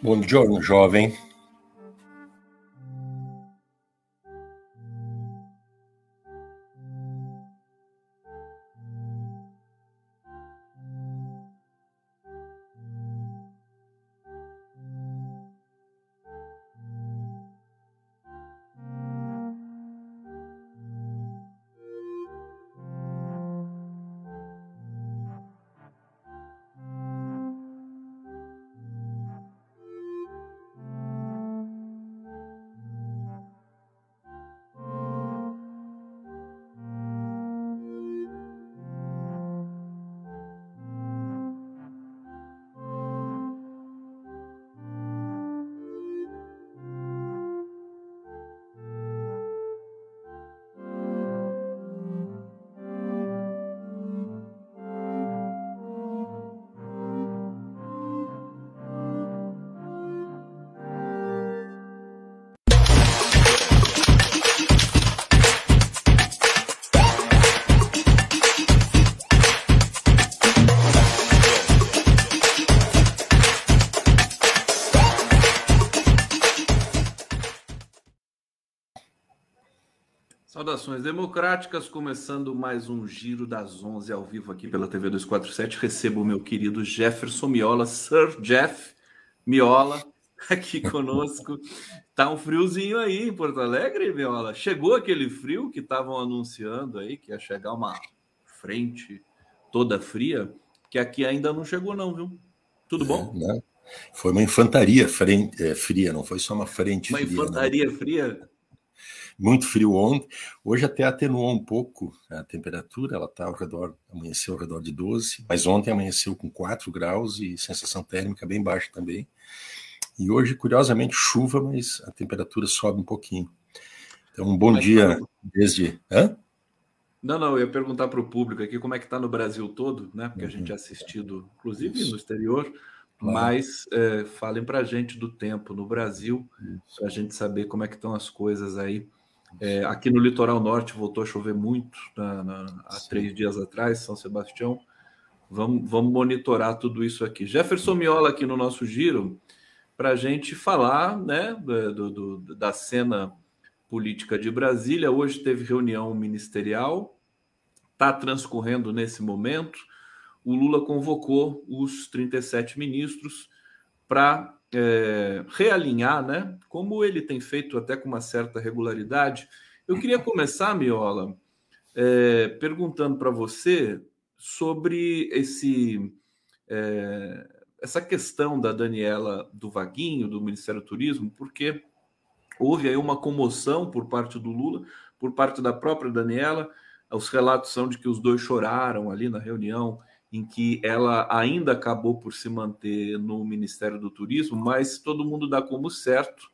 Buongiorno, jovem. Democráticas, começando mais um Giro das 11 ao vivo aqui pela TV 247. Recebo o meu querido Jefferson Miola, Sir Jeff Miola, aqui conosco. Tá um friozinho aí em Porto Alegre, Miola? Chegou aquele frio que estavam anunciando aí, que ia chegar uma frente toda fria, que aqui ainda não chegou não, viu? Tudo bom? É, né? Foi uma infantaria frente, é, fria, não foi só uma frente uma fria. Uma infantaria não. fria? Muito frio ontem. Hoje até atenuou um pouco a temperatura, ela está ao redor, amanheceu ao redor de 12, mas ontem amanheceu com 4 graus e sensação térmica bem baixa também. E hoje, curiosamente, chuva, mas a temperatura sobe um pouquinho. Então, um bom mas, dia desde. Hã? Não, não, eu ia perguntar para o público aqui como é que está no Brasil todo, né? Porque uhum. a gente é assistido, inclusive Isso. no exterior. Claro. Mas é, falem para a gente do tempo no Brasil, para a gente saber como é que estão as coisas aí é, aqui no litoral norte voltou a chover muito na, na, há três dias atrás, São Sebastião. Vamos, vamos monitorar tudo isso aqui. Jefferson Miola aqui no nosso giro para a gente falar né, do, do, da cena política de Brasília. Hoje teve reunião ministerial, está transcorrendo nesse momento. O Lula convocou os 37 ministros para é, realinhar, né? Como ele tem feito até com uma certa regularidade. Eu queria começar, Miola, é, perguntando para você sobre esse é, essa questão da Daniela do Vaguinho, do Ministério do Turismo, porque houve aí uma comoção por parte do Lula, por parte da própria Daniela. Os relatos são de que os dois choraram ali na reunião em que ela ainda acabou por se manter no Ministério do Turismo, mas todo mundo dá como certo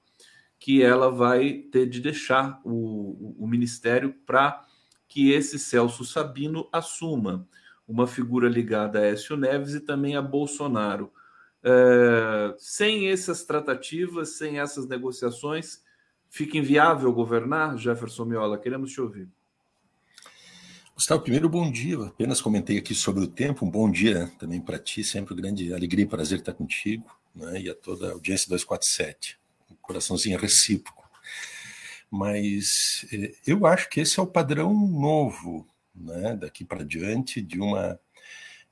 que ela vai ter de deixar o, o ministério para que esse Celso Sabino assuma uma figura ligada a Écio Neves e também a Bolsonaro. É, sem essas tratativas, sem essas negociações, fica inviável governar? Jefferson Miola, queremos te ouvir. Gustavo, primeiro, bom dia. Apenas comentei aqui sobre o tempo. Um bom dia também para ti. Sempre grande alegria e prazer estar contigo né? e a toda a audiência 247. Um coraçãozinho recíproco. Mas eh, eu acho que esse é o padrão novo né? daqui para diante de uma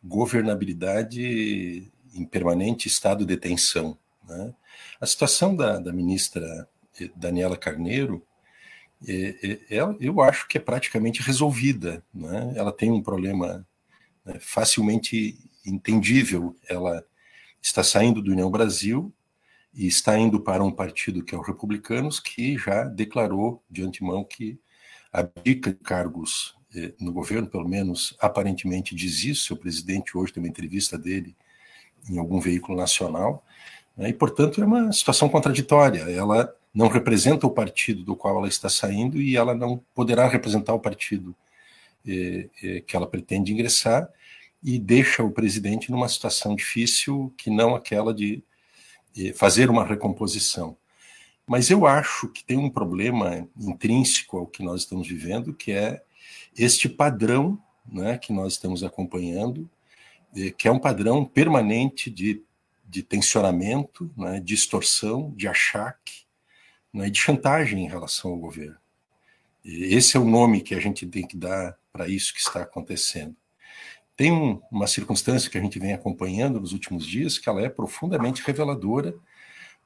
governabilidade em permanente estado de tensão. Né? A situação da, da ministra eh, Daniela Carneiro é, é, é, eu acho que é praticamente resolvida. Né? Ela tem um problema né, facilmente entendível. Ela está saindo do União Brasil e está indo para um partido que é o Republicanos, que já declarou de antemão que abdica cargos eh, no governo, pelo menos aparentemente diz isso. O presidente hoje tem uma entrevista dele em algum veículo nacional, né, e portanto é uma situação contraditória. Ela não representa o partido do qual ela está saindo e ela não poderá representar o partido eh, eh, que ela pretende ingressar e deixa o presidente numa situação difícil que não aquela de eh, fazer uma recomposição. Mas eu acho que tem um problema intrínseco ao que nós estamos vivendo, que é este padrão né, que nós estamos acompanhando, que é um padrão permanente de de tensionamento, né, de extorsão, de achaque, né, de chantagem em relação ao governo. E esse é o nome que a gente tem que dar para isso que está acontecendo. Tem um, uma circunstância que a gente vem acompanhando nos últimos dias que ela é profundamente reveladora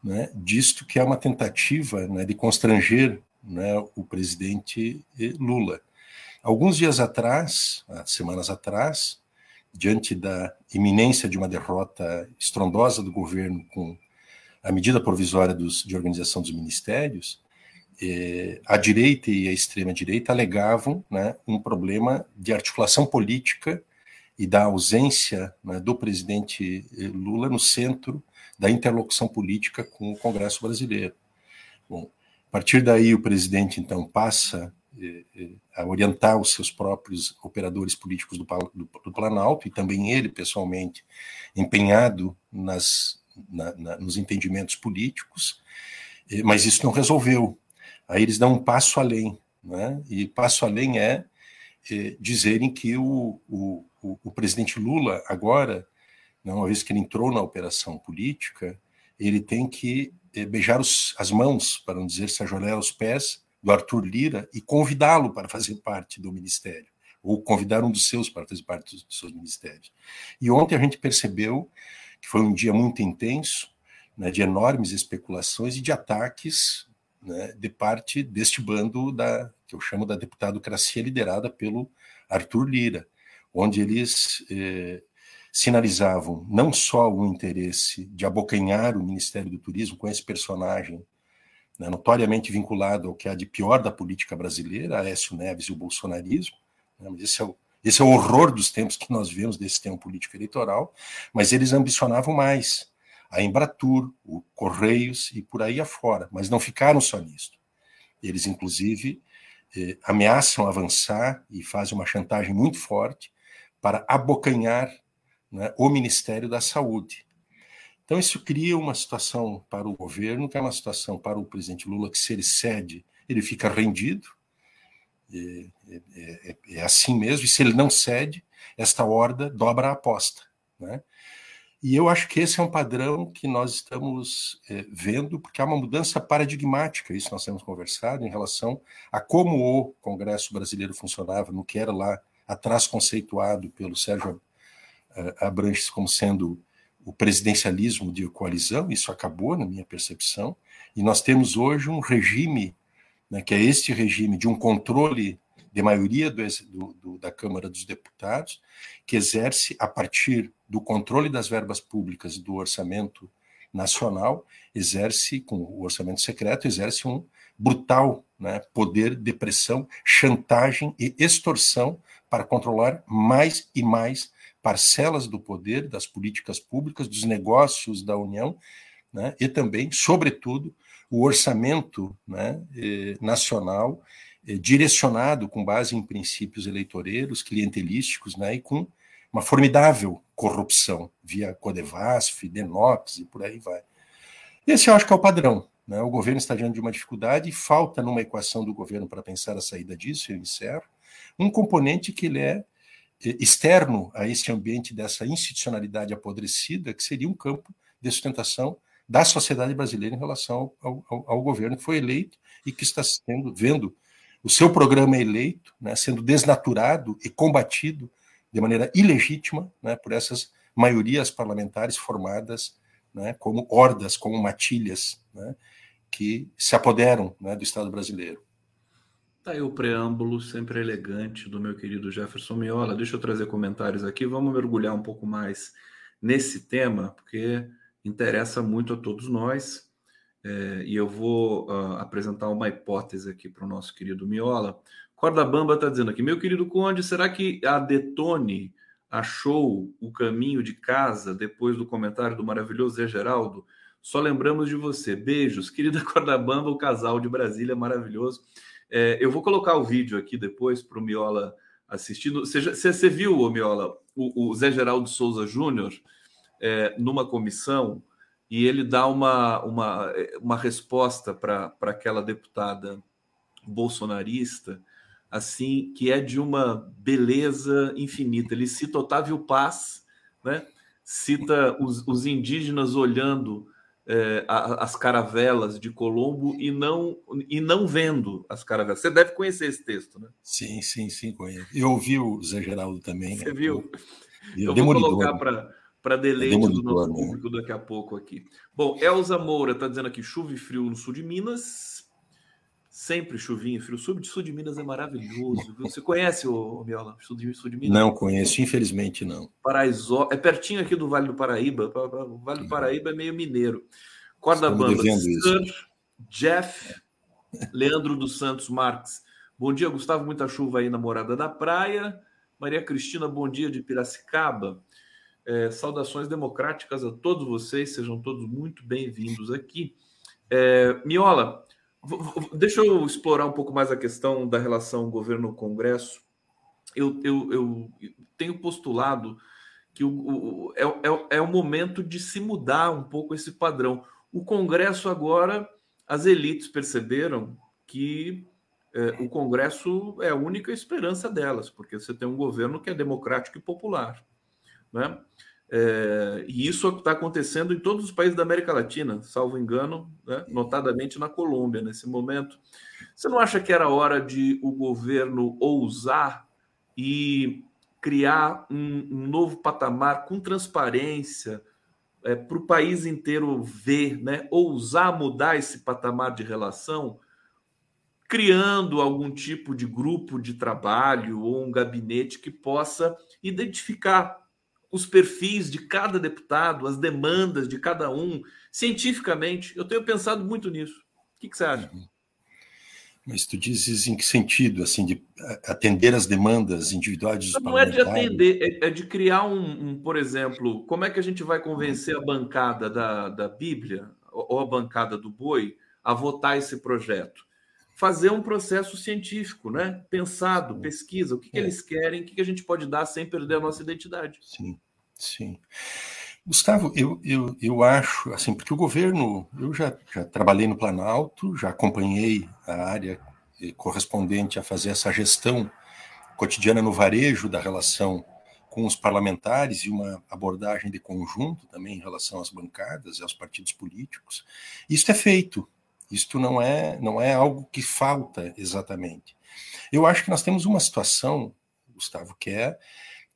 né, disto que é uma tentativa né, de constranger né, o presidente Lula. Alguns dias atrás, semanas atrás, diante da iminência de uma derrota estrondosa do governo com a medida provisória dos, de organização dos ministérios, eh, a direita e a extrema-direita alegavam né, um problema de articulação política e da ausência né, do presidente eh, Lula no centro da interlocução política com o Congresso brasileiro. Bom, a partir daí o presidente então passa eh, eh, a orientar os seus próprios operadores políticos do, do, do Planalto, e também ele, pessoalmente, empenhado nas, na, na, nos entendimentos políticos, eh, mas isso não resolveu. Aí eles dão um passo além, né? e passo além é, é dizerem que o, o, o, presidente Lula, agora, né, uma vez que ele entrou na operação política, ele tem que beijar os, as mãos, para não dizer sajoler os pés, do Arthur Lira e convidá-lo para fazer parte do ministério, ou convidar um dos seus para fazer parte dos seus ministérios. E ontem a gente percebeu que foi um dia muito intenso, né, de enormes especulações e de ataques né, de parte deste bando da que eu chamo da deputadocracia liderada pelo Arthur Lira, onde eles eh, sinalizavam não só o interesse de abocanhar o Ministério do Turismo com esse personagem né, notoriamente vinculado ao que há de pior da política brasileira, Aécio Neves e o bolsonarismo. Né, esse, é o, esse é o horror dos tempos que nós vemos desse tempo político eleitoral, mas eles ambicionavam mais. A Embratur, o Correios e por aí afora, mas não ficaram só nisso. Eles, inclusive, eh, ameaçam avançar e fazem uma chantagem muito forte para abocanhar né, o Ministério da Saúde. Então, isso cria uma situação para o governo, que é uma situação para o presidente Lula, que se ele cede, ele fica rendido. É, é, é, é assim mesmo, e se ele não cede, esta horda dobra a aposta. Né? E eu acho que esse é um padrão que nós estamos é, vendo, porque há uma mudança paradigmática, isso nós temos conversado, em relação a como o Congresso brasileiro funcionava, no que era lá atrás conceituado pelo Sérgio Abranches como sendo o presidencialismo de coalizão, isso acabou, na minha percepção, e nós temos hoje um regime, né, que é este regime de um controle de maioria do, do, da Câmara dos Deputados, que exerce, a partir do controle das verbas públicas do orçamento nacional, exerce, com o orçamento secreto, exerce um brutal né, poder de pressão, chantagem e extorsão para controlar mais e mais parcelas do poder, das políticas públicas, dos negócios da União, né, e também, sobretudo, o orçamento né, eh, nacional eh, direcionado com base em princípios eleitoreiros, clientelísticos, né, e com uma formidável corrupção via Codevasf, Denox e por aí vai. Esse eu acho que é o padrão. Né? O governo está diante de uma dificuldade e falta numa equação do governo para pensar a saída disso, eu encerro, um componente que ele é externo a esse ambiente dessa institucionalidade apodrecida, que seria um campo de sustentação da sociedade brasileira em relação ao, ao, ao governo que foi eleito e que está sendo, vendo o seu programa eleito né, sendo desnaturado e combatido de maneira ilegítima né, por essas maiorias parlamentares formadas né, como hordas, como matilhas, né, que se apoderam né, do Estado brasileiro. Tá aí o preâmbulo sempre elegante do meu querido Jefferson Miola. Deixa eu trazer comentários aqui. Vamos mergulhar um pouco mais nesse tema, porque interessa muito a todos nós. É, e eu vou uh, apresentar uma hipótese aqui para o nosso querido Miola. Corda Bamba está dizendo aqui, meu querido Conde, será que a Detone achou o caminho de casa depois do comentário do maravilhoso Zé Geraldo? Só lembramos de você. Beijos, querida Corda Bamba, o casal de Brasília maravilhoso. É, eu vou colocar o vídeo aqui depois para o Miola assistindo. Você, você viu, o Miola, o, o Zé Geraldo Souza Júnior é, numa comissão e ele dá uma, uma, uma resposta para aquela deputada bolsonarista, assim, que é de uma beleza infinita. Ele cita Otávio Paz, né? cita os, os indígenas olhando é, a, as caravelas de Colombo e não, e não vendo as caravelas. Você deve conhecer esse texto, né? Sim, sim, sim, conheço. Eu ouvi o Zé Geraldo também. Você né? viu? Eu, eu vou colocar para para deleite do nosso né? público daqui a pouco aqui. Bom, Elza Moura está dizendo aqui chuva e frio no sul de Minas. Sempre chuvinha e frio. Sul de, sul de Minas é maravilhoso. Você conhece o Miola? Sul de, sul de Minas? Não conheço, infelizmente não. Paraisó, é pertinho aqui do Vale do Paraíba. O Vale do Paraíba é meio mineiro. Corda banda, Sir Jeff, Leandro dos Santos Marques. Bom dia, Gustavo. Muita chuva aí na Morada da Praia. Maria Cristina, bom dia de Piracicaba. É, saudações democráticas a todos vocês, sejam todos muito bem-vindos aqui. É, Miola, deixa eu explorar um pouco mais a questão da relação governo-congresso. Eu, eu, eu, tenho postulado que o, o, é, é, é o momento de se mudar um pouco esse padrão. O Congresso agora, as elites perceberam que é, o Congresso é a única esperança delas, porque você tem um governo que é democrático e popular. Né? É, e isso está acontecendo em todos os países da América Latina, salvo engano, né? notadamente na Colômbia nesse momento. Você não acha que era hora de o governo ousar e criar um, um novo patamar com transparência é, para o país inteiro ver, né? ousar mudar esse patamar de relação, criando algum tipo de grupo de trabalho ou um gabinete que possa identificar os perfis de cada deputado, as demandas de cada um, cientificamente. Eu tenho pensado muito nisso. O que, que você acha? Mas tu dizes em que sentido, assim, de atender as demandas individuais dos Não é de atender, é, é de criar um, um, por exemplo, como é que a gente vai convencer a bancada da, da Bíblia ou a bancada do Boi a votar esse projeto? Fazer um processo científico, né? Pensado, pesquisa, o que, que é. eles querem, o que, que a gente pode dar sem perder a nossa identidade. Sim. Sim. Gustavo, eu, eu, eu acho, assim, porque o governo, eu já, já trabalhei no Planalto, já acompanhei a área correspondente a fazer essa gestão cotidiana no varejo da relação com os parlamentares e uma abordagem de conjunto também em relação às bancadas e aos partidos políticos. Isso é feito. Isto não é não é algo que falta exatamente. Eu acho que nós temos uma situação, Gustavo, que é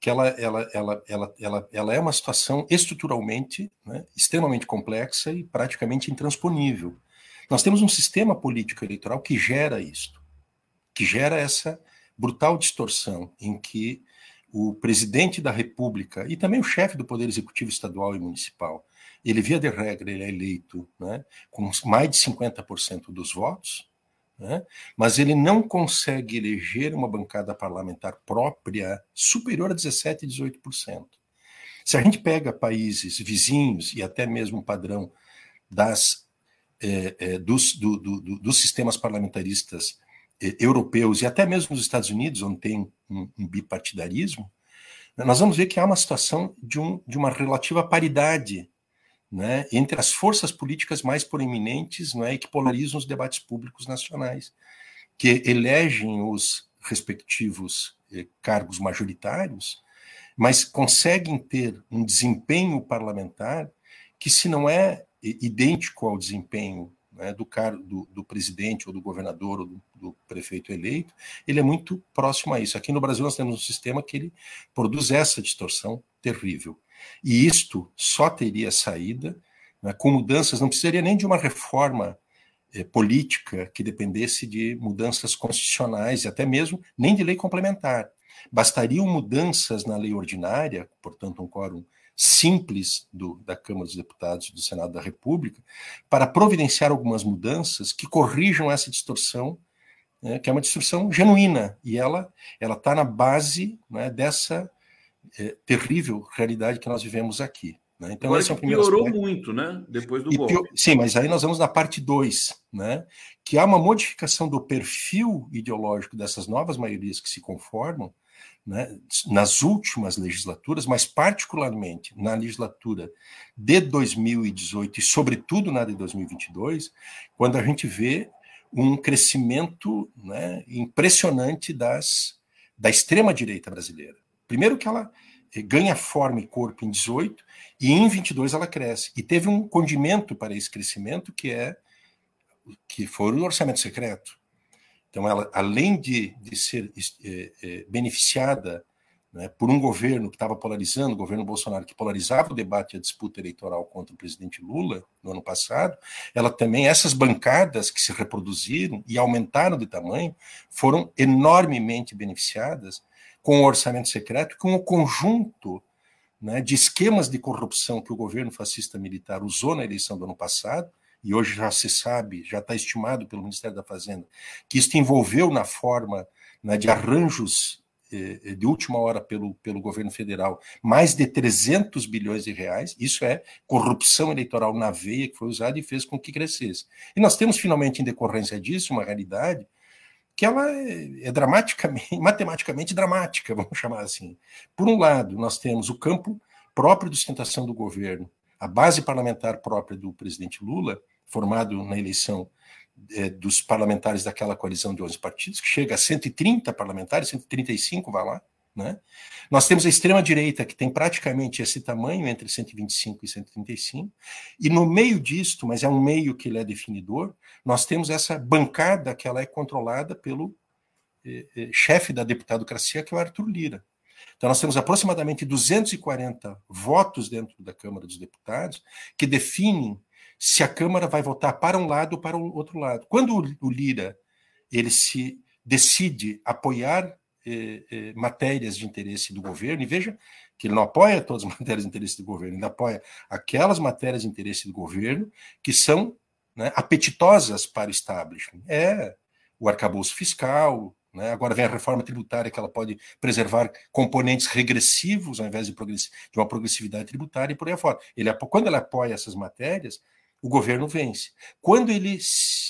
que ela, ela, ela, ela, ela, ela é uma situação estruturalmente né, extremamente complexa e praticamente intransponível. Nós temos um sistema político eleitoral que gera isto, que gera essa brutal distorção em que o presidente da República e também o chefe do Poder Executivo Estadual e Municipal, ele, via de regra, ele é eleito né, com mais de 50% dos votos, né? mas ele não consegue eleger uma bancada parlamentar própria superior a 17%, 18%. Se a gente pega países vizinhos e até mesmo o padrão das, é, é, dos, do, do, dos sistemas parlamentaristas é, europeus e até mesmo nos Estados Unidos, onde tem um, um bipartidarismo, nós vamos ver que há uma situação de, um, de uma relativa paridade né, entre as forças políticas mais proeminentes não é, e que polarizam os debates públicos nacionais, que elegem os respectivos eh, cargos majoritários, mas conseguem ter um desempenho parlamentar que, se não é idêntico ao desempenho né, do, do, do, presidente ou do governador ou do, do, prefeito eleito, ele é muito próximo a isso. Aqui no Brasil nós temos um sistema que ele produz essa distorção terrível. E isto só teria saída né, com mudanças, não precisaria nem de uma reforma eh, política que dependesse de mudanças constitucionais e até mesmo nem de lei complementar. Bastariam mudanças na lei ordinária, portanto, um quórum simples do, da Câmara dos Deputados e do Senado da República, para providenciar algumas mudanças que corrijam essa distorção, né, que é uma distorção genuína, e ela está na base né, dessa é, terrível realidade que nós vivemos aqui. Né? Então, Agora esse é o primeiro piorou aspecto. muito, né? Depois do golpe. Pior, sim, mas aí nós vamos na parte 2, né? que há uma modificação do perfil ideológico dessas novas maiorias que se conformam né? nas últimas legislaturas, mas particularmente na legislatura de 2018 e, sobretudo, na de 2022, quando a gente vê um crescimento né, impressionante das, da extrema-direita brasileira. Primeiro que ela, ganha forma e corpo em 18 e em 22 ela cresce. E teve um condimento para esse crescimento que é que foi o orçamento secreto. Então, ela, além de, de ser é, é, beneficiada né, por um governo que estava polarizando, o governo Bolsonaro, que polarizava o debate e a disputa eleitoral contra o presidente Lula no ano passado, ela também, essas bancadas que se reproduziram e aumentaram de tamanho, foram enormemente beneficiadas com o orçamento secreto, com o conjunto né, de esquemas de corrupção que o governo fascista militar usou na eleição do ano passado, e hoje já se sabe, já está estimado pelo Ministério da Fazenda, que isso envolveu na forma né, de arranjos eh, de última hora pelo, pelo governo federal mais de 300 bilhões de reais. Isso é corrupção eleitoral na veia que foi usada e fez com que crescesse. E nós temos finalmente, em decorrência disso, uma realidade que ela é, é dramaticamente, matematicamente dramática, vamos chamar assim. Por um lado, nós temos o campo próprio de sustentação do governo, a base parlamentar própria do presidente Lula, formado na eleição é, dos parlamentares daquela coalizão de 11 partidos, que chega a 130 parlamentares, 135, vai lá. Né? Nós temos a extrema-direita, que tem praticamente esse tamanho, entre 125 e 135, e no meio disto, mas é um meio que ele é definidor, nós temos essa bancada que ela é controlada pelo eh, eh, chefe da deputadocracia, que é o Arthur Lira. Então, nós temos aproximadamente 240 votos dentro da Câmara dos Deputados que definem se a Câmara vai votar para um lado ou para o outro lado. Quando o Lira ele se decide apoiar eh, eh, matérias de interesse do governo, e veja que ele não apoia todas as matérias de interesse do governo, ele apoia aquelas matérias de interesse do governo que são né, apetitosas para o establishment. É o arcabouço fiscal, né, agora vem a reforma tributária que ela pode preservar componentes regressivos ao invés de, de uma progressividade tributária e por aí fora. Ele, quando ele apoia essas matérias, o governo vence. Quando ele,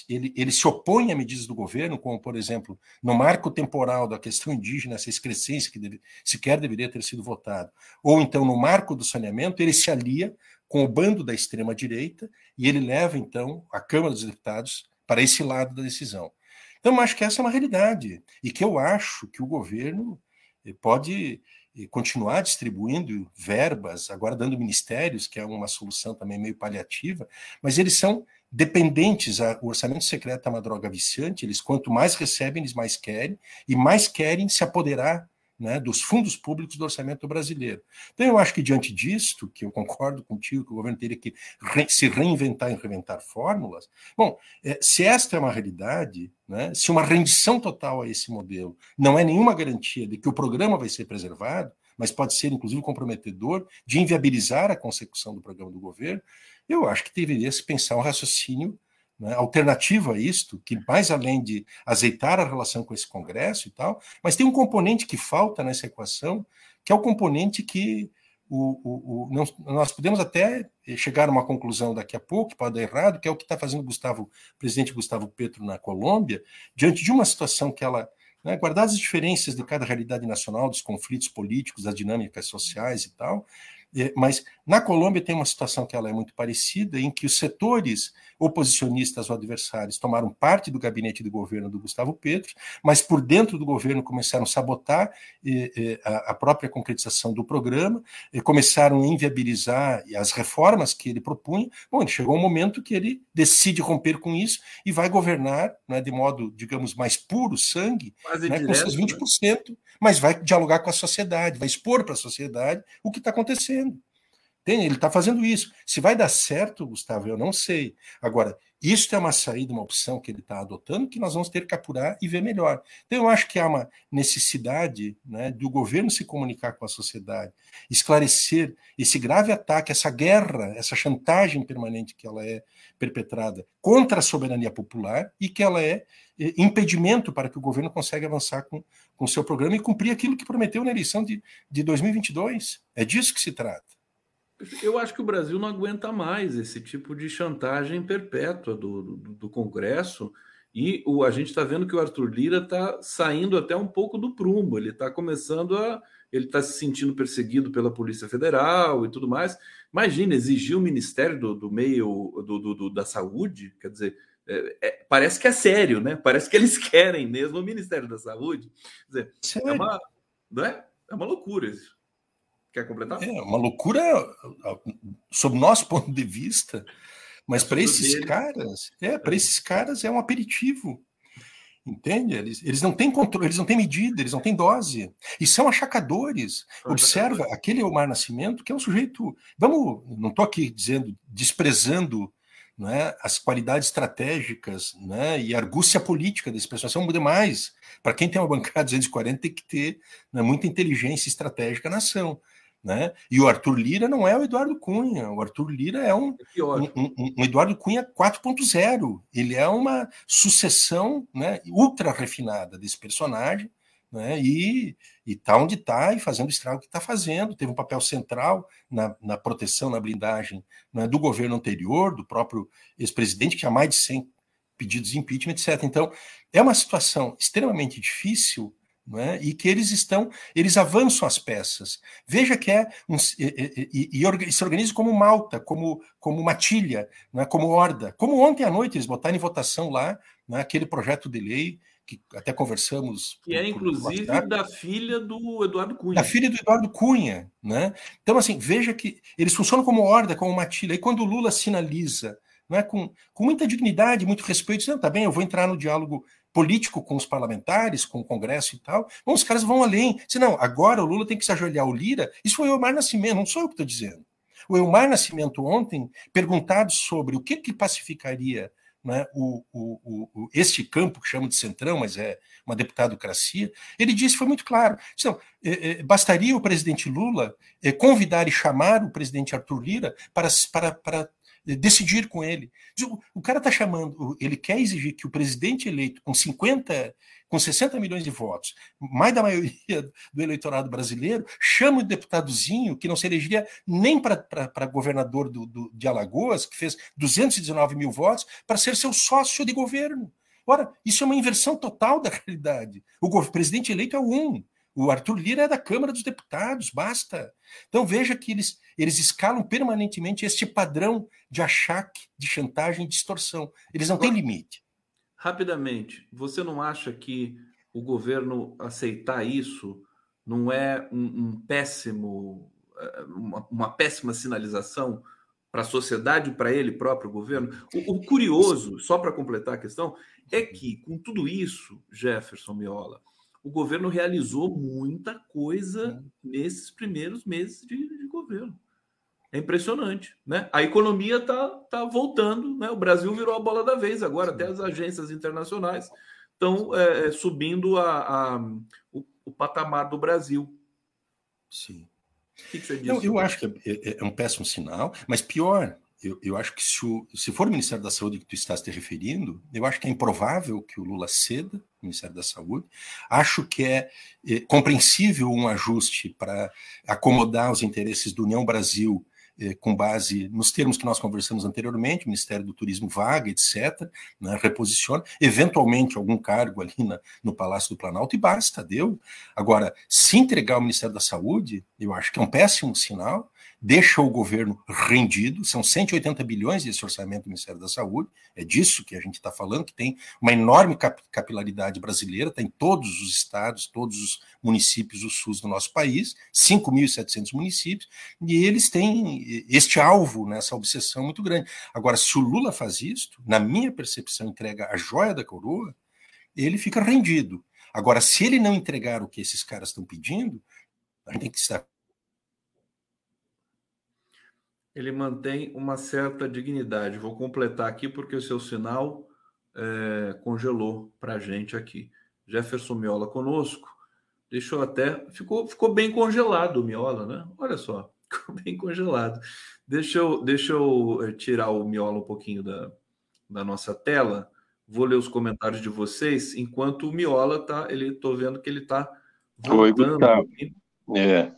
ele, ele se opõe a medidas do governo, como, por exemplo, no marco temporal da questão indígena, essa excrescência que deve, sequer deveria ter sido votado, ou então no marco do saneamento, ele se alia com o bando da extrema-direita e ele leva, então, a Câmara dos Deputados para esse lado da decisão. Então, acho que essa é uma realidade e que eu acho que o governo eh, pode continuar distribuindo verbas, agora dando ministérios, que é uma solução também meio paliativa, mas eles são dependentes. O orçamento secreto é uma droga viciante, eles quanto mais recebem, eles mais querem, e mais querem se apoderar né, dos fundos públicos do orçamento brasileiro. Então, eu acho que diante disto, que eu concordo contigo, que o governo teria que re se reinventar e reinventar fórmulas, bom, é, se esta é uma realidade, né, se uma rendição total a esse modelo não é nenhuma garantia de que o programa vai ser preservado, mas pode ser, inclusive, comprometedor de inviabilizar a consecução do programa do governo, eu acho que deveria se pensar um raciocínio né, alternativa a isto, que mais além de azeitar a relação com esse Congresso e tal, mas tem um componente que falta nessa equação, que é o componente que o, o, o, nós podemos até chegar a uma conclusão daqui a pouco, pode dar errado, que é o que está fazendo Gustavo, presidente Gustavo Petro na Colômbia, diante de uma situação que ela, né, guardadas as diferenças de cada realidade nacional, dos conflitos políticos, das dinâmicas sociais e tal, mas na Colômbia tem uma situação que ela é muito parecida, em que os setores oposicionistas ou adversários tomaram parte do gabinete de governo do Gustavo Petro, mas por dentro do governo começaram a sabotar a própria concretização do programa, começaram a inviabilizar as reformas que ele propunha. Bom, chegou um momento que ele decide romper com isso e vai governar né, de modo, digamos, mais puro, sangue, né, com seus 20%, né? mas vai dialogar com a sociedade, vai expor para a sociedade o que está acontecendo. Ele está fazendo isso. Se vai dar certo, Gustavo, eu não sei. Agora, isso é uma saída, uma opção que ele está adotando que nós vamos ter que apurar e ver melhor. Então, eu acho que há uma necessidade né, do governo se comunicar com a sociedade, esclarecer esse grave ataque, essa guerra, essa chantagem permanente que ela é perpetrada contra a soberania popular e que ela é impedimento para que o governo consiga avançar com o seu programa e cumprir aquilo que prometeu na eleição de, de 2022. É disso que se trata. Eu acho que o Brasil não aguenta mais esse tipo de chantagem perpétua do, do, do Congresso. E o, a gente está vendo que o Arthur Lira está saindo até um pouco do prumo. Ele está começando a. Ele está se sentindo perseguido pela Polícia Federal e tudo mais. Imagina, exigir o Ministério do, do Meio do, do, da Saúde, quer dizer, é, é, parece que é sério, né? Parece que eles querem mesmo o Ministério da Saúde. Quer dizer, é uma, não é? é uma loucura isso. Quer completar? É uma loucura sob nosso ponto de vista, mas para esses dele. caras, é, para esses caras é um aperitivo. Entende? Eles, eles não têm controle, eles não têm medida, eles não têm dose. E são achacadores. Observa aquele Omar Nascimento, que é um sujeito. Vamos, não estou aqui dizendo, desprezando né, as qualidades estratégicas né, e a argúcia política desse pessoal são demais. Para quem tem uma bancada 240, tem que ter né, muita inteligência estratégica na ação. Né? E o Arthur Lira não é o Eduardo Cunha, o Arthur Lira é um, é um, um, um, Eduardo Cunha 4.0. Ele é uma sucessão né, ultra refinada desse personagem, né, e está onde está e fazendo o estrago que está fazendo. Teve um papel central na, na proteção, na blindagem né, do governo anterior, do próprio ex-presidente, que há mais de 100 pedidos de impeachment, etc. Então, é uma situação extremamente difícil é? e que eles estão, eles avançam as peças. Veja que é um, e, e, e, se organiza como malta, como, como matilha, é? como horda. Como ontem à noite eles botaram em votação lá né, aquele projeto de lei que até conversamos. Que é, inclusive, da filha do Eduardo Cunha. Da filha do Eduardo Cunha. Né? Então, assim, veja que eles funcionam como horda, como matilha. E quando o Lula sinaliza né, com, com muita dignidade, muito respeito, dizendo, tá bem, eu vou entrar no diálogo político com os parlamentares, com o Congresso e tal. Bom, os caras vão além. Se não, agora o Lula tem que se ajoelhar o Lira. Isso foi o Elmar Nascimento, não sou eu que estou dizendo. O Elmar Nascimento ontem, perguntado sobre o que, que pacificaria né, o, o, o, este campo que chama de centrão, mas é uma deputadocracia, ele disse, foi muito claro, então, é, é, bastaria o presidente Lula é, convidar e chamar o presidente Arthur Lira para, para, para decidir com ele. O cara está chamando, ele quer exigir que o presidente eleito com 50, com 60 milhões de votos, mais da maioria do eleitorado brasileiro, chame o deputadozinho que não se elegeria nem para governador do, do, de Alagoas, que fez 219 mil votos, para ser seu sócio de governo. Ora, isso é uma inversão total da realidade. O presidente eleito é um. O Arthur Lira é da Câmara dos Deputados, basta. Então veja que eles, eles escalam permanentemente este padrão de achaque, de chantagem e distorção. Eles não têm limite. Rapidamente, você não acha que o governo aceitar isso não é um, um péssimo, eh, uma, uma, péssima sinalização para a sociedade e para ele próprio, o governo? O, o curioso, só para completar a questão, é que com tudo isso, Jefferson Miola, o governo realizou muita coisa nesses primeiros meses de, de governo. É impressionante, né? A economia está tá voltando, né? O Brasil virou a bola da vez agora, até as agências internacionais estão é, é, subindo a, a o, o, patamar do Brasil. Sim. O que, que você diz? Não, eu acho que é, é, é, um péssimo sinal, mas pior, eu, eu acho que se, o, se for o Ministério da Saúde que tu estás te referindo, eu acho que é improvável que o Lula ceda o Ministério da Saúde. Acho que é, é compreensível um ajuste para acomodar os interesses do União Brasil eh, com base nos termos que nós conversamos anteriormente, o Ministério do Turismo vaga, etc., né, reposiciona, eventualmente algum cargo ali na, no Palácio do Planalto e basta, deu. Agora, se entregar o Ministério da Saúde, eu acho que é um péssimo sinal, deixa o governo rendido, são 180 bilhões desse orçamento do Ministério da Saúde, é disso que a gente está falando, que tem uma enorme capilaridade brasileira, tem todos os estados, todos os municípios do SUS do nosso país, 5.700 municípios, e eles têm este alvo, né, essa obsessão muito grande. Agora, se o Lula faz isto, na minha percepção, entrega a joia da coroa, ele fica rendido. Agora, se ele não entregar o que esses caras estão pedindo, a gente tem que estar ele mantém uma certa dignidade. Vou completar aqui porque o seu sinal é, congelou para a gente aqui. Jefferson Miola conosco. Deixou até. Ficou, ficou bem congelado o Miola, né? Olha só, ficou bem congelado. Deixa eu, deixa eu eh, tirar o Miola um pouquinho da, da nossa tela. Vou ler os comentários de vocês, enquanto o Miola tá. Ele tô vendo que ele está voltando. Oi, É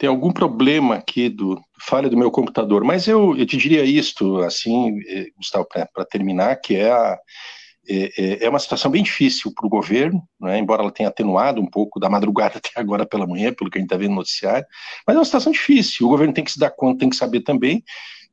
tem algum problema aqui do falha do meu computador, mas eu, eu te diria isto, assim, eh, Gustavo, para terminar, que é, a, é, é, é uma situação bem difícil para o governo, né, embora ela tenha atenuado um pouco da madrugada até agora pela manhã, pelo que a gente está vendo no noticiário, mas é uma situação difícil, o governo tem que se dar conta, tem que saber também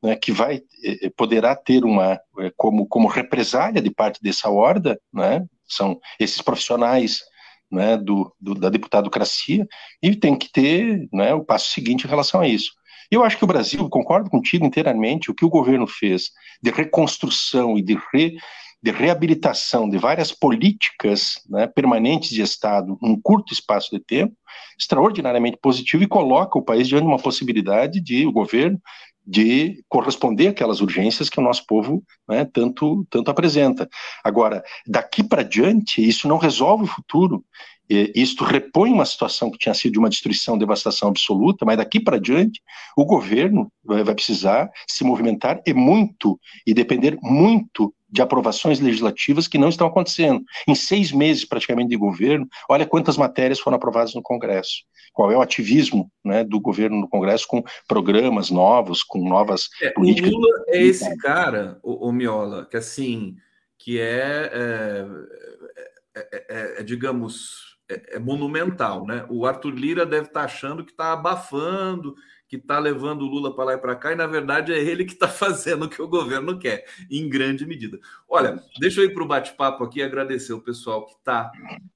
né, que vai eh, poderá ter uma como como represália de parte dessa horda, né, são esses profissionais né, do, do, da deputadocracia e tem que ter né, o passo seguinte em relação a isso. Eu acho que o Brasil, concordo contigo inteiramente, o que o governo fez de reconstrução e de, re, de reabilitação de várias políticas né, permanentes de Estado num curto espaço de tempo, extraordinariamente positivo e coloca o país diante de uma possibilidade de o governo de corresponder àquelas urgências que o nosso povo né, tanto, tanto apresenta. Agora, daqui para diante, isso não resolve o futuro, isto repõe uma situação que tinha sido de uma destruição, devastação absoluta, mas daqui para diante o governo vai precisar se movimentar e muito, e depender muito de aprovações legislativas que não estão acontecendo. Em seis meses praticamente de governo, olha quantas matérias foram aprovadas no Congresso. Qual é o ativismo né, do governo no Congresso com programas novos, com novas é, políticas. O Lula é esse cara, o, o Miola, que assim, que é, é, é, é digamos, é, monumental, né? O Arthur Lira deve estar achando que está abafando, que está levando o Lula para lá e para cá, e na verdade é ele que está fazendo o que o governo quer, em grande medida. Olha, deixa eu ir para o bate-papo aqui e agradecer o pessoal que está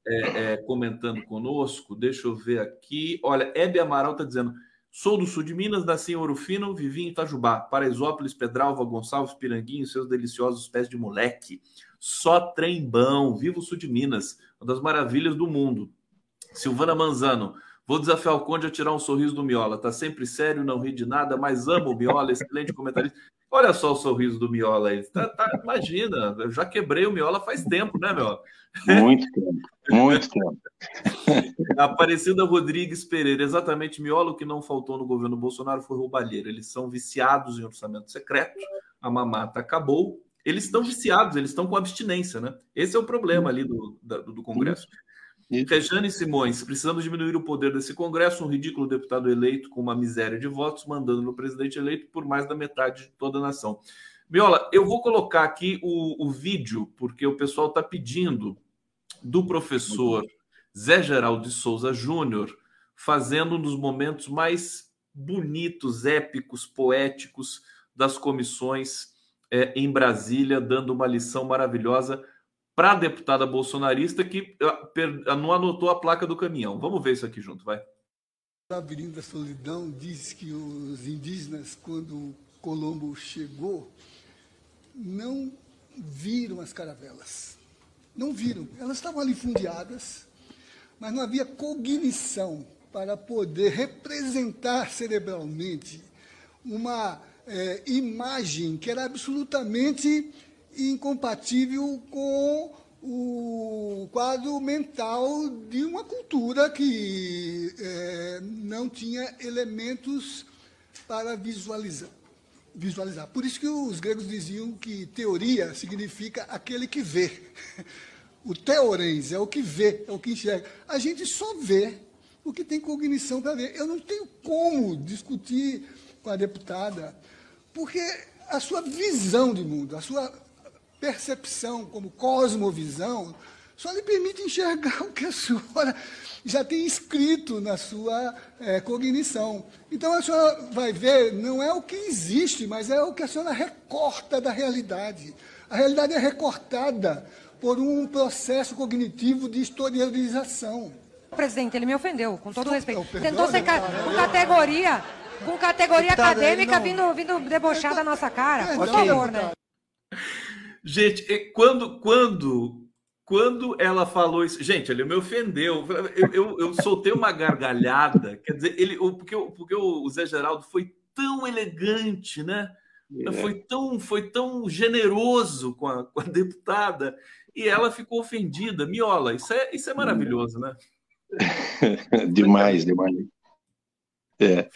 é, é, comentando conosco. Deixa eu ver aqui. Olha, Hebe Amaral está dizendo. Sou do sul de Minas, nasci em Ouro Fino, vivi em Itajubá, Paraisópolis, Pedralva, Gonçalves, Piranguinho, seus deliciosos pés de moleque. Só trembão, vivo o sul de Minas, uma das maravilhas do mundo. Silvana Manzano, Vou desafiar o Conde a tirar um sorriso do Miola. Tá sempre sério, não ri de nada, mas amo o Miola, excelente comentarista. Olha só o sorriso do Miola aí. Tá, tá, imagina, eu já quebrei o Miola faz tempo, né, Miola? Muito tempo, muito tempo. Aparecida Rodrigues Pereira, exatamente, Miola, o que não faltou no governo Bolsonaro foi roubalheira. Eles são viciados em orçamento secreto, a mamata acabou. Eles estão viciados, eles estão com abstinência, né? Esse é o problema ali do, do, do Congresso. Rejane Simões, precisamos diminuir o poder desse Congresso, um ridículo deputado eleito com uma miséria de votos, mandando no presidente eleito por mais da metade de toda a nação. Miola, eu vou colocar aqui o, o vídeo, porque o pessoal está pedindo do professor Zé Geraldo de Souza Júnior, fazendo um dos momentos mais bonitos, épicos, poéticos das comissões é, em Brasília, dando uma lição maravilhosa para a deputada bolsonarista que ah, não anotou a placa do caminhão. Vamos ver isso aqui junto, vai. A Avenida Solidão diz que os indígenas, quando Colombo chegou, não viram as caravelas. Não viram. Elas estavam ali fundeadas, mas não havia cognição para poder representar cerebralmente uma é, imagem que era absolutamente incompatível com o quadro mental de uma cultura que é, não tinha elementos para visualizar, visualizar. Por isso que os gregos diziam que teoria significa aquele que vê. O teorens é o que vê, é o que enxerga. A gente só vê o que tem cognição para ver. Eu não tenho como discutir com a deputada, porque a sua visão de mundo, a sua percepção, como cosmovisão, só lhe permite enxergar o que a senhora já tem escrito na sua é, cognição. Então a senhora vai ver, não é o que existe, mas é o que a senhora recorta da realidade. A realidade é recortada por um processo cognitivo de historialização. Presidente, ele me ofendeu, com todo respeito. Tentou ser ca com categoria, com categoria acadêmica vindo, vindo debochar da nossa cara. Por favor, né? Gente, quando, quando, quando ela falou isso, gente, ele me ofendeu. Eu, eu, eu soltei uma gargalhada. Quer dizer, ele, porque, porque o Zé Geraldo foi tão elegante, né? É. Foi, tão, foi tão generoso com a, com a deputada e ela ficou ofendida. Miola, isso é, isso é maravilhoso, né? demais, demais. É,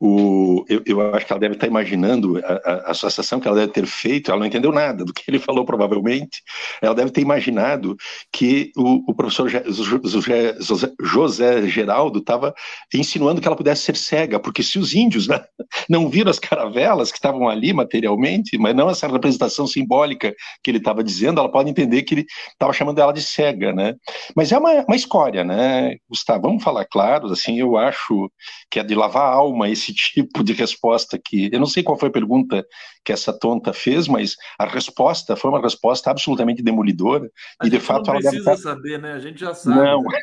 o, eu, eu, acho que ela deve estar imaginando a, a, associação que ela deve ter feito, ela não entendeu nada do que ele falou, provavelmente. Ela deve ter imaginado que o, o professor José, José Geraldo estava insinuando que ela pudesse ser cega, porque se os índios né, não viram as caravelas que estavam ali materialmente, mas não essa representação simbólica que ele estava dizendo, ela pode entender que ele estava chamando ela de cega, né? Mas é uma, uma escória, né, Gustavo? Vamos falar claro, assim, eu acho que é de lá lavar a alma esse tipo de resposta que eu não sei qual foi a pergunta que essa tonta fez, mas a resposta foi uma resposta absolutamente demolidora a e de fato não ela precisa saber, né? A gente já sabe. Não. Né?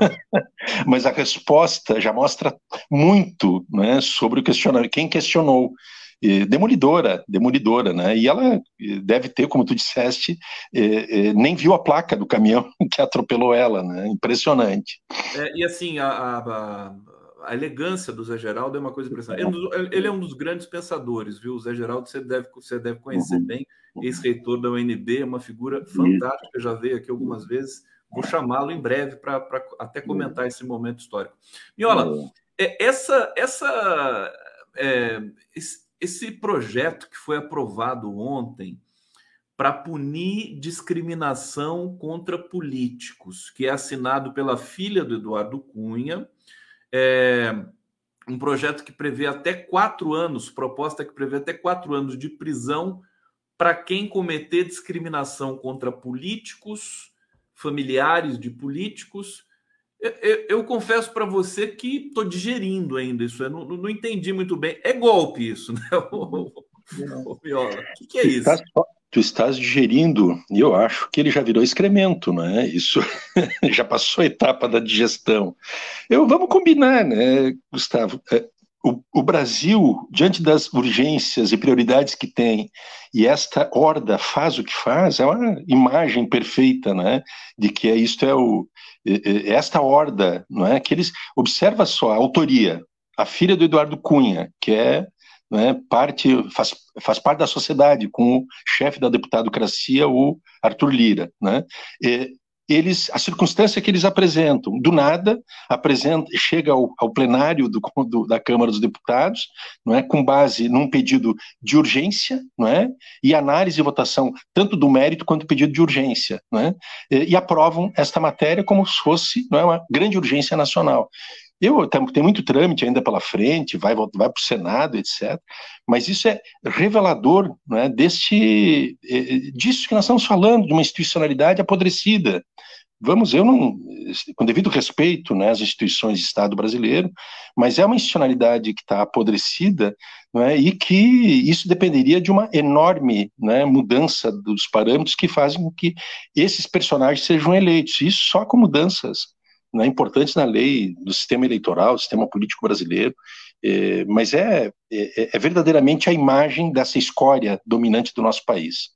Mas a resposta já mostra muito né, sobre o questionamento. Quem questionou demolidora, demolidora, né? E ela deve ter, como tu disseste, nem viu a placa do caminhão que atropelou ela, né? Impressionante. É, e assim, a, a, a, elegância do Zé Geraldo é uma coisa impressionante. Ele, ele, é um dos grandes pensadores, viu? O Zé Geraldo você deve, você deve conhecer uhum. bem, ex-reitor da UNB, é uma figura fantástica, já veio aqui algumas vezes. Vou chamá-lo em breve para até comentar esse momento histórico. Miola, é, essa, essa, é, esse projeto que foi aprovado ontem para punir discriminação contra políticos, que é assinado pela filha do Eduardo Cunha, é um projeto que prevê até quatro anos, proposta que prevê até quatro anos de prisão para quem cometer discriminação contra políticos, familiares de políticos eu, eu, eu confesso para você que estou digerindo ainda isso. Eu não, não, entendi muito bem. É golpe isso, né, o, Viola? O que, que é isso? Tu estás digerindo, e eu acho que ele já virou excremento, não é? Isso já passou a etapa da digestão. Eu vamos combinar, né, Gustavo? É, o, o, Brasil, diante das urgências e prioridades que tem, e esta horda faz o que faz, é uma imagem perfeita, né, de que é, isto é o esta horda, não é? Que eles observa só a autoria, a filha do Eduardo Cunha, que é, é parte faz, faz parte da sociedade com o chefe da deputadocracia, o Arthur Lira, né? E, eles, a circunstância que eles apresentam, do nada, apresenta, chega ao, ao plenário do, do, da Câmara dos Deputados, não é, com base num pedido de urgência, não é, e análise e votação tanto do mérito quanto do pedido de urgência, não é, e, e aprovam esta matéria como se fosse não é, uma grande urgência nacional. Eu tem muito trâmite ainda pela frente, vai vai para o Senado, etc. Mas isso é revelador né, deste disso que nós estamos falando, de uma institucionalidade apodrecida. Vamos, eu não, com devido respeito né, às instituições de Estado brasileiro, mas é uma institucionalidade que está apodrecida né, e que isso dependeria de uma enorme né, mudança dos parâmetros que fazem com que esses personagens sejam eleitos. Isso só com mudanças né, importantes na lei do sistema eleitoral, do sistema político brasileiro, é, mas é, é, é, verdadeiramente a imagem dessa escória dominante do nosso país.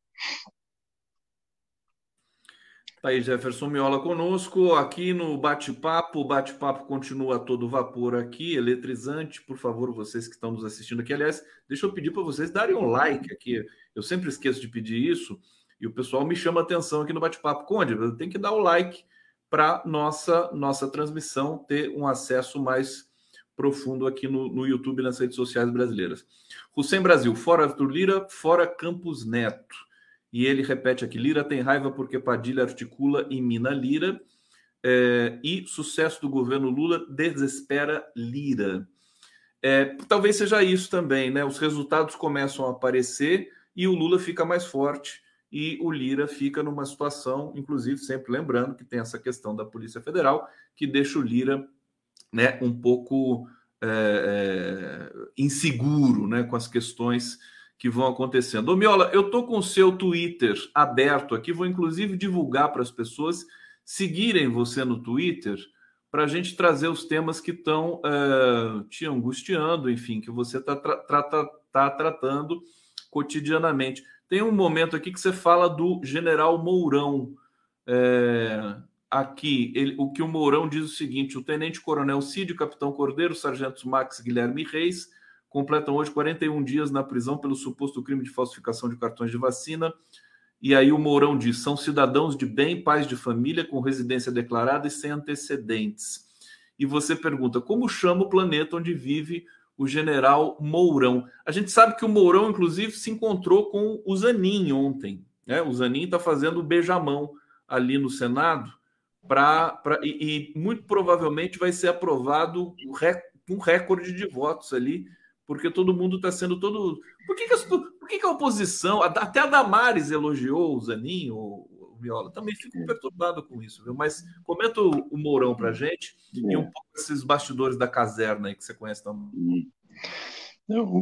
Tá aí, Jefferson Miola conosco, aqui no bate-papo. O bate-papo continua a todo vapor aqui, eletrizante. Por favor, vocês que estão nos assistindo aqui. Aliás, deixa eu pedir para vocês darem um like aqui. Eu sempre esqueço de pedir isso e o pessoal me chama atenção aqui no bate-papo. Conde, tem que dar o like para nossa nossa transmissão ter um acesso mais profundo aqui no, no YouTube e nas redes sociais brasileiras. Hussein Brasil, fora Arthur Lira, fora Campos Neto. E ele repete aqui: Lira tem raiva porque Padilha articula e mina Lira. É, e sucesso do governo Lula desespera Lira. É, talvez seja isso também, né? Os resultados começam a aparecer e o Lula fica mais forte e o Lira fica numa situação, inclusive, sempre lembrando que tem essa questão da Polícia Federal, que deixa o Lira né, um pouco é, é, inseguro né, com as questões que vão acontecendo. Ô, Miola, eu tô com o seu Twitter aberto aqui, vou inclusive divulgar para as pessoas seguirem você no Twitter para a gente trazer os temas que estão é, te angustiando, enfim, que você está tra tra tá tratando cotidianamente. Tem um momento aqui que você fala do general Mourão. É, aqui, ele, o que o Mourão diz é o seguinte: o tenente-coronel Cid, capitão Cordeiro, o sargento Max Guilherme Reis completam hoje 41 dias na prisão pelo suposto crime de falsificação de cartões de vacina. E aí o Mourão diz: são cidadãos de bem, pais de família, com residência declarada e sem antecedentes. E você pergunta: como chama o planeta onde vive o general Mourão. A gente sabe que o Mourão, inclusive, se encontrou com o Zanin ontem. Né? O Zanin está fazendo o beijamão ali no Senado pra, pra, e, e muito provavelmente vai ser aprovado um recorde de votos ali, porque todo mundo está sendo todo. Por que, que, por que, que a oposição, até a Damares elogiou o Zanin, o, Viola. Também fico perturbado com isso, viu? Mas comenta o, Mourão para gente é. e um pouco esses bastidores da caserna aí que você conhece também. O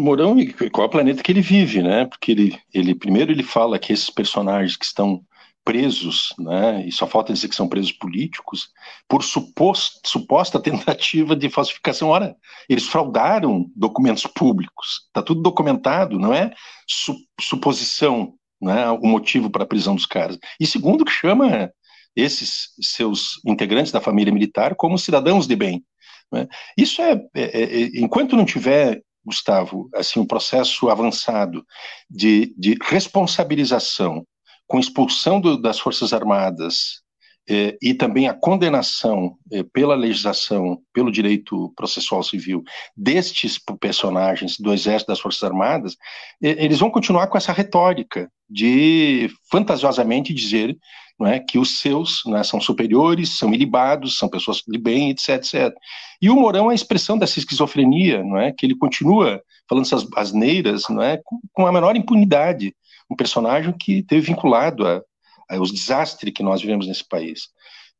Mourão e qual é o planeta que ele vive, né? Porque ele, ele primeiro ele fala que esses personagens que estão presos, né, e só falta dizer que são presos políticos, por suposto, suposta tentativa de falsificação. Ora, eles fraudaram documentos públicos, está tudo documentado, não é su suposição né, o motivo para a prisão dos caras. E segundo, que chama esses seus integrantes da família militar como cidadãos de bem. Né? Isso é, é, é, enquanto não tiver Gustavo, assim, um processo avançado de, de responsabilização com expulsão do, das Forças Armadas eh, e também a condenação eh, pela legislação, pelo direito processual civil destes personagens do Exército das Forças Armadas, eh, eles vão continuar com essa retórica de fantasiosamente dizer não é, que os seus é, são superiores, são ilibados, são pessoas de bem, etc, etc. E o Mourão é a expressão dessa esquizofrenia, não é, que ele continua falando essas asneiras, não é, com, com a menor impunidade um personagem que teve vinculado a, aos desastres que nós vivemos nesse país.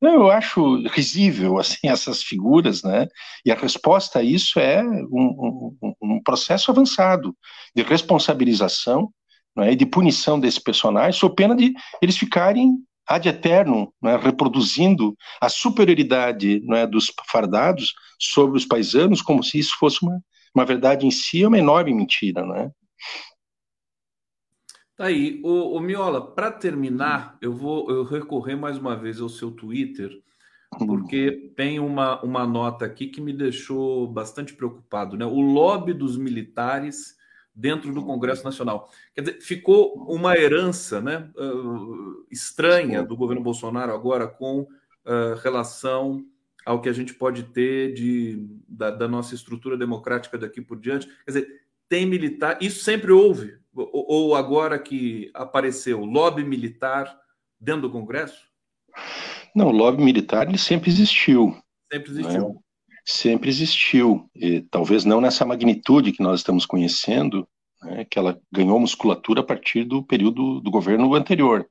Eu acho risível assim essas figuras, né? E a resposta a isso é um, um, um processo avançado de responsabilização né, e de punição desse personagem, sob pena de eles ficarem ad eterno, né, reproduzindo a superioridade né, dos fardados sobre os paisanos, como se isso fosse uma, uma verdade em si, é uma enorme mentira, né? Aí, o, o Miola, para terminar, eu vou eu recorrer mais uma vez ao seu Twitter, porque tem uma, uma nota aqui que me deixou bastante preocupado, né? O lobby dos militares dentro do Congresso Nacional. Quer dizer, ficou uma herança né, uh, estranha do governo Bolsonaro agora com uh, relação ao que a gente pode ter de, da, da, nossa estrutura democrática daqui por diante. Quer dizer, tem militar, isso sempre houve, ou agora que apareceu lobby militar dentro do Congresso? Não, o lobby militar ele sempre existiu. Sempre existiu. Né? Sempre existiu. E, talvez não nessa magnitude que nós estamos conhecendo, né, que ela ganhou musculatura a partir do período do governo anterior,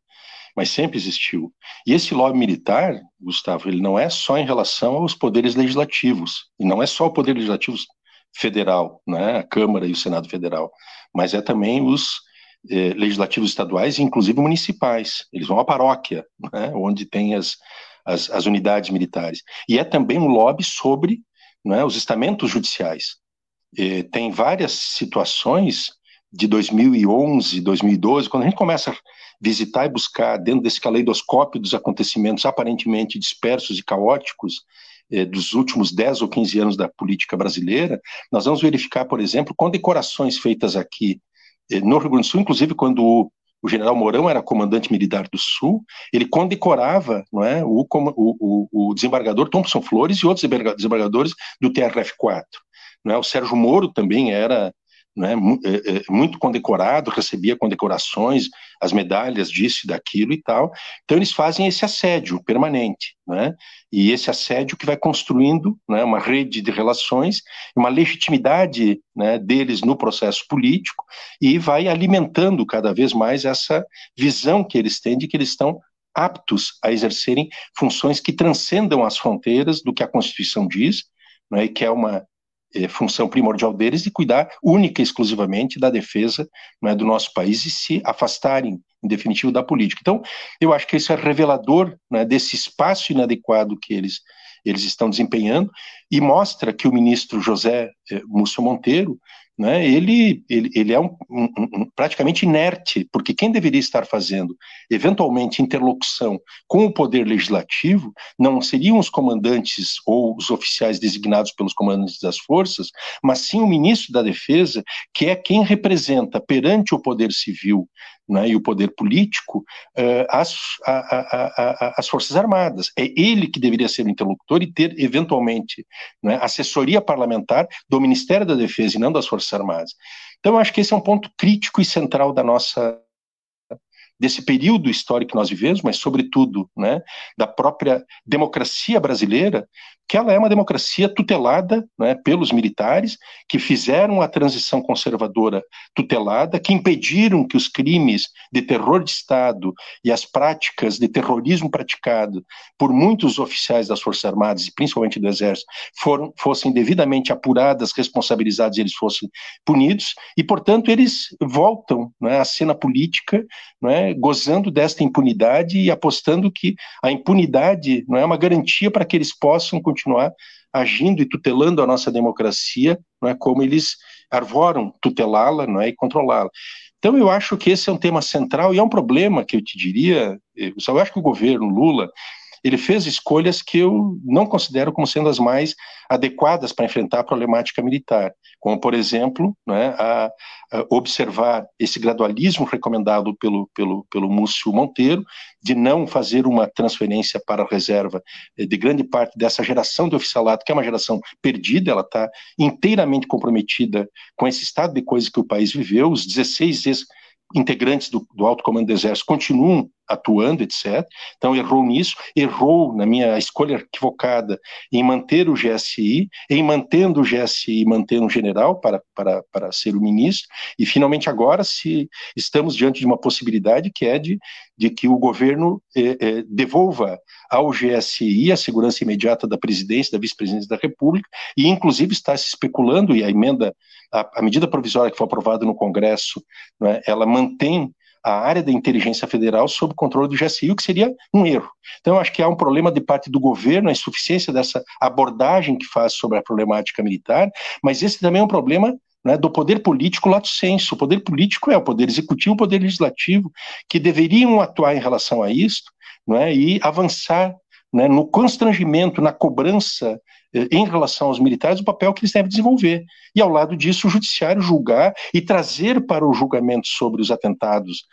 mas sempre existiu. E esse lobby militar, Gustavo, ele não é só em relação aos poderes legislativos, e não é só o poder legislativo federal, né, a Câmara e o Senado Federal, mas é também os eh, legislativos estaduais e inclusive municipais. Eles vão à paróquia, né, onde tem as, as, as, unidades militares. E é também um lobby sobre né, os estamentos judiciais. Tem várias situações de 2011, 2012, quando a gente começa a visitar e buscar dentro desse caleidoscópio dos acontecimentos aparentemente dispersos e caóticos eh, dos últimos 10 ou 15 anos da política brasileira, nós vamos verificar, por exemplo, condecorações feitas aqui eh, no Rio Grande do Sul, inclusive quando o, o general Mourão era comandante militar do Sul, ele condecorava não é, o, o, o desembargador Thompson Flores e outros desembargadores do TRF-4. Não é? O Sérgio Moro também era né, muito condecorado, recebia condecorações, as medalhas disso e daquilo e tal. Então eles fazem esse assédio permanente, né, e esse assédio que vai construindo né, uma rede de relações, uma legitimidade né, deles no processo político e vai alimentando cada vez mais essa visão que eles têm de que eles estão aptos a exercerem funções que transcendam as fronteiras do que a Constituição diz, né, que é uma é, função primordial deles de cuidar única e exclusivamente da defesa né, do nosso país e se afastarem, em definitivo, da política. Então, eu acho que isso é revelador né, desse espaço inadequado que eles, eles estão desempenhando e mostra que o ministro José eh, Múcio Monteiro né, ele, ele, ele é um, um, um, praticamente inerte, porque quem deveria estar fazendo, eventualmente, interlocução com o poder legislativo não seriam os comandantes ou os oficiais designados pelos comandantes das forças, mas sim o ministro da Defesa, que é quem representa perante o poder civil né, e o poder político uh, as, a, a, a, as Forças Armadas. É ele que deveria ser o interlocutor e ter, eventualmente, né, assessoria parlamentar do Ministério da Defesa e não das Forças Armadas. Então, eu acho que esse é um ponto crítico e central da nossa desse período histórico que nós vivemos, mas sobretudo, né, da própria democracia brasileira, que ela é uma democracia tutelada né, pelos militares, que fizeram a transição conservadora tutelada, que impediram que os crimes de terror de Estado e as práticas de terrorismo praticado por muitos oficiais das Forças Armadas, e principalmente do Exército, foram, fossem devidamente apuradas, responsabilizados eles fossem punidos, e, portanto, eles voltam né, à cena política né, gozando desta impunidade e apostando que a impunidade não é uma garantia para que eles possam continuar agindo e tutelando a nossa democracia, não é como eles arvoram tutelá-la, não é e controlá-la. Então eu acho que esse é um tema central e é um problema que eu te diria, eu acho que o governo Lula ele fez escolhas que eu não considero como sendo as mais adequadas para enfrentar a problemática militar, como, por exemplo, né, a, a observar esse gradualismo recomendado pelo, pelo, pelo Múcio Monteiro, de não fazer uma transferência para a reserva eh, de grande parte dessa geração de oficialato, que é uma geração perdida, ela está inteiramente comprometida com esse estado de coisas que o país viveu, os 16 ex integrantes do, do alto comando do exército continuam atuando, etc. Então errou nisso, errou na minha escolha equivocada em manter o GSI, em mantendo o GSI, manter um general para, para, para ser o ministro, e finalmente agora se estamos diante de uma possibilidade que é de, de que o governo eh, eh, devolva ao GSI a segurança imediata da presidência, da vice-presidência da República, e inclusive está se especulando, e a emenda, a, a medida provisória que foi aprovada no Congresso, é, ela mantém a área da inteligência federal sob controle do GSI, o que seria um erro. Então, acho que há um problema de parte do governo, a insuficiência dessa abordagem que faz sobre a problemática militar, mas esse também é um problema né, do poder político lato senso. O poder político é o poder executivo, o poder legislativo, que deveriam atuar em relação a isso né, e avançar né, no constrangimento, na cobrança em relação aos militares, o papel que eles devem desenvolver. E, ao lado disso, o judiciário julgar e trazer para o julgamento sobre os atentados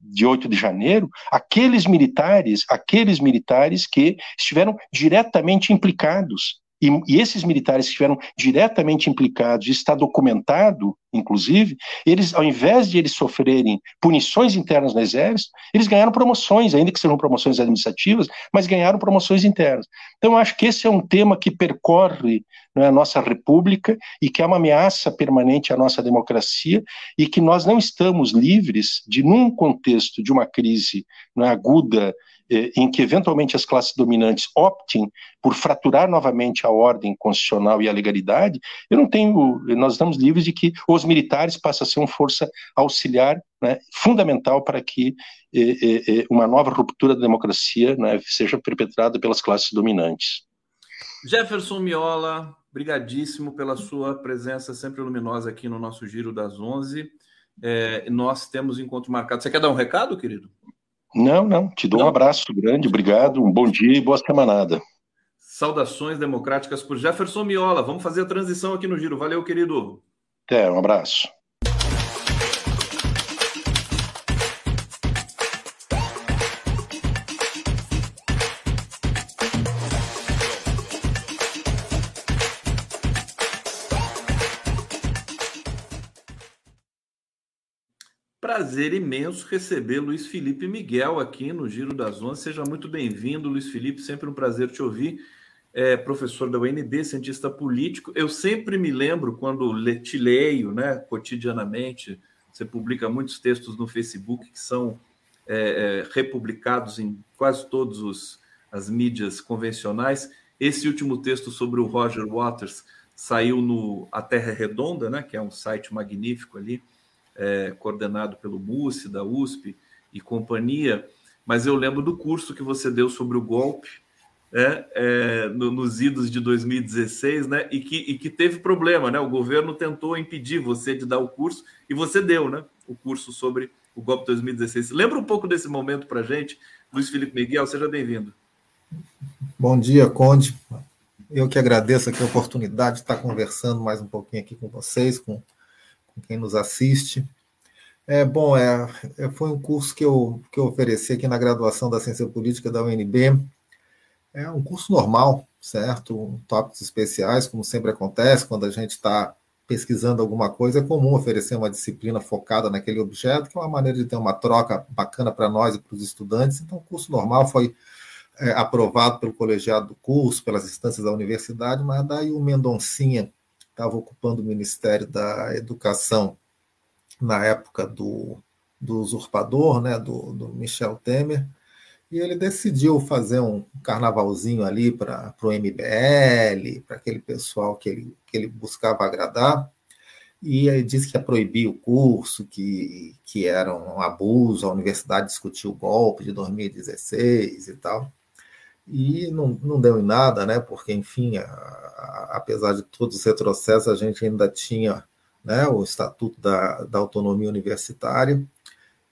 de 8 de janeiro aqueles militares, aqueles militares que estiveram diretamente implicados e, e, esses militares que estiveram diretamente implicados, está documentado, inclusive, eles, ao invés de eles sofrerem punições internas no exército, eles ganharam promoções, ainda que sejam promoções administrativas, mas ganharam promoções internas. Então, acho que esse é um tema que percorre né, a nossa república e que é uma ameaça permanente à nossa democracia e que nós não estamos livres de, num contexto de uma crise né, aguda em que eventualmente as classes dominantes optem por fraturar novamente a ordem constitucional e a legalidade, eu não tenho, nós estamos livres de que os militares passem a ser uma força auxiliar né, fundamental para que eh, eh, eh, uma nova ruptura da democracia né, seja perpetrada pelas classes dominantes. Jefferson Miola, brigadíssimo pela sua presença sempre luminosa aqui no nosso Giro das 11. É, nós temos encontro marcado. Você quer dar um recado, querido? Não, não. Te dou não. um abraço grande, obrigado, um bom dia e boa semanada. Saudações democráticas por Jefferson Miola. Vamos fazer a transição aqui no Giro. Valeu, querido. Até, um abraço. Prazer imenso receber Luiz Felipe Miguel aqui no Giro das Onze. Seja muito bem-vindo, Luiz Felipe. Sempre um prazer te ouvir. É professor da UNB, cientista político. Eu sempre me lembro quando te leio, né, cotidianamente. Você publica muitos textos no Facebook que são é, é, republicados em quase todas as mídias convencionais. Esse último texto sobre o Roger Waters saiu no A Terra Redonda, né, que é um site magnífico ali é, coordenado pelo MUSE, da USP e companhia, mas eu lembro do curso que você deu sobre o golpe é, é, no, nos idos de 2016, né? E que, e que teve problema, né? O governo tentou impedir você de dar o curso e você deu, né? O curso sobre o golpe 2016. Lembra um pouco desse momento para gente, Luiz Felipe Miguel? Seja bem-vindo. Bom dia, Conde. Eu que agradeço aqui a oportunidade de estar conversando mais um pouquinho aqui com vocês, com quem nos assiste. É, bom, é, é, foi um curso que eu, que eu ofereci aqui na graduação da Ciência Política da UNB. É um curso normal, certo? Um, tópicos especiais, como sempre acontece quando a gente está pesquisando alguma coisa, é comum oferecer uma disciplina focada naquele objeto, que é uma maneira de ter uma troca bacana para nós e para os estudantes. Então, o curso normal foi é, aprovado pelo colegiado do curso, pelas instâncias da universidade, mas daí o Mendoncinha estava ocupando o Ministério da Educação na época do, do usurpador, né, do, do Michel Temer, e ele decidiu fazer um carnavalzinho ali para o MBL, para aquele pessoal que ele, que ele buscava agradar. e ele disse que ia proibir o curso, que, que era um abuso, a universidade discutiu o golpe de 2016 e tal. E não, não deu em nada, né? Porque, enfim, a, a, apesar de todos os retrocessos, a gente ainda tinha né, o Estatuto da, da Autonomia Universitária,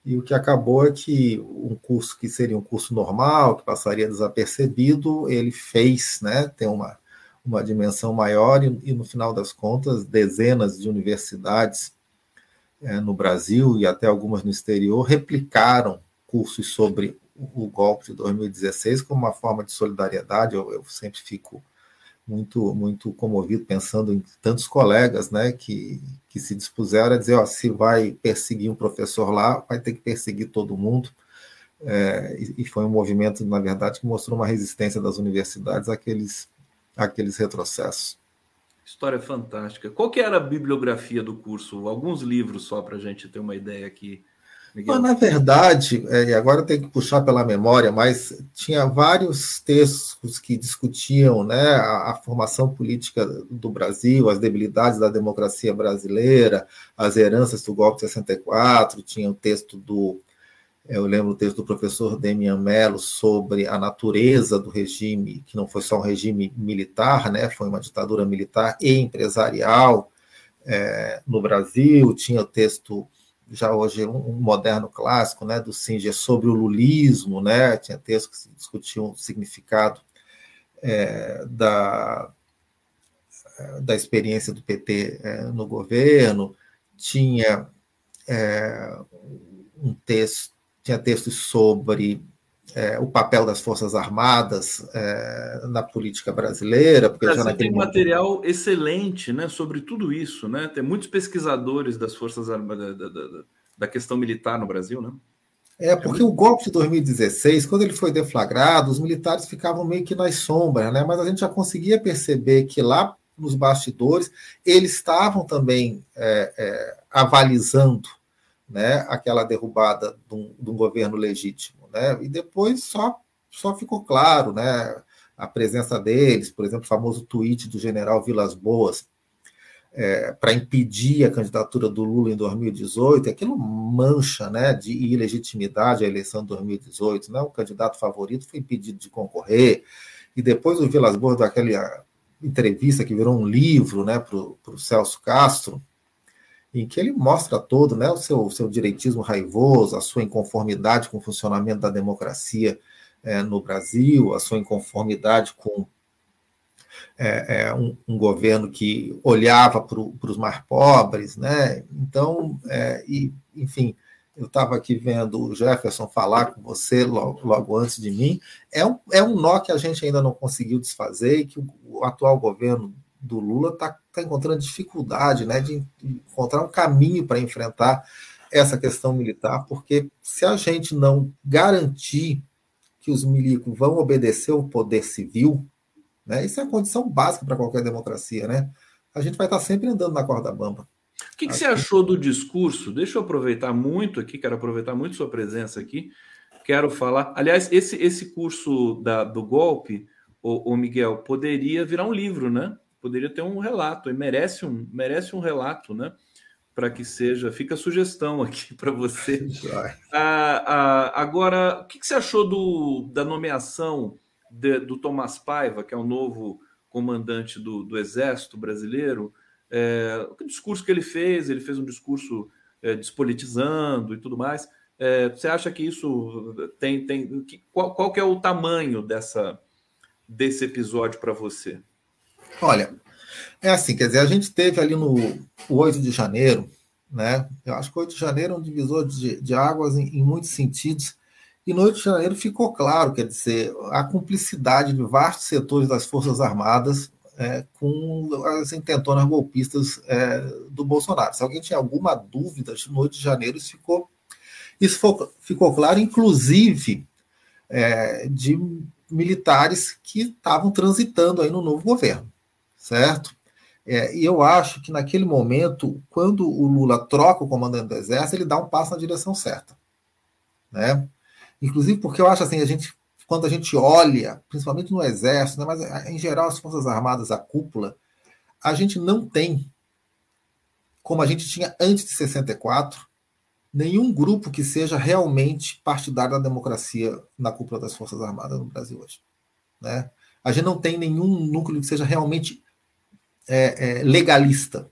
e o que acabou é que um curso que seria um curso normal, que passaria desapercebido, ele fez né, ter uma, uma dimensão maior, e, e no final das contas, dezenas de universidades é, no Brasil e até algumas no exterior replicaram cursos sobre o, golpe de 2016 como uma forma de solidariedade. Eu, eu sempre fico muito muito comovido pensando em tantos colegas né, que, que se dispuseram a dizer, ó, se vai perseguir um professor lá, vai ter que perseguir todo mundo. É, e, foi um movimento, na verdade, que mostrou uma resistência das universidades àqueles, àqueles retrocessos. História fantástica. Qual que era a bibliografia do curso? Alguns livros só para a gente ter uma ideia aqui. Mas, na verdade, é, agora tenho que puxar pela memória, mas tinha vários textos que discutiam né, a, a, formação política do Brasil, as debilidades da democracia brasileira, as heranças do golpe de 64, tinha o texto do. Eu lembro o texto do professor Demian Mello sobre a natureza do regime, que não foi só um regime militar, né, foi uma ditadura militar e empresarial é, no Brasil. Tinha o texto já hoje um, um moderno clássico, né, do Singer sobre o lulismo, né, tinha textos que discutiam o significado é, da, da experiência do PT é, no governo, tinha é, um texto, tinha textos sobre é, o papel das Forças Armadas é, na política brasileira. Porque já tem momento... material excelente né, sobre tudo isso. Né? Tem muitos pesquisadores das Forças Armadas, da, da, da questão militar no Brasil. Né? É, porque o golpe de 2016, quando ele foi deflagrado, os militares ficavam meio que nas sombras, né? mas a gente já conseguia perceber que lá nos bastidores eles estavam também é, é, avalizando né, aquela derrubada de um, de um governo legítimo né? E depois só, só ficou claro, né? A presença deles, por exemplo, o famoso tweet do general Vilas Boas é, para impedir a candidatura do Lula em 2018, aquilo mancha né, de ilegitimidade a eleição de 2018. Né? O candidato favorito foi impedido de concorrer, e depois o Vilas Boas daquela entrevista que virou um livro né, para o Celso Castro, em que ele mostra todo né, o seu, seu direitismo raivoso, a sua inconformidade com o funcionamento da democracia é, no Brasil, a sua inconformidade com é, é, um, um, governo que olhava para os mais pobres, né? Então, é, e, enfim, eu estava aqui vendo o Jefferson falar com você logo, logo, antes de mim, é um, é um nó que a gente ainda não conseguiu desfazer e que o, o atual governo do Lula está tá encontrando dificuldade né, de encontrar um caminho para enfrentar essa questão militar, porque se a gente não garantir que os milicos vão obedecer o poder civil, né, isso é a condição básica para qualquer democracia, né? A gente vai estar tá sempre andando na corda bamba. O que, que você achou do discurso? Deixa eu aproveitar muito aqui, quero aproveitar muito sua presença aqui. Quero falar. Aliás, esse, esse curso da, do golpe, o, Miguel, poderia virar um livro, né? Poderia ter um relato, e merece um, merece um relato, né? Para que seja, fica a sugestão aqui para você. Ah, ah, agora, o que, que, você achou do, da nomeação de, do Tomás Paiva, que é o novo comandante do, do Exército Brasileiro? É, o discurso que ele fez, ele fez um discurso é, despolitizando e tudo mais. É, você acha que isso tem. tem que, qual, qual que é o tamanho dessa, desse episódio para você? Olha, é assim, quer dizer, a gente teve ali no 8 de janeiro, né? Eu acho que o 8 de janeiro é um divisor de, de águas em, em, muitos sentidos. E no 8 de janeiro ficou claro, quer dizer, a cumplicidade de vastos setores das Forças Armadas é, com as intentonas golpistas é, do Bolsonaro. Se alguém tinha alguma dúvida, no 8 de janeiro isso ficou, isso ficou, ficou claro, inclusive é, de militares que estavam transitando aí no novo governo certo? É, e eu acho que naquele momento, quando o Lula troca o comandante do Exército, ele dá um passo na direção certa, né? Inclusive porque eu acho assim, a gente, quando a gente olha, principalmente no Exército, né, mas em geral as Forças Armadas, a cúpula, a gente não tem como a gente tinha antes de 64, nenhum grupo que seja realmente partidário da democracia na cúpula das Forças Armadas no Brasil hoje. Né? A gente não tem nenhum núcleo que seja realmente é, é, legalista,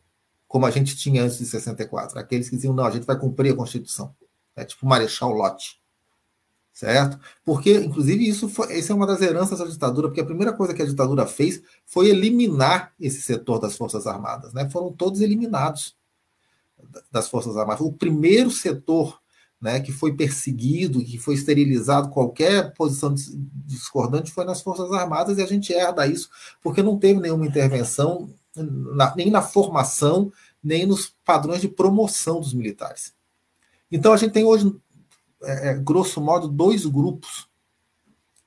como a gente tinha antes de 64. Aqueles que diziam, não, a gente vai cumprir a Constituição. É tipo o Marechal Lott. Certo? Porque, inclusive, isso foi, essa é uma das heranças da ditadura, porque a primeira coisa que a ditadura fez foi eliminar esse setor das Forças Armadas. Né? Foram todos eliminados das Forças Armadas. O primeiro setor né, que foi perseguido, que foi esterilizado, qualquer posição discordante foi nas Forças Armadas, e a gente herda isso, porque não teve nenhuma intervenção, na, nem na formação, nem nos padrões de promoção dos militares. Então a gente tem hoje, é, é, grosso modo, dois grupos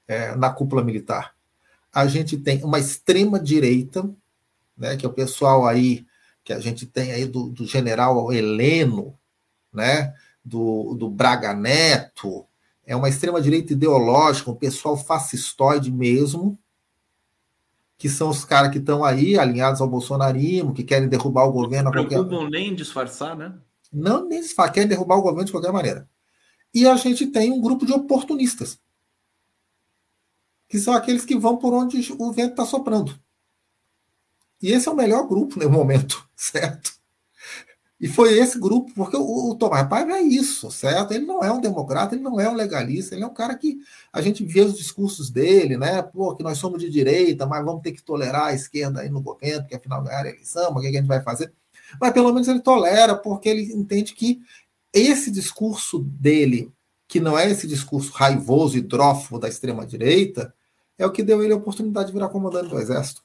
é, na cúpula militar. A gente tem uma extrema-direita, né, que é o pessoal aí que a gente tem aí do, do general Heleno, né, do, do Braga Neto, é uma extrema-direita ideológica, um pessoal fascistoide mesmo, que são os caras que estão aí alinhados ao bolsonarismo, que querem derrubar o governo. Não qualquer... nem disfarçar, né? Não, nem disfarçar, querem derrubar o governo de qualquer maneira. E a gente tem um grupo de oportunistas, que são aqueles que vão por onde o vento está soprando. E esse é o melhor grupo no momento, certo? E foi esse grupo, porque o, o Tomás Paiva é isso, certo? Ele não é um democrata, ele não é um legalista, ele é um cara que a gente vê os discursos dele, né? Pô, que nós somos de direita, mas vamos ter que tolerar a esquerda aí no governo, porque afinal ganhar a eleição, o que a gente vai fazer? Mas pelo menos ele tolera, porque ele entende que esse discurso dele, que não é esse discurso raivoso e drófilo da extrema-direita, é o que deu ele a oportunidade de virar comandante do Exército.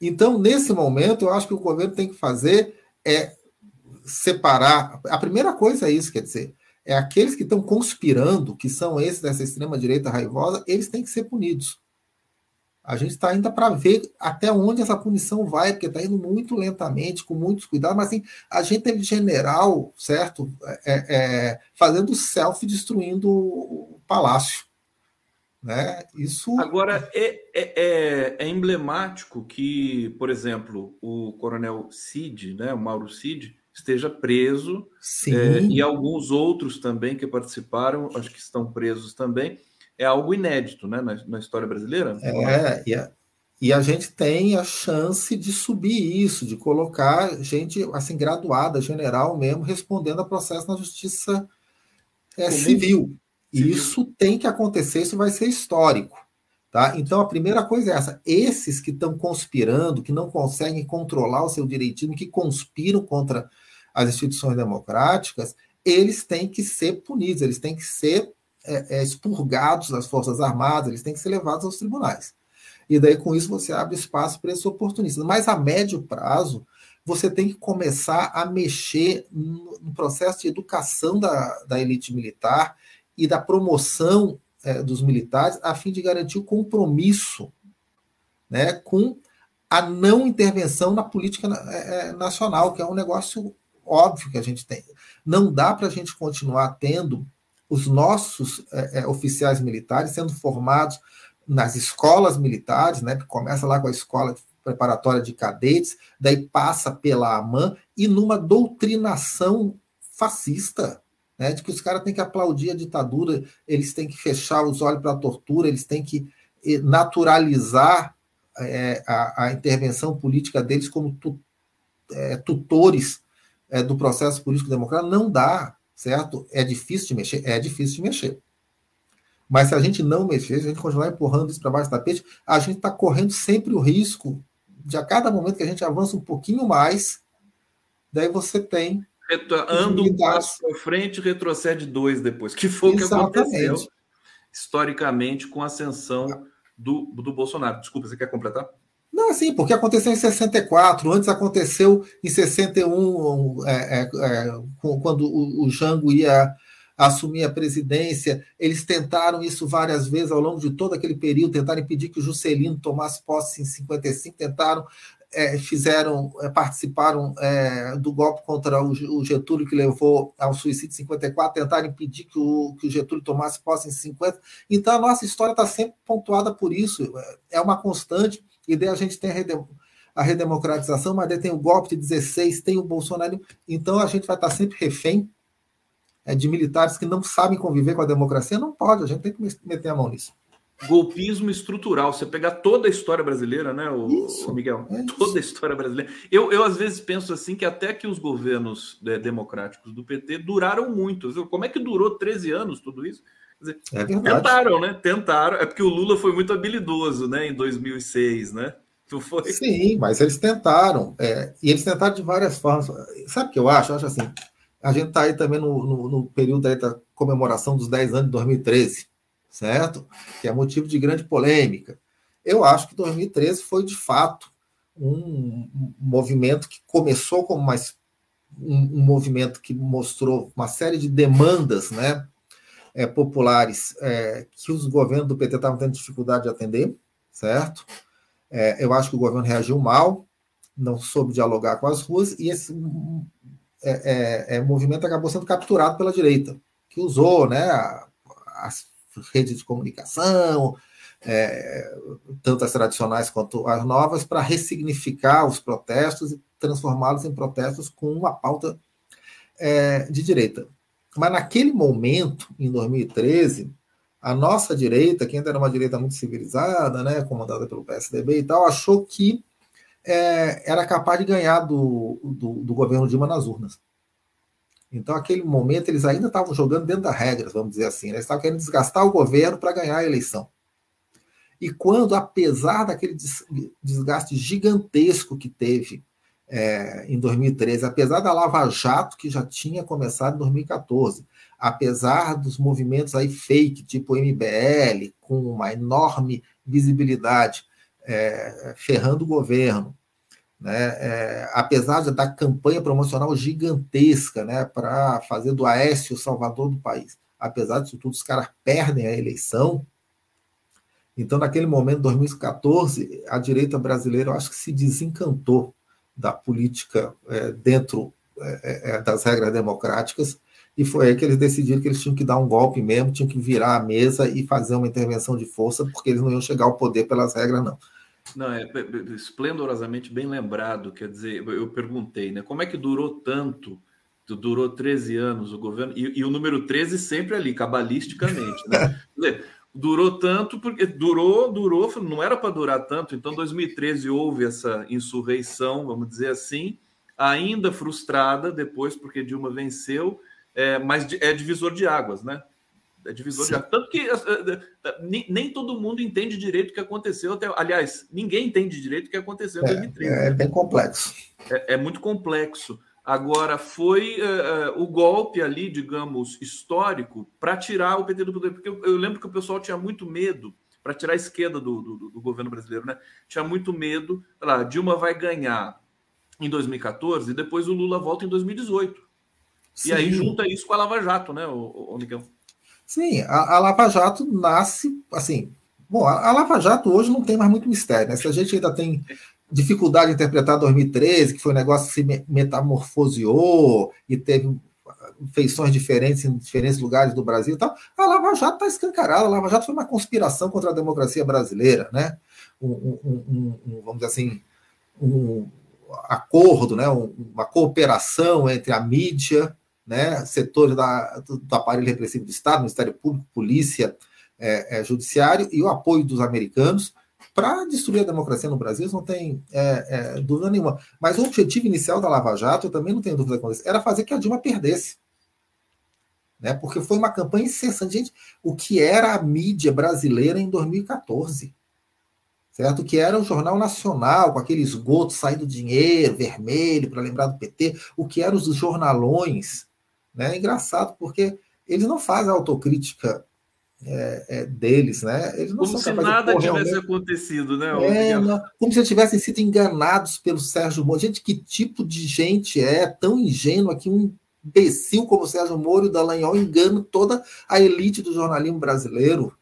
Então, nesse momento, eu acho que o governo tem que fazer é separar. A primeira coisa é isso, quer dizer, é aqueles que estão conspirando, que são esses dessa extrema-direita raivosa, eles têm que ser punidos. A gente está ainda para ver até onde essa punição vai, porque está indo muito lentamente, com muitos cuidados, mas assim, a gente teve general, certo? É, é, fazendo selfie destruindo o palácio. Né? Isso. Agora, é, é, é, é, emblemático que, por exemplo, o coronel Cid, né, o Mauro Cid, esteja preso, é, e alguns outros também que participaram, acho que estão presos também. É algo inédito né, na, na história brasileira. É, e a, e a gente tem a chance de subir isso, de colocar gente assim graduada, general mesmo, respondendo a processo na justiça é, civil. Isso tem que acontecer, isso vai ser histórico. Tá? Então, a primeira coisa é essa: esses que estão conspirando, que não conseguem controlar o seu direitinho, que conspiram contra as instituições democráticas, eles têm que ser punidos, eles têm que ser é, é, expurgados das Forças Armadas, eles têm que ser levados aos tribunais. E daí, com isso, você abre espaço para esses oportunistas. Mas, a médio prazo, você tem que começar a mexer no, no processo de educação da, da elite militar e da promoção é, dos militares, a fim de garantir o compromisso né, com a não intervenção na política é, é, nacional, que é um negócio óbvio que a gente tem. Não dá para a gente continuar tendo os nossos é, é, oficiais militares sendo formados nas escolas militares, né, que começa lá com a escola preparatória de cadetes, daí passa pela AMAN, e numa doutrinação fascista né, de que os caras têm que aplaudir a ditadura, eles têm que fechar os olhos para a tortura, eles têm que eh, naturalizar é, a, a, intervenção política deles como tu, é, tutores é, do processo político democrático, não dá, certo? É difícil de mexer? É difícil de mexer. Mas se a gente não mexer, se a gente continuar empurrando isso para baixo do tapete, a gente está correndo sempre o risco de a cada momento que a gente avança um pouquinho mais, daí você tem anda um passo para frente retrocede dois depois, que foi o que aconteceu historicamente com a ascensão do, do Bolsonaro. Desculpa, você quer completar? Não, assim, porque aconteceu em 64, antes aconteceu em 61, é, é, é, quando o, o Jango ia assumir a presidência. Eles tentaram isso várias vezes ao longo de todo aquele período, tentaram impedir que o Juscelino tomasse posse em 55, tentaram é, fizeram, é, participaram é, do golpe contra o, o, Getúlio, que levou ao suicídio em 54, tentaram impedir que o, que o Getúlio tomasse posse em 50. Então, a nossa história está sempre pontuada por isso, é uma constante, e daí a gente tem a redemocratização, mas tem o golpe de 16, tem o Bolsonaro. Então a gente vai estar sempre refém é, de militares que não sabem conviver com a democracia. Não pode, a gente tem que meter a mão nisso. Golpismo estrutural. Você pegar toda a história brasileira, né, o, isso, Miguel? É toda a história brasileira. Eu, eu, às vezes, penso assim que até que os governos é, democráticos do PT duraram muito. Como é que durou 13 anos tudo isso? Dizer, é tentaram, né? Tentaram. É porque o Lula foi muito habilidoso, né? Em 2006, né? Tu foi? Sim, mas eles tentaram. É, e eles tentaram de várias formas. Sabe o que eu acho? Eu acho assim, a gente está aí também no, no, no período da comemoração dos 10 anos de 2013, certo? Que é motivo de grande polêmica. Eu acho que 2013 foi, de fato, um, movimento que começou como mais um, um, movimento que mostrou uma série de demandas né, é, populares é, que os governos do PT estavam tendo dificuldade de atender, certo? É, eu acho que o governo reagiu mal, não soube dialogar com as ruas, e esse é, é, é movimento acabou sendo capturado pela direita, que usou né, as redes de comunicação, é, tanto as tradicionais quanto as novas, para ressignificar os protestos e transformá-los em protestos com uma pauta é, de direita. Mas naquele momento, em 2013, a nossa direita, que ainda era uma direita muito civilizada, né, comandada pelo PSDB e tal, achou que é, era capaz de ganhar do, do, do, governo Dilma nas urnas. Então, naquele momento, eles ainda estavam jogando dentro das regras, vamos dizer assim. Né? Eles estavam querendo desgastar o governo para ganhar a eleição. E quando, apesar daquele desgaste gigantesco que teve é, em 2013, apesar da Lava Jato, que já tinha começado em 2014, apesar dos movimentos aí fake, tipo MBL, com uma enorme visibilidade, é, ferrando o governo, né? É, apesar da campanha promocional gigantesca né, para fazer do Aécio o salvador do país, apesar disso tudo, os caras perdem a eleição. Então, naquele momento, 2014, a direita brasileira, eu acho que se desencantou da política é, dentro é, é, das regras democráticas, e foi aí que eles decidiram que eles tinham que dar um golpe mesmo, tinham que virar a mesa e fazer uma intervenção de força, porque eles não iam chegar ao poder pelas regras, não. Não, é esplendorosamente bem lembrado. Quer dizer, eu perguntei, né? Como é que durou tanto? Durou 13 anos o governo, e, e o número 13 sempre ali, cabalisticamente, né? dizer, durou tanto porque durou, durou, não era para durar tanto. Então, 2013 houve essa insurreição, vamos dizer assim, ainda frustrada depois porque Dilma venceu, é, mas é divisor de águas, né? É divisor de. Tanto que nem, nem, todo mundo entende direito o que aconteceu até. Aliás, ninguém entende direito o que aconteceu em 2013. É, é bem complexo. É, é, muito complexo. Agora, foi uh, o golpe ali, digamos, histórico, para tirar o PT do poder. Porque eu, eu, lembro que o pessoal tinha muito medo, para tirar a esquerda do, do, do, governo brasileiro, né? Tinha muito medo. Lá, Dilma vai ganhar em 2014 e depois o Lula volta em 2018. Sim. E aí junta isso com a Lava Jato, né, o, o Nicão? Sim, a, a, Lava Jato nasce assim. Bom, a, a, Lava Jato hoje não tem mais muito mistério, né? Se a gente ainda tem dificuldade de interpretar 2013, que foi um negócio que se metamorfoseou e teve feições diferentes em diferentes lugares do Brasil e tal, a Lava Jato está escancarada. A Lava Jato foi uma conspiração contra a democracia brasileira, né? Um, um, um, vamos dizer assim, um acordo, né? uma cooperação entre a mídia né, setores da, do, aparelho repressivo do Estado, Ministério Público, Polícia, é, é, Judiciário e o apoio dos americanos para destruir a democracia no Brasil, não tem é, é, dúvida nenhuma. Mas o objetivo inicial da Lava Jato, eu também não tenho dúvida com isso, era fazer que a Dilma perdesse. Né, porque foi uma campanha incessante. Gente, o que era a mídia brasileira em 2014? certo? Que era o Jornal Nacional, com aquele esgoto saindo dinheiro vermelho para lembrar do PT, o que eram os jornalões né? É engraçado, porque eles não fazem autocrítica é, é, deles, né? Eles não como se nada tivesse realmente... acontecido, né? É, não, como se eles tivessem sido enganados pelo Sérgio Moro. Gente, que tipo de gente é tão ingênua que um imbecil como o Sérgio Moro e o Dallagnol engana toda a elite do jornalismo brasileiro,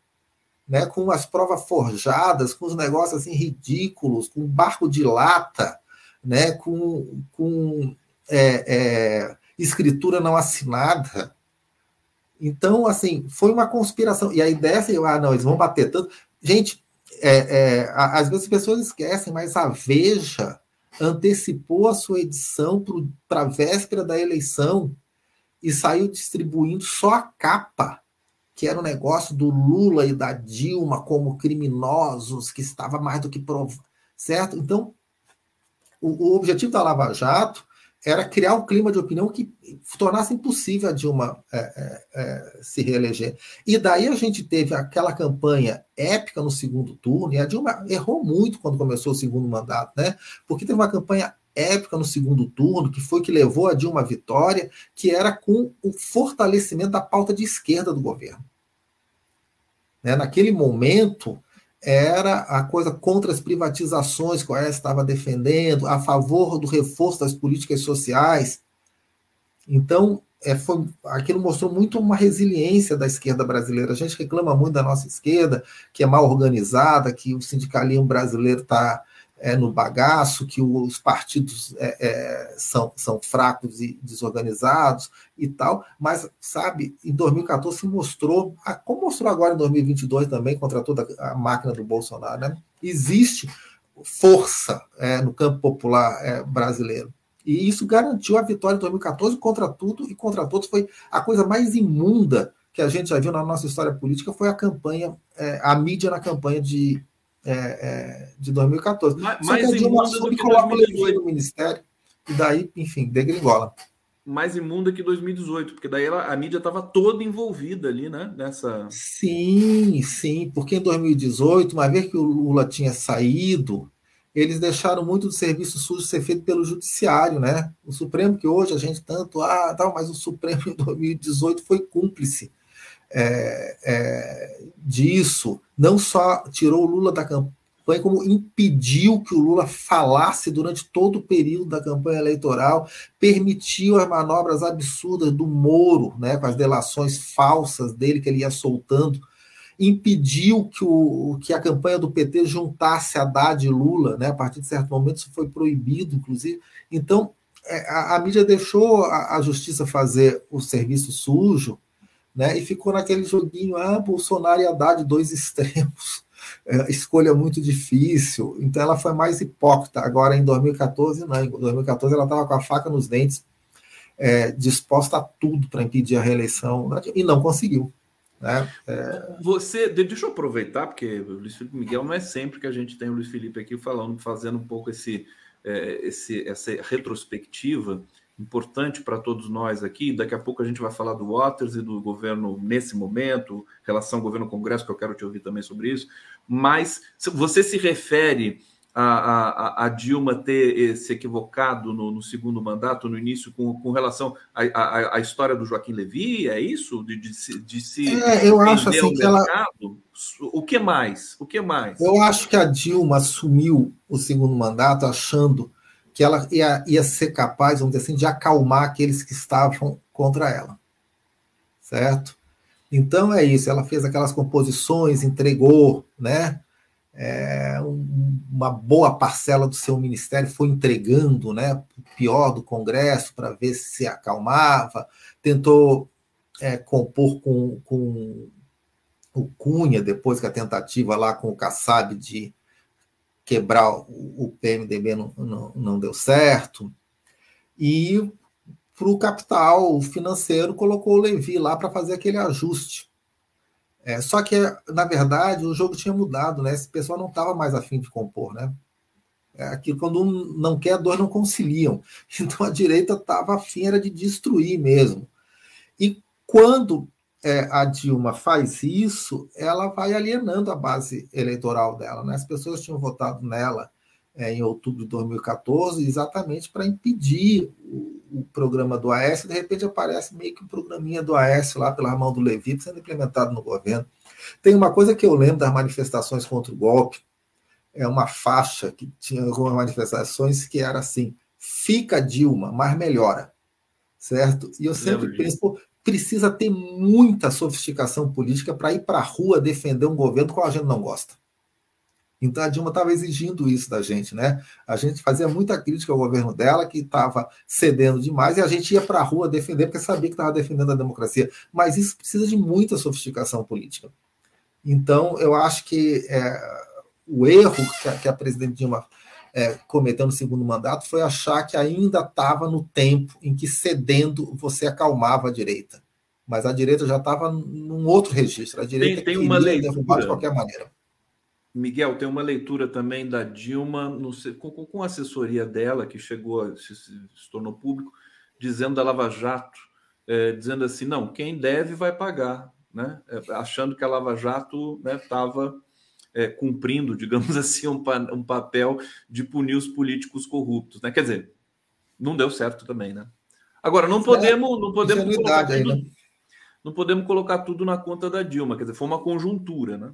né? Com as provas forjadas, com os negócios assim ridículos, com barco de lata, né? Com, com é, é escritura não assinada. Então, assim, foi uma conspiração. E a ideia assim, ah, não, eles vão bater tanto. Gente, é, é, às vezes as pessoas esquecem, mas a Veja antecipou a sua edição para a véspera da eleição e saiu distribuindo só a capa, que era o um negócio do Lula e da Dilma como criminosos, que estava mais do que provado, certo? Então, o, o objetivo da Lava Jato era criar um clima de opinião que tornasse impossível a Dilma é, é, é, se reeleger. E daí a gente teve aquela campanha épica no segundo turno, e a Dilma errou muito quando começou o segundo mandato, né? Porque teve uma campanha épica no segundo turno, que foi que levou a Dilma à vitória, que era com o fortalecimento da pauta de esquerda do governo. Né? Naquele momento, era a coisa contra as privatizações que o Aécio estava defendendo, a favor do reforço das políticas sociais. Então, é, foi, aquilo mostrou muito uma resiliência da esquerda brasileira. A gente reclama muito da nossa esquerda, que é mal organizada, que o sindicalismo brasileiro está é, no bagaço, que os partidos é, é, são, são fracos e desorganizados e tal, mas, sabe, em 2014 se mostrou, como mostrou agora em 2022 também, contra toda a máquina do Bolsonaro, né? existe força é, no campo popular é, brasileiro. E isso garantiu a vitória em 2014 contra tudo e contra todos. Foi a coisa mais imunda que a gente já viu na nossa história política foi a campanha, é, a mídia na campanha de é, é, de 2014. Mas, Só que a Dilma e coloca o no ministério, e daí, enfim, degringola. Mais imunda que 2018, porque daí ela, a mídia estava toda envolvida ali, né? Nessa. Sim, sim, porque em 2018, uma vez que o Lula tinha saído, eles deixaram muito do serviço sujo ser feito pelo judiciário, né? O Supremo, que hoje a gente tanto, ah, tal, mas o Supremo em 2018 foi cúmplice é, é, disso, não só tirou o Lula da campanha, como impediu que o Lula falasse durante todo o período da campanha eleitoral, permitiu as manobras absurdas do Moro, né, com as delações falsas dele que ele ia soltando, impediu que, o, que a campanha do PT juntasse Haddad e Lula, né, a partir de certo momento isso foi proibido, inclusive. Então, é, a, a mídia deixou a, a justiça fazer o serviço sujo, né? E ficou naquele joguinho, ah, Bolsonaro e Haddad, dois extremos. É, escolha muito difícil. Então ela foi mais hipócrita. Agora, em 2014, não. Em 2014 ela estava com a faca nos dentes, é, disposta a tudo para impedir a reeleição, e não conseguiu. Né? É... Você, deixa eu aproveitar, porque o Luiz Felipe Miguel não é sempre que a gente tem o Luiz Felipe aqui falando, fazendo um pouco esse, é, esse essa retrospectiva importante para todos nós aqui. Daqui a pouco a gente vai falar do Waters e do governo nesse momento, relação governo-congresso, que eu quero te ouvir também sobre isso. Mas você se refere a, a, a Dilma ter se equivocado no, no, segundo mandato, no início, com, com relação à, história do Joaquim Levy? É isso? De, de, de, de se. É, eu acho assim que ela. O que mais? O que mais? Eu acho que a Dilma assumiu o segundo mandato achando que ela ia, ia ser capaz, vamos dizer assim, de acalmar aqueles que estavam contra ela. Certo? Então é isso, ela fez aquelas composições, entregou, né? É, um, uma boa parcela do seu ministério foi entregando, né? O pior do Congresso para ver se se acalmava, tentou é, compor com, com o Cunha, depois que a tentativa lá com o Kassab de quebrar o, PMDB não, não, não deu certo. E para o capital financeiro colocou o Levi lá para fazer aquele ajuste. É, só que, na verdade, o jogo tinha mudado, né? Esse pessoal não estava mais afim de compor, né? É aquilo quando um não quer, dois não conciliam. Então a direita estava afim era de destruir mesmo. E quando é, a Dilma faz isso, ela vai alienando a base eleitoral dela. Né? As pessoas tinham votado nela é, em outubro de 2014 exatamente para impedir o, o, programa do AS. De repente aparece meio que um programinha do AS lá pela mão do Levi sendo implementado no governo. Tem uma coisa que eu lembro das manifestações contra o golpe, é uma faixa que tinha algumas manifestações que era assim: fica Dilma, mas melhora certo? E eu sempre penso, precisa ter muita sofisticação política para ir para a rua defender um governo que a gente não gosta. Então a Dilma estava exigindo isso da gente, né? A gente fazia muita crítica ao governo dela, que estava cedendo demais, e a gente ia para a rua defender, porque sabia que estava defendendo a democracia. Mas isso precisa de muita sofisticação política. Então, eu acho que é, o erro que a, que a presidente Dilma é, cometeu no segundo mandato foi achar que ainda estava no tempo em que cedendo você acalmava a direita. Mas a direita já estava num outro registro. A direita tem, tem uma leitura. derrubar de qualquer maneira. Miguel, tem uma leitura também da Dilma, no, com, com a assessoria dela, que chegou, se, se, se tornou público, dizendo da Lava Jato, é, dizendo assim: não, quem deve vai pagar, né? É, achando que a Lava Jato estava né, é, cumprindo, digamos assim, um, um, papel de punir os políticos corruptos, né? Quer dizer, não deu certo também, né? Agora, não podemos, não podemos colocar tudo, né? não podemos colocar tudo na conta da Dilma, quer dizer, foi uma conjuntura, né?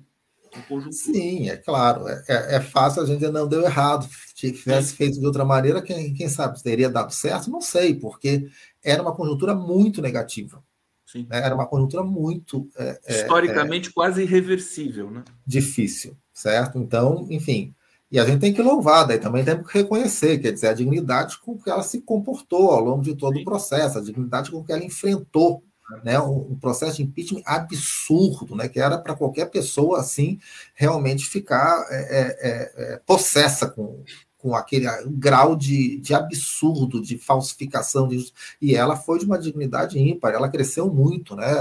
Uma conjuntura. Sim, é claro, é, é, é fácil, a gente não deu errado. Se tivesse feito de outra maneira, quem, quem sabe teria dado certo? Não sei, porque era uma conjuntura muito negativa. Sim. Né? Era uma conjuntura muito. É, é, Historicamente, é, quase irreversível, né? Difícil, certo? Então, enfim. E a gente tem que louvar, daí também temos que reconhecer, quer dizer, a dignidade com que ela se comportou ao longo de todo Sim. o processo, a dignidade com que ela enfrentou né, um, um, processo de impeachment absurdo, né, que era para qualquer pessoa assim realmente ficar é, é, é, possessa com, com aquele grau de, de absurdo, de falsificação, de, e ela foi de uma dignidade ímpar, ela cresceu muito, né?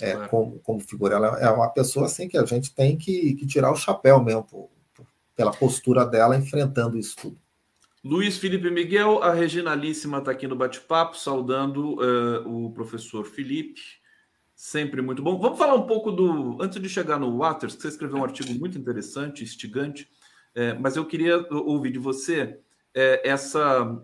É, é. como, como figura. Ela é uma pessoa assim que a gente tem que, que tirar o chapéu mesmo por, por, pela postura dela enfrentando isso tudo. Luiz Felipe Miguel, a Reginalíssima está aqui no bate-papo, saudando uh, o professor Felipe. Sempre muito bom. Vamos falar um pouco do. Antes de chegar no Waters, que você escreveu um artigo muito interessante, instigante, é, mas eu queria ouvir de você é, essa,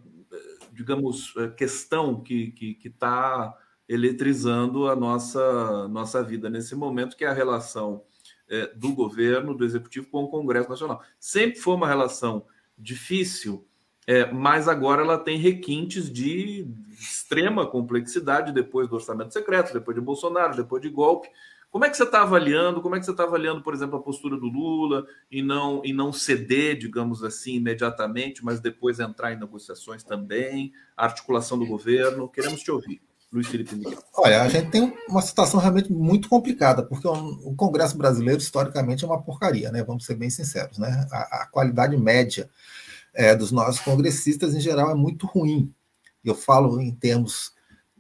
digamos, é, questão que está tá eletrizando a nossa, nossa vida nesse momento, que é a relação é, do governo, do executivo com o Congresso Nacional. Sempre foi uma relação difícil, é, mas agora ela tem requintes de extrema complexidade depois do orçamento secreto, depois de Bolsonaro, depois de golpe. Como é que você está avaliando? Como é que você está avaliando, por exemplo, a postura do Lula e não, e não ceder, digamos assim, imediatamente, mas depois entrar em negociações também, a articulação do governo? Queremos te ouvir. Luiz Felipe Miguel. Olha, a gente tem uma situação realmente muito complicada, porque o Congresso brasileiro, historicamente, é uma porcaria, né? Vamos ser bem sinceros, né? A, a qualidade média é, dos nossos congressistas, em geral, é muito ruim. Eu falo em termos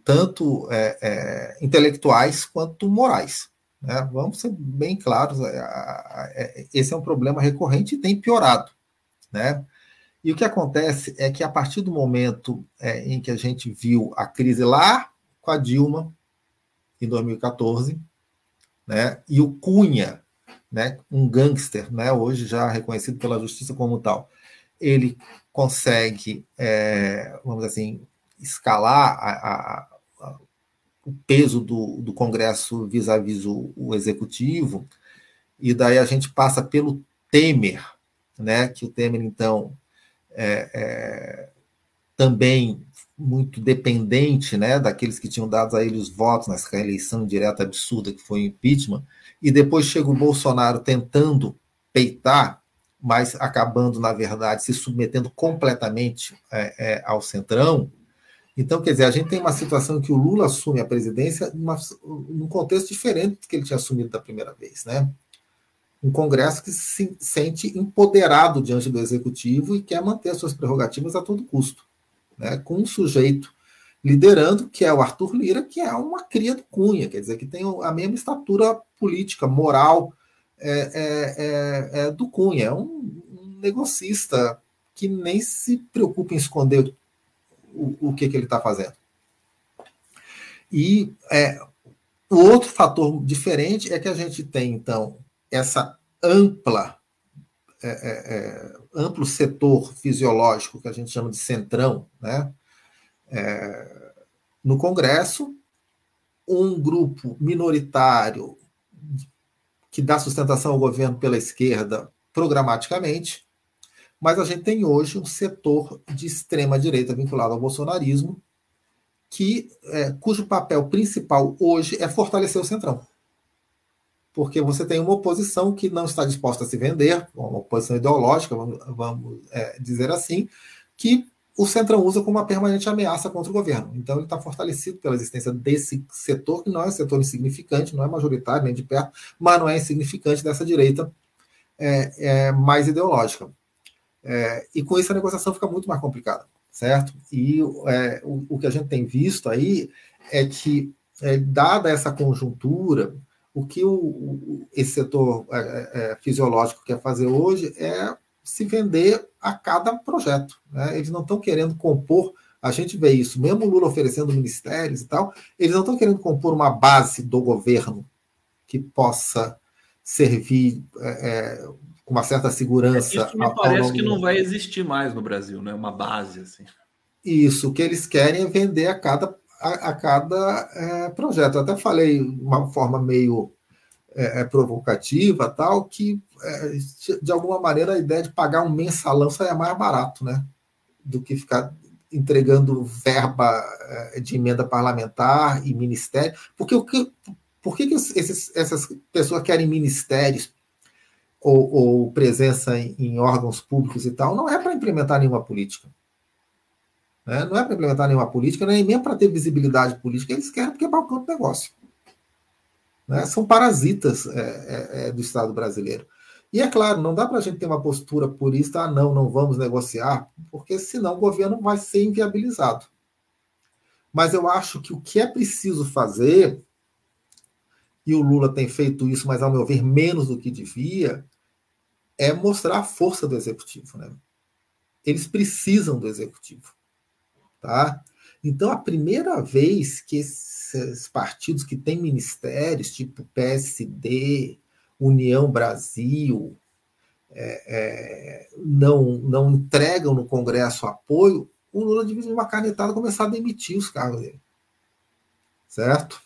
tanto é, é, intelectuais quanto morais. Né? Vamos ser bem claros, é, é, esse é um problema recorrente e tem piorado. Né? E o que acontece é que a partir do momento é, em que a gente viu a crise lá com a Dilma, em 2014, né, e o Cunha, né, um gangster, né, hoje já reconhecido pela justiça como tal, ele consegue, é, vamos assim, escalar a, a, o peso do, do Congresso vis-à-vis o, o, executivo, e daí a gente passa pelo Temer, né, que o Temer, então, é, é, também muito dependente né, daqueles que tinham dado a ele os votos nessa eleição direta absurda que foi o impeachment, e depois chega o Bolsonaro tentando peitar, mas acabando, na verdade, se submetendo completamente é, é, ao centrão, então, quer dizer, a gente tem uma situação que o Lula assume a presidência numa, num contexto diferente do que ele tinha assumido da primeira vez, né? Um Congresso que se sente empoderado diante do Executivo e quer manter suas prerrogativas a todo custo, né? Com um sujeito liderando, que é o Arthur Lira, que é uma cria do Cunha, quer dizer, que tem a mesma estatura política, moral é, é, é, é do Cunha, é um, um negocista que nem se preocupa em esconder o, o que, que ele está fazendo. E é, o outro fator diferente é que a gente tem, então, essa ampla, é, é, é amplo setor fisiológico que a gente chama de centrão, né? É, no Congresso, um grupo minoritário que dá sustentação ao governo pela esquerda programaticamente, mas a gente tem hoje um setor de extrema direita vinculado ao bolsonarismo, que é, cujo papel principal hoje é fortalecer o centrão. Porque você tem uma oposição que não está disposta a se vender, uma oposição ideológica, vamos, vamos é, dizer assim, que o Centrão usa como uma permanente ameaça contra o governo. Então, ele está fortalecido pela existência desse setor, que não é um setor insignificante, não é majoritário nem de perto, mas não é insignificante dessa direita é, é mais ideológica. É, e com isso a negociação fica muito mais complicada, certo? E é, o, o, que a gente tem visto aí é que, é, dada essa conjuntura, o que o, o esse setor é, é, fisiológico quer fazer hoje é se vender a cada projeto. Né? Eles não estão querendo compor, a gente vê isso, mesmo Lula oferecendo ministérios e tal, eles não estão querendo compor uma base do governo que possa servir é, com uma certa segurança. Isso me parece que não vai existir mais no Brasil, né? Uma base assim. Isso, o que eles querem é vender a cada, a, a cada é, projeto. Eu até falei de uma forma meio é, é provocativa, tal, que é, de alguma maneira a ideia de pagar um mensalão saia mais barato, né? Do que ficar entregando verba é, de emenda parlamentar e ministério. Porque o que, por que, que esses, essas pessoas querem ministérios ou, ou presença em, em, órgãos públicos e tal? Não é para implementar nenhuma política. Né? Não é para implementar nenhuma política, nem mesmo para ter visibilidade política. Eles querem porque é balcão do negócio. Né? São parasitas é, é, é, do Estado brasileiro. E é claro, não dá para a gente ter uma postura purista, ah, não, não vamos negociar, porque senão o governo vai ser inviabilizado. Mas eu acho que o que é preciso fazer e o Lula tem feito isso, mas ao meu ver menos do que devia, é mostrar a força do executivo, né? Eles precisam do executivo, tá? Então, a primeira vez que esses partidos que têm ministérios, tipo PSD, União Brasil, é, é, não, não entregam no Congresso apoio, o Lula devia uma canetada começar a demitir os cargos dele. Certo?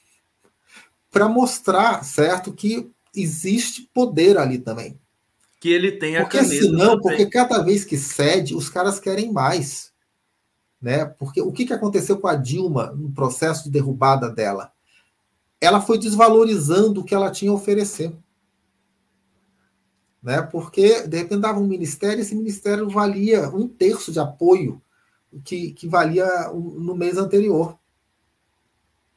para mostrar, certo, que existe poder ali também. Que ele tem a Porque senão, porque cada vez que cede, os caras querem mais. Né? Porque o que, que aconteceu com a Dilma no processo de derrubada dela? Ela foi desvalorizando o que ela tinha a oferecer. Né? Porque, de repente, dava um ministério, esse ministério valia um terço de apoio que, que valia no mês anterior.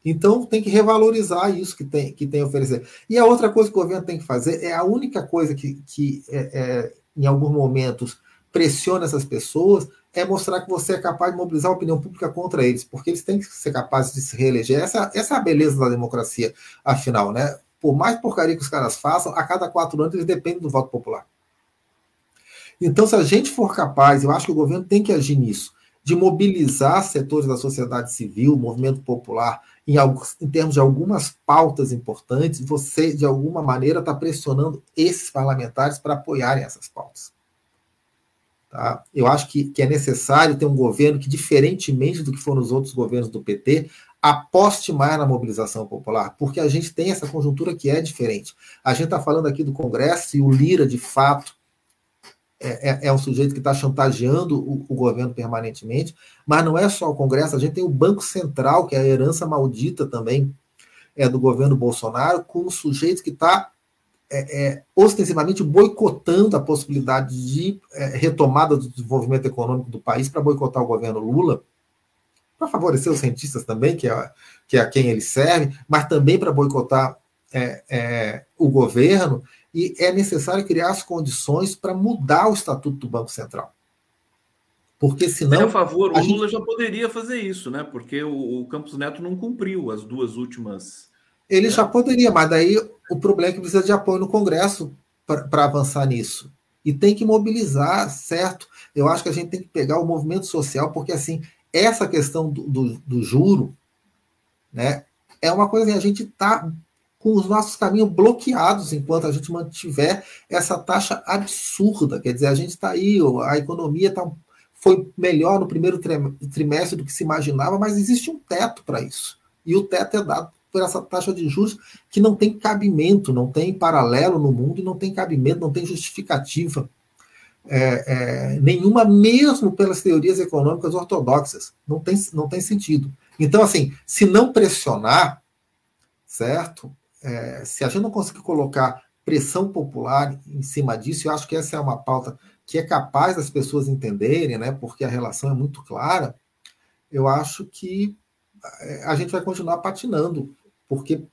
Então tem que revalorizar isso que tem, que tem a oferecer. E a outra coisa que o governo tem que fazer é a única coisa que, que é, é, em alguns momentos pressiona essas pessoas é mostrar que você é capaz de mobilizar a opinião pública contra eles, porque eles têm que ser capazes de se reeleger. Essa, essa é a beleza da democracia, afinal, né? Por mais porcaria que os caras façam, a cada quatro anos eles dependem do voto popular. Então, se a gente for capaz, eu acho que o governo tem que agir nisso, de mobilizar setores da sociedade civil, movimento popular, em, alguns, em termos de algumas pautas importantes, você, de alguma maneira, está pressionando esses parlamentares para apoiarem essas pautas. Tá? Eu acho que, que é necessário ter um governo que, diferentemente do que foram os outros governos do PT, aposte mais na mobilização popular, porque a gente tem essa conjuntura que é diferente. A gente está falando aqui do Congresso e o Lira, de fato, é, é, é um sujeito que está chantageando o, o, governo permanentemente, mas não é só o Congresso, a gente tem o Banco Central, que é a herança maldita também é do governo Bolsonaro, com um sujeito que está é, é, ostensivamente boicotando a possibilidade de é, retomada do desenvolvimento econômico do país para boicotar o governo Lula, para favorecer os cientistas também, que é, que é a quem ele serve, mas também para boicotar é, o governo e é necessário criar as condições para mudar o estatuto do Banco Central. Porque senão. Por favor, o Lula gente... já poderia fazer isso, né? Porque o, o, Campos Neto não cumpriu as duas últimas. Ele né? já poderia, mas daí o problema é que precisa de apoio no Congresso para avançar nisso. E tem que mobilizar, certo? Eu acho que a gente tem que pegar o movimento social, porque assim, essa questão do, do, do juro, né? É uma coisa que a gente está com os nossos caminhos bloqueados enquanto a gente mantiver essa taxa absurda. Quer dizer, a gente está aí, a economia tá, foi melhor no primeiro trimestre do que se imaginava, mas existe um teto para isso. E o teto é dado por essa taxa de juros que não tem cabimento, não tem paralelo no mundo não tem cabimento, não tem justificativa é, é, nenhuma, mesmo pelas teorias econômicas ortodoxas. Não tem, não tem sentido. Então, assim, se não pressionar, certo? É, se a gente não conseguir colocar pressão popular em cima disso, eu acho que essa é uma pauta que é capaz das pessoas entenderem, né, porque a relação é muito clara, eu acho que é, a gente vai continuar patinando, porque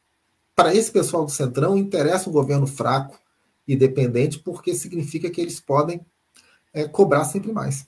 para esse pessoal do Centrão interessa um governo fraco e dependente, porque significa que eles podem é, cobrar sempre mais.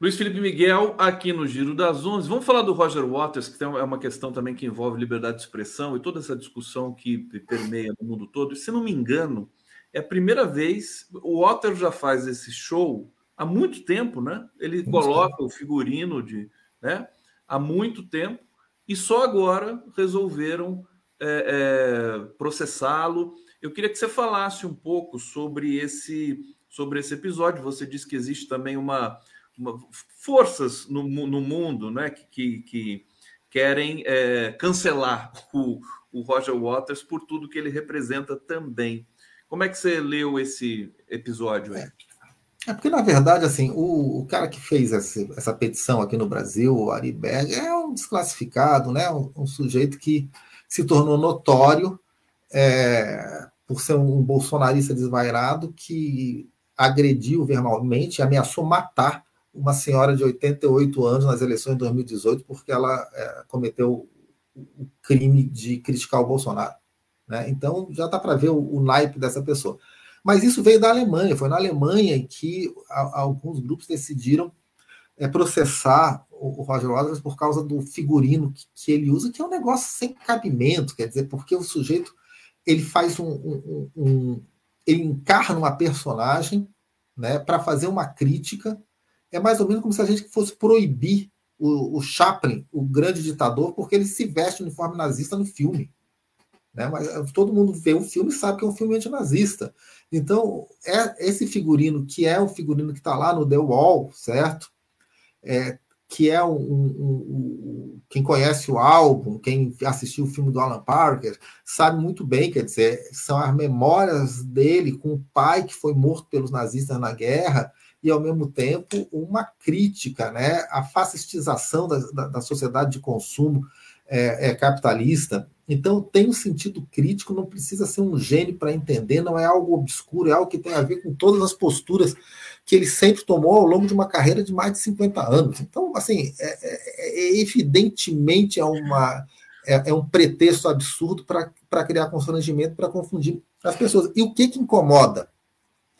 Luiz Felipe Miguel, aqui no Giro das Onze. Vamos falar do Roger Waters, que é uma questão também que envolve liberdade de expressão e toda essa discussão que permeia no mundo todo. E, se não me engano, é a primeira vez. O Waters já faz esse show há muito tempo, né? Ele coloca o figurino de, né? Há muito tempo e só agora resolveram é, é, processá-lo. Eu queria que você falasse um pouco sobre esse sobre esse episódio. Você disse que existe também uma, forças no, no mundo né, que, que, que querem é, cancelar o, o Roger Waters por tudo que ele representa também. Como é que você leu esse episódio aí? É porque, na verdade, assim, o, o cara que fez essa, essa, petição aqui no Brasil, o Ari Berg, é um desclassificado, né? Um, um, sujeito que se tornou notório é, por ser um bolsonarista desvairado que agrediu verbalmente, ameaçou matar uma senhora de 88 anos nas eleições de 2018 porque ela é, cometeu o crime de criticar o Bolsonaro. Né? Então já dá para ver o, o, naipe dessa pessoa. Mas isso veio da Alemanha, foi na Alemanha que a, alguns grupos decidiram é, processar o, o, Roger Waters por causa do figurino que, que, ele usa, que é um negócio sem cabimento, quer dizer, porque o sujeito ele faz um, um, um ele encarna uma personagem né, para fazer uma crítica é mais ou menos como se a gente fosse proibir o, o Chaplin, o grande ditador, porque ele se veste uniforme nazista no filme. Né? Mas eh, todo mundo vê o filme e sabe que é um filme antinazista. Então, é esse figurino, que é o figurino que está lá no The Wall, certo? É, que é um, um, um, quem conhece o álbum, quem assistiu o filme do Alan Parker, sabe muito bem, quer dizer, são as memórias dele com o pai que foi morto pelos nazistas na guerra, e, ao mesmo tempo, uma crítica né, à fascistização da, da, da sociedade de consumo é, é, capitalista. Então, tem um sentido crítico, não precisa ser um gênio para entender, não é algo obscuro, é algo que tem a ver com todas as posturas que ele sempre tomou ao longo de uma carreira de mais de 50 anos. Então, assim, é, é, é evidentemente é, uma, é, é um pretexto absurdo para criar constrangimento, para confundir as pessoas. E o que, que incomoda?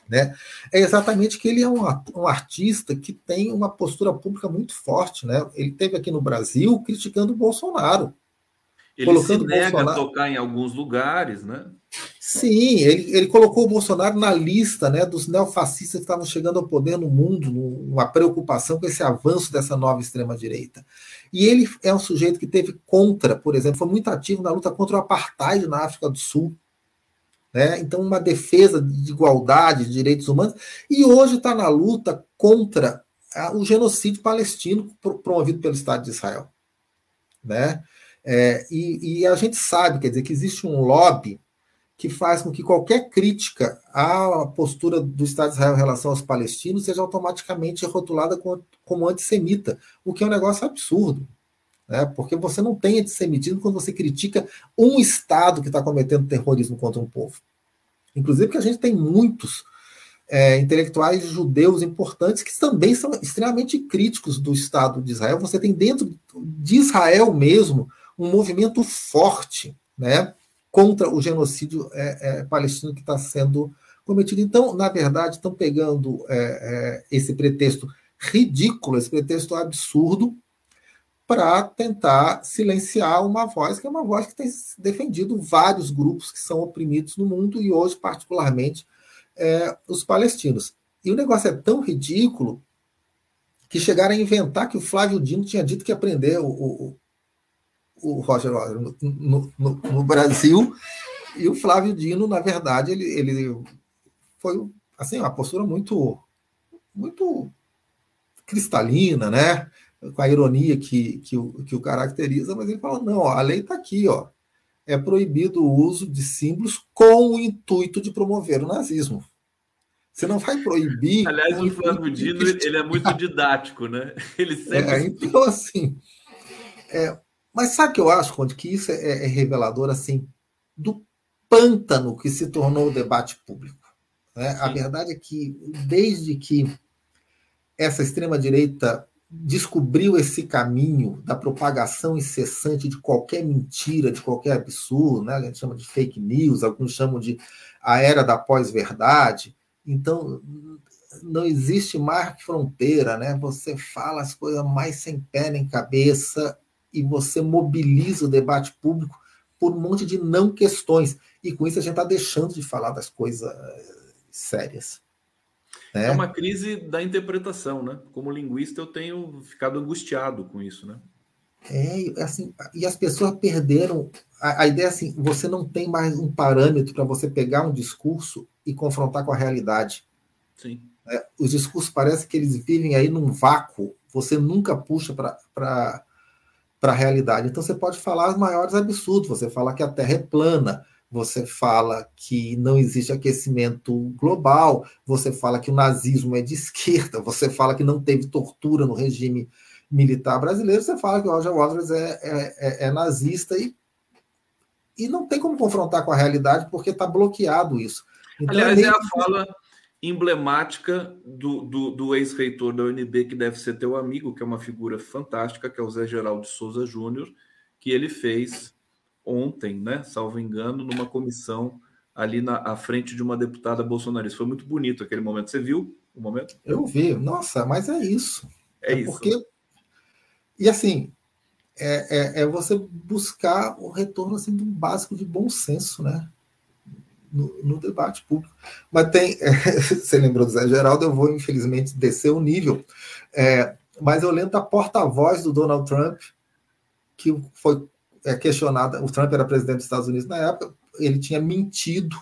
Né? É exatamente que ele é um, um, artista que tem uma postura pública muito forte. Né? Ele teve aqui no Brasil criticando o Bolsonaro. Ele colocando se nega Bolsonaro... a tocar em alguns lugares, né? Sim, ele, ele colocou o Bolsonaro na lista né, dos neofascistas que estavam chegando ao poder no mundo, numa preocupação com esse avanço dessa nova extrema-direita. E ele é um sujeito que teve contra, por exemplo, foi muito ativo na luta contra o apartheid na África do Sul. Né? Então, uma defesa de igualdade, de direitos humanos, e hoje está na luta contra o genocídio palestino promovido pelo Estado de Israel. Né? É, e, e, a gente sabe, quer dizer, que existe um lobby que faz com que qualquer crítica à postura do Estado de Israel em relação aos palestinos seja automaticamente rotulada como, como antissemita, o que é um negócio absurdo. Né? Porque você não tem antissemitismo quando você critica um Estado que está cometendo terrorismo contra um povo. Inclusive que a gente tem muitos é, intelectuais judeus importantes que também são extremamente críticos do Estado de Israel. Você tem dentro de Israel mesmo um movimento forte né, contra o genocídio é, é, palestino que está sendo cometido. Então, na verdade, estão pegando é, é, esse pretexto ridículo, esse pretexto absurdo, para tentar silenciar uma voz que é uma voz que tem defendido vários grupos que são oprimidos no mundo e hoje, particularmente, é, os palestinos. E o negócio é tão ridículo que chegaram a inventar que o Flávio Dino tinha dito que aprendeu o, o, o Roger no, no, no, no, Brasil, e o Flávio Dino, na verdade, ele, ele foi assim, uma postura muito, muito cristalina, né? Com a ironia que, que, o, que o caracteriza, mas ele fala: não, a lei está aqui, ó. É proibido o uso de símbolos com o intuito de promover o nazismo. Você não vai proibir. Aliás, o Flávio Dino ele é muito didático, né? Ele sempre. É, então, assim. É, mas sabe o que eu acho, Conde? Que isso é, é revelador assim do pântano que se tornou o debate público. Né? A verdade é que, desde que essa extrema-direita descobriu esse caminho da propagação incessante de qualquer mentira, de qualquer absurdo, né? a gente chama de fake news, alguns chamam de a era da pós-verdade. Então, não existe mais fronteira, né? Você fala as coisas mais sem pé nem cabeça e você mobiliza o debate público por um monte de não questões. E com isso a gente está deixando de falar das coisas sérias. Né? É uma crise da interpretação, né? Como linguista, eu tenho ficado angustiado com isso, né? É, assim, e as pessoas perderam. A, a ideia é assim: você não tem mais um parâmetro para você pegar um discurso e confrontar com a realidade. Sim. É, os discursos parece que eles vivem aí num vácuo, você nunca puxa para a realidade. Então você pode falar os maiores absurdos, você fala que a Terra é plana, você fala que não existe aquecimento global, você fala que o nazismo é de esquerda, você fala que não teve tortura no regime militar brasileiro, você fala que o Roger Waters é, é, é, é nazista e, e não tem como confrontar com a realidade porque está bloqueado isso. Então, Aliás, é, é a fala emblemática do, do, do ex-reitor da UNB, que deve ser teu amigo, que é uma figura fantástica, que é o Zé Geraldo Souza Júnior, que ele fez ontem, né, salvo engano, numa comissão ali na à frente de uma deputada bolsonarista. Foi muito bonito aquele momento. Você viu o momento? Eu vi. Nossa, mas é isso. É, é isso. Porque... E assim, é, é, é, você buscar o retorno assim, do básico de bom senso, né? no, no, debate público. Mas tem, é, você lembrou do Zé Geraldo, eu vou infelizmente descer o nível, é, mas eu lembro da porta-voz do Donald Trump, que foi é, questionada, o Trump era presidente dos Estados Unidos na época, ele tinha mentido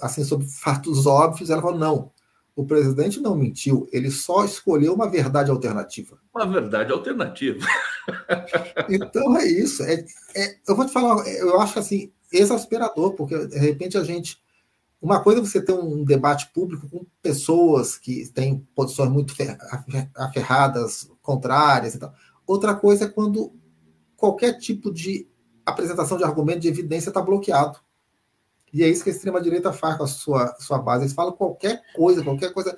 assim sobre fatos óbvios, ela falou, não, o presidente não mentiu, ele só escolheu uma verdade alternativa. Uma verdade alternativa. então é isso. É, é, eu vou te falar, eu acho assim, exasperador, porque de repente a gente. Uma coisa é você ter um debate público com pessoas que têm posições muito aferradas, contrárias e tal. Outra coisa é quando qualquer tipo de apresentação de argumento, de evidência está bloqueado. E é isso que a extrema-direita faz com a sua, sua base. Eles falam qualquer coisa, qualquer coisa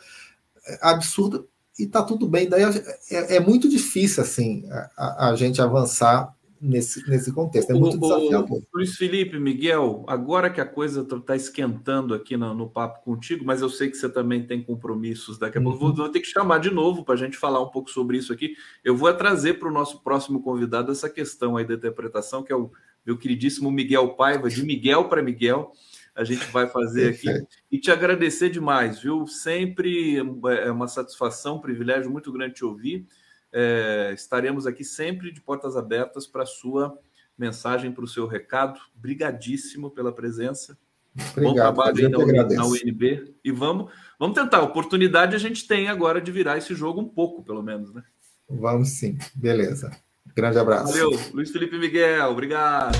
é, absurda, e está tudo bem. Daí é, é, muito difícil assim a, a gente avançar nesse, nesse contexto. É muito desafiador. Luiz Felipe, Miguel, agora que a coisa está tá esquentando aqui no, no, papo contigo, mas eu sei que você também tem compromissos daqui a uhum. pouco. Vou, vou ter que chamar de novo para a gente falar um pouco sobre isso aqui. Eu vou trazer para o nosso próximo convidado essa questão aí da interpretação, que é o meu queridíssimo Miguel Paiva, de Miguel para Miguel. A gente vai fazer aqui e te agradecer demais, viu? Sempre é uma satisfação, um privilégio muito grande te ouvir. É, estaremos aqui sempre de portas abertas para a sua mensagem, para o seu recado. Brigadíssimo pela presença. Obrigado, Bom trabalho aí na, na UNB. E vamos, vamos tentar. A oportunidade a gente tem agora de virar esse jogo um pouco, pelo menos, né? Vamos sim. Beleza. Grande abraço. Valeu, Luiz Felipe Miguel. Obrigado.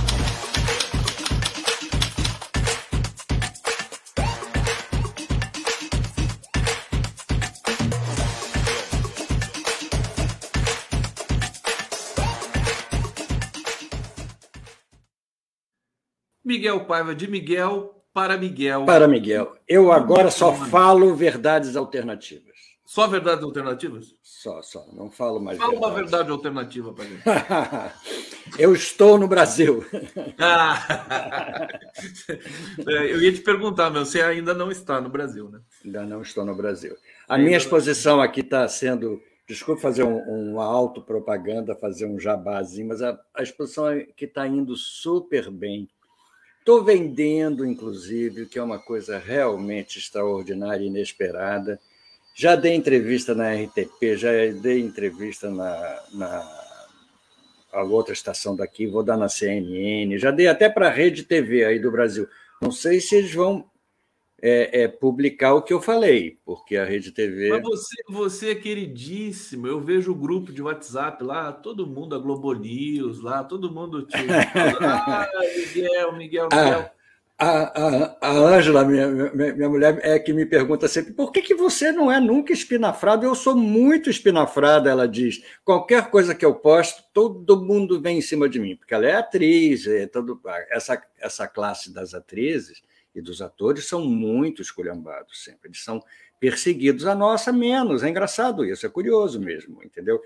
Miguel Paiva, de Miguel para Miguel. Para Miguel. Eu agora só falo verdades alternativas. Só verdades alternativas? Só, só. Não falo mais. Fala verdades. uma verdade alternativa para gente. Eu estou no Brasil. Ah. É, eu ia te perguntar, meu, você ainda não está no Brasil, né? Ainda não estou no Brasil. A ainda minha exposição não... aqui está sendo. Desculpe fazer um, uma autopropaganda, fazer um jabazinho, mas a, a exposição que está indo super bem Estou vendendo, inclusive, que é uma coisa realmente extraordinária e inesperada. Já dei entrevista na RTP, já dei entrevista na, na outra estação daqui, vou dar na CNN, já dei até para a Rede TV aí do Brasil. Não sei se eles vão é, é, publicar o que eu falei, porque a Rede TV. Mas você, você é queridíssimo. Eu vejo o grupo de WhatsApp lá, todo mundo, a Globo News lá, todo mundo. Te... ah, Miguel, Miguel, ah, Miguel. A Ângela, minha, minha, minha, mulher, é que me pergunta sempre: por que, que você não é nunca espinafrado? Eu sou muito espinafrada, ela diz. Qualquer coisa que eu posto, todo mundo vem em cima de mim, porque ela é atriz, é todo, essa, essa classe das atrizes e dos atores são muito esculhambados sempre. Eles são perseguidos, a nossa menos. É engraçado isso, é curioso mesmo, entendeu?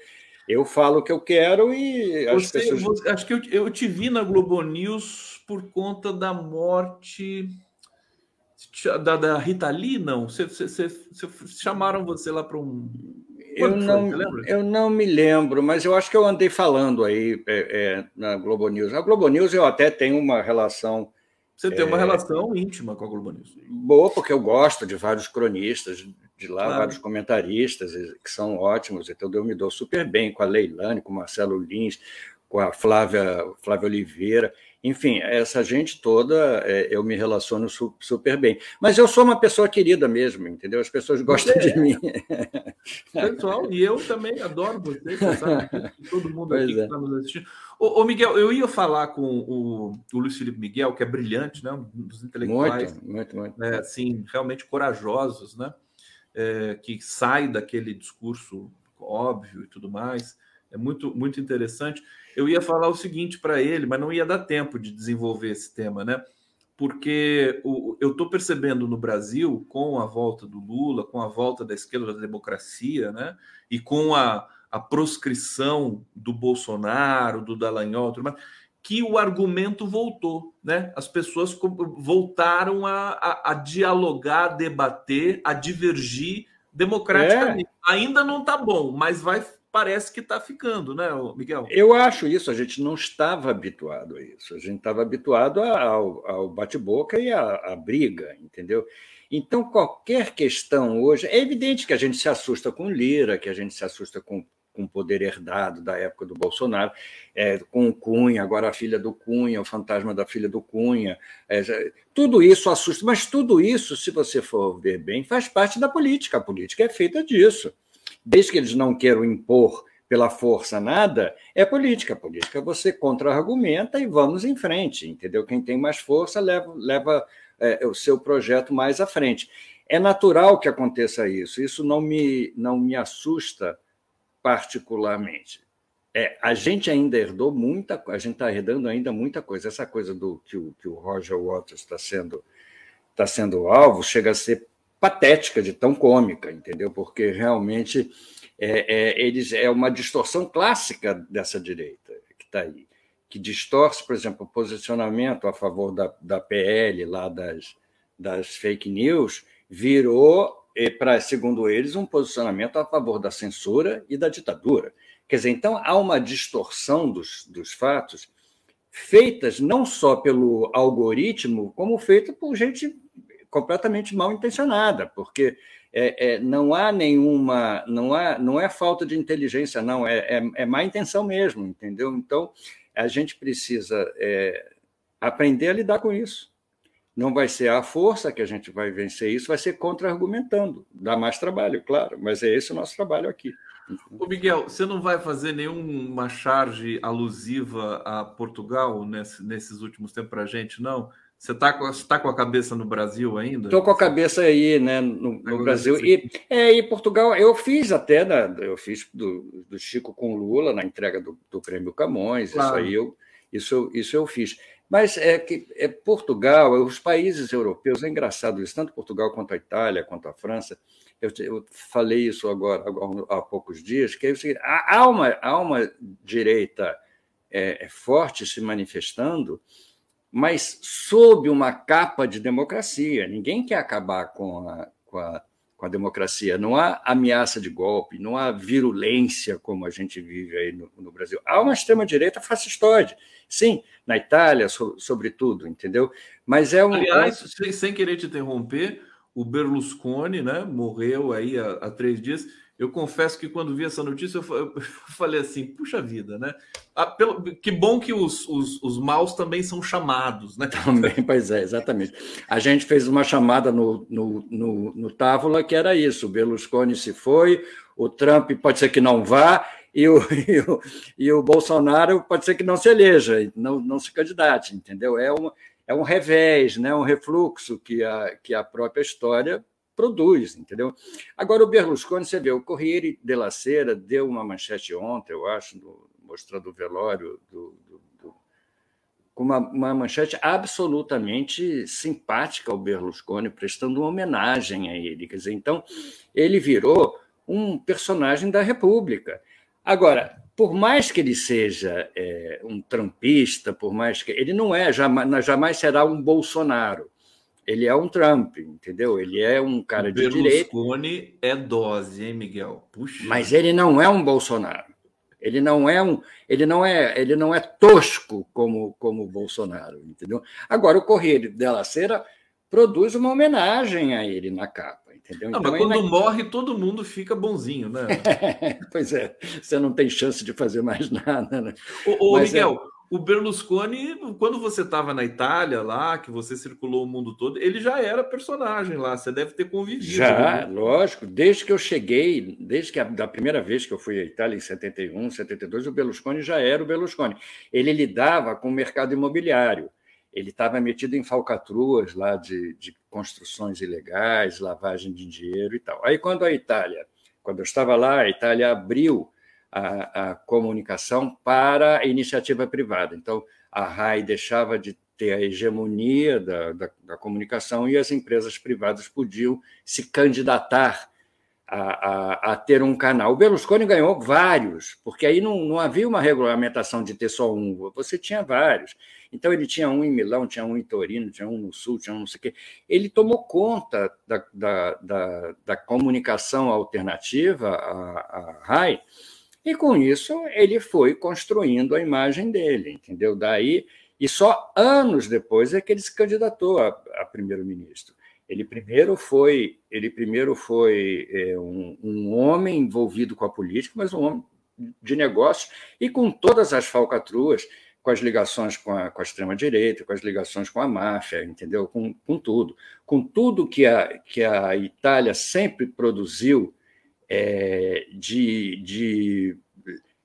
Eu falo o que eu quero e as você, pessoas... Você, acho que eu, eu te vi na Globo News por conta da morte. da, da Rita Lee, não? Você, você, chamaram você lá para um. eu não, eu não me lembro, mas eu acho que eu andei falando aí é, é, na Globo News. A Globo News eu até tenho uma relação. Você tem uma é, relação íntima com a Globo News. Boa, porque eu gosto de vários cronistas de lá, claro. vários comentaristas que são ótimos, então eu me dou super bem com a Leilane, com o Marcelo Lins, com a Flávia, Flávia Oliveira. Enfim, essa gente toda é, eu me relaciono super bem. Mas eu sou uma pessoa querida mesmo, entendeu? As pessoas gostam você de é. mim. Pessoal, e eu também adoro você, sabe todo mundo pois aqui é. que está nos assistindo. Ô, ô, Miguel, eu ia falar com o, o Luiz Felipe Miguel, que é brilhante, né? Um dos intelectuais. Muito, muito, muito. É, assim, realmente corajosos, né? É, que sai daquele discurso óbvio e tudo mais. É muito, muito interessante eu ia falar o seguinte para ele, mas não ia dar tempo de desenvolver esse tema, né? Porque o, eu estou percebendo no Brasil, com a volta do Lula, com a volta da esquerda da democracia, né? E com a, a proscrição do Bolsonaro, do Dallagnol, tudo mais, que o argumento voltou, né? As pessoas voltaram a, a, a dialogar, a debater, a divergir democraticamente. É. Ainda não está bom, mas vai parece que está ficando, né, Miguel? Eu acho isso. A gente não estava habituado a isso. A gente estava habituado ao, ao bate-boca e à, briga, entendeu? Então, qualquer questão hoje. É evidente que a gente se assusta com Lira, que a gente se assusta com com poder herdado da época do Bolsonaro, é, com o Cunha, agora a filha do Cunha, o fantasma da filha do Cunha. É, tudo isso assusta, mas tudo isso, se você for ver bem, faz parte da política. A política é feita disso desde que eles não queiram impor pela força nada, é política. Política você contra-argumenta e vamos em frente, entendeu? Quem tem mais força leva, leva é, o seu projeto mais à frente. É natural que aconteça isso, isso não me, não me assusta particularmente. É, a gente ainda herdou muita a gente está herdando ainda muita coisa. Essa coisa do que o, que o Roger Waters está sendo, tá sendo alvo chega a ser patética, de tão cômica, entendeu? Porque realmente é, é, eles é uma distorção clássica dessa direita que está aí, que distorce, por exemplo, o posicionamento a favor da, da PL lá das, das fake news, virou, para segundo eles, um posicionamento a favor da censura e da ditadura. Quer dizer, então há uma distorção dos, dos fatos feitas não só pelo algoritmo, como feita por gente completamente mal intencionada, porque é, é, não há nenhuma, não há, não é falta de inteligência, não, é, é, é má intenção mesmo, entendeu? Então a gente precisa é, aprender a lidar com isso. Não vai ser a força que a gente vai vencer isso, vai ser contra-argumentando. Dá mais trabalho, claro, mas é esse o nosso trabalho aqui. Ô Miguel, você não vai fazer nenhuma charge alusiva a Portugal nesse, nesses últimos tempos para a gente, não? Você está com, tá com a cabeça no Brasil ainda? Estou com a cabeça aí, né, no, no Brasil. E, é, e Portugal, eu fiz até, né, eu fiz do, do Chico com Lula na entrega do, do Prêmio Camões, claro. isso aí eu, isso, isso eu fiz. Mas é que é Portugal, os países europeus, é engraçado isso, tanto Portugal quanto a Itália, quanto a França, eu, eu falei isso agora há poucos dias, que é o seguinte, há uma, há uma direita é, é forte se manifestando, mas sob uma capa de democracia. Ninguém quer acabar com a, com a, com a democracia. Não há ameaça de golpe, não há virulência como a gente vive aí no, no Brasil. Há uma extrema-direita fascistoide. Sim, na Itália, so, sobretudo, entendeu? Mas é um. Aliás, sem, sem querer te interromper, o Berlusconi né, morreu aí há, há três dias eu confesso que quando vi essa notícia, eu falei assim: puxa vida, né? Ah, pelo, que bom que os, os, os maus também são chamados, né? Também, pois é, exatamente. A gente fez uma chamada no, no, no, no Távola que era isso: o Berlusconi se foi, o Trump pode ser que não vá, e o, e o, e o Bolsonaro pode ser que não se eleja, não, não se candidate, entendeu? É um, é um revés, né? um refluxo que a, que a própria história produz, entendeu? Agora, o Berlusconi, você vê, o Corriere della Sera deu uma manchete ontem, eu acho, no, mostrando o velório do, do, do com uma, uma, manchete absolutamente simpática ao Berlusconi, prestando uma homenagem a ele. Quer dizer, então, ele virou um personagem da República. Agora, por mais que ele seja é, um trampista, por mais que ele não é, jamais, jamais será um Bolsonaro Ele é um Trump, entendeu? Ele é um cara de direita. Berlusconi é dose, hein, Miguel? Puxa. Mas ele não é um Bolsonaro. Ele não é um, ele não é, ele não é tosco como como o Bolsonaro, entendeu? Agora o Correio della Sera produz uma homenagem a ele na capa, entendeu? Não, então, mas quando morre todo mundo fica bonzinho, né? pois é, você não tem chance de fazer mais nada, né? Ô, ô Miguel, é... o Berlusconi, quando você estava na Itália lá, que você circulou o mundo todo, ele já era personagem lá, você deve ter convivido. Já, né? lógico, desde que eu cheguei, desde que a, da primeira vez que eu fui à Itália em 71, 72, o Berlusconi já era o Berlusconi. Ele lidava com o mercado imobiliário ele estava metido em falcatruas lá de, de, construções ilegais, lavagem de dinheiro e tal. Aí, quando a Itália, quando eu estava lá, a Itália abriu a, a comunicação para a iniciativa privada. Então, a RAI deixava de ter a hegemonia da, da, da comunicação e as empresas privadas podiam se candidatar a, a, a, ter um canal. O Berlusconi ganhou vários, porque aí não, não havia uma regulamentação de ter só um, você tinha vários. Então, ele tinha um em Milão, tinha um em Torino, tinha um no Sul, tinha um não sei o quê. Ele tomou conta da, da, da, da comunicação alternativa, a RAI, e com isso ele foi construindo a imagem dele, entendeu? Daí, e só anos depois é que ele se candidatou a, a primeiro-ministro. Ele primeiro foi, ele primeiro foi é, um, um homem envolvido com a política, mas um homem de negócios e com todas as falcatruas com as ligações com a, a extrema-direita, com as ligações com a máfia, entendeu? Com, com tudo. Com tudo que a, que a Itália sempre produziu é, de, de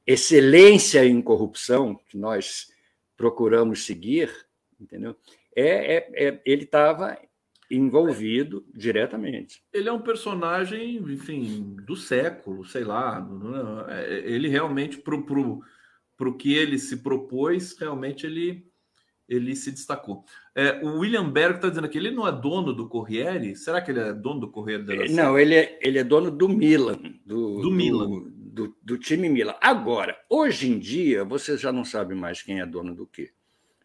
excelência em corrupção, que nós procuramos seguir, entendeu? É, é, é ele estava envolvido diretamente. Ele é um personagem, enfim, do século, sei lá. É, ele realmente, para o que ele se propôs, realmente ele, ele se destacou. É, o William Berg está dizendo que ele não é dono do Corriere. Será que ele é dono do Corriere Sera? Não, ele é, ele é dono do Milan. Do, do Milan. Do, do, do, time Milan. Agora, hoje em dia, você já não sabe mais quem é dono do quê.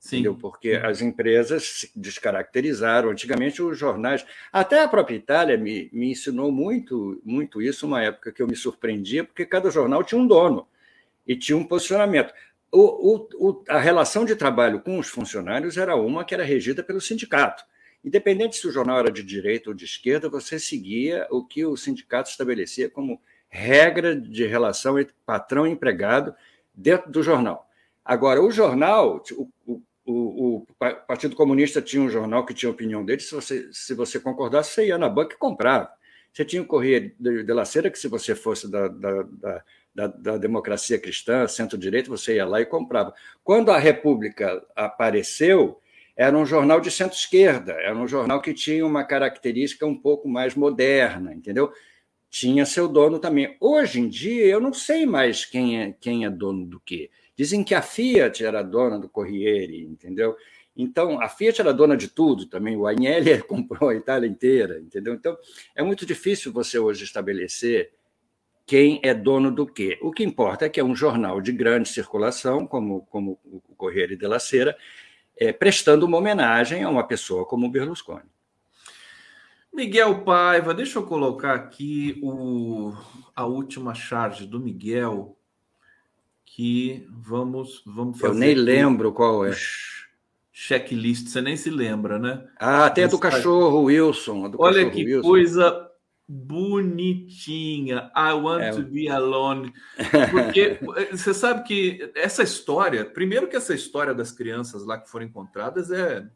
Sim. Entendeu? Porque as empresas se descaracterizaram. Antigamente, os jornais, até a própria Itália me, me ensinou muito, muito isso, uma época que eu me surpreendia, porque cada jornal tinha um dono e tinha um posicionamento. O, o, a relação de trabalho com os funcionários era uma que era regida pelo sindicato. Independente se o jornal era de direita ou de esquerda, você seguia o que o sindicato estabelecia como regra de relação entre patrão e empregado dentro do jornal. Agora, o jornal, o, o, o, Partido Comunista tinha um jornal que tinha opinião dele, se você, se você concordasse, você ia na banca e comprava. Você tinha o Correio de La Cera, que se você fosse da, da, da da, da democracia cristã, centro-direita, você ia lá e comprava. Quando a República apareceu, era um jornal de centro-esquerda, era um jornal que tinha uma característica um pouco mais moderna, entendeu? Tinha seu dono também. Hoje em dia, eu não sei mais quem é, quem é dono do quê. Dizem que a Fiat era dona do Corriere, entendeu? Então, a Fiat era dona de tudo também, o Agnelli comprou a Itália inteira, entendeu? Então, é muito difícil você hoje estabelecer quem é dono do quê. O que importa é que é um jornal de grande circulação, como, como o Corriere della Sera, é, prestando uma homenagem a uma pessoa como o Berlusconi. Miguel Paiva, deixa eu colocar aqui o, a última charge do Miguel, que vamos, vamos fazer. Eu nem lembro qual é. Checklist, você nem se lembra, né? Ah, tem a do cachorro Wilson. Do Olha cachorro que Wilson. coisa bonitinha. I want é. to be alone. Porque você sabe que essa história, primeiro que essa história das crianças lá que foram encontradas é.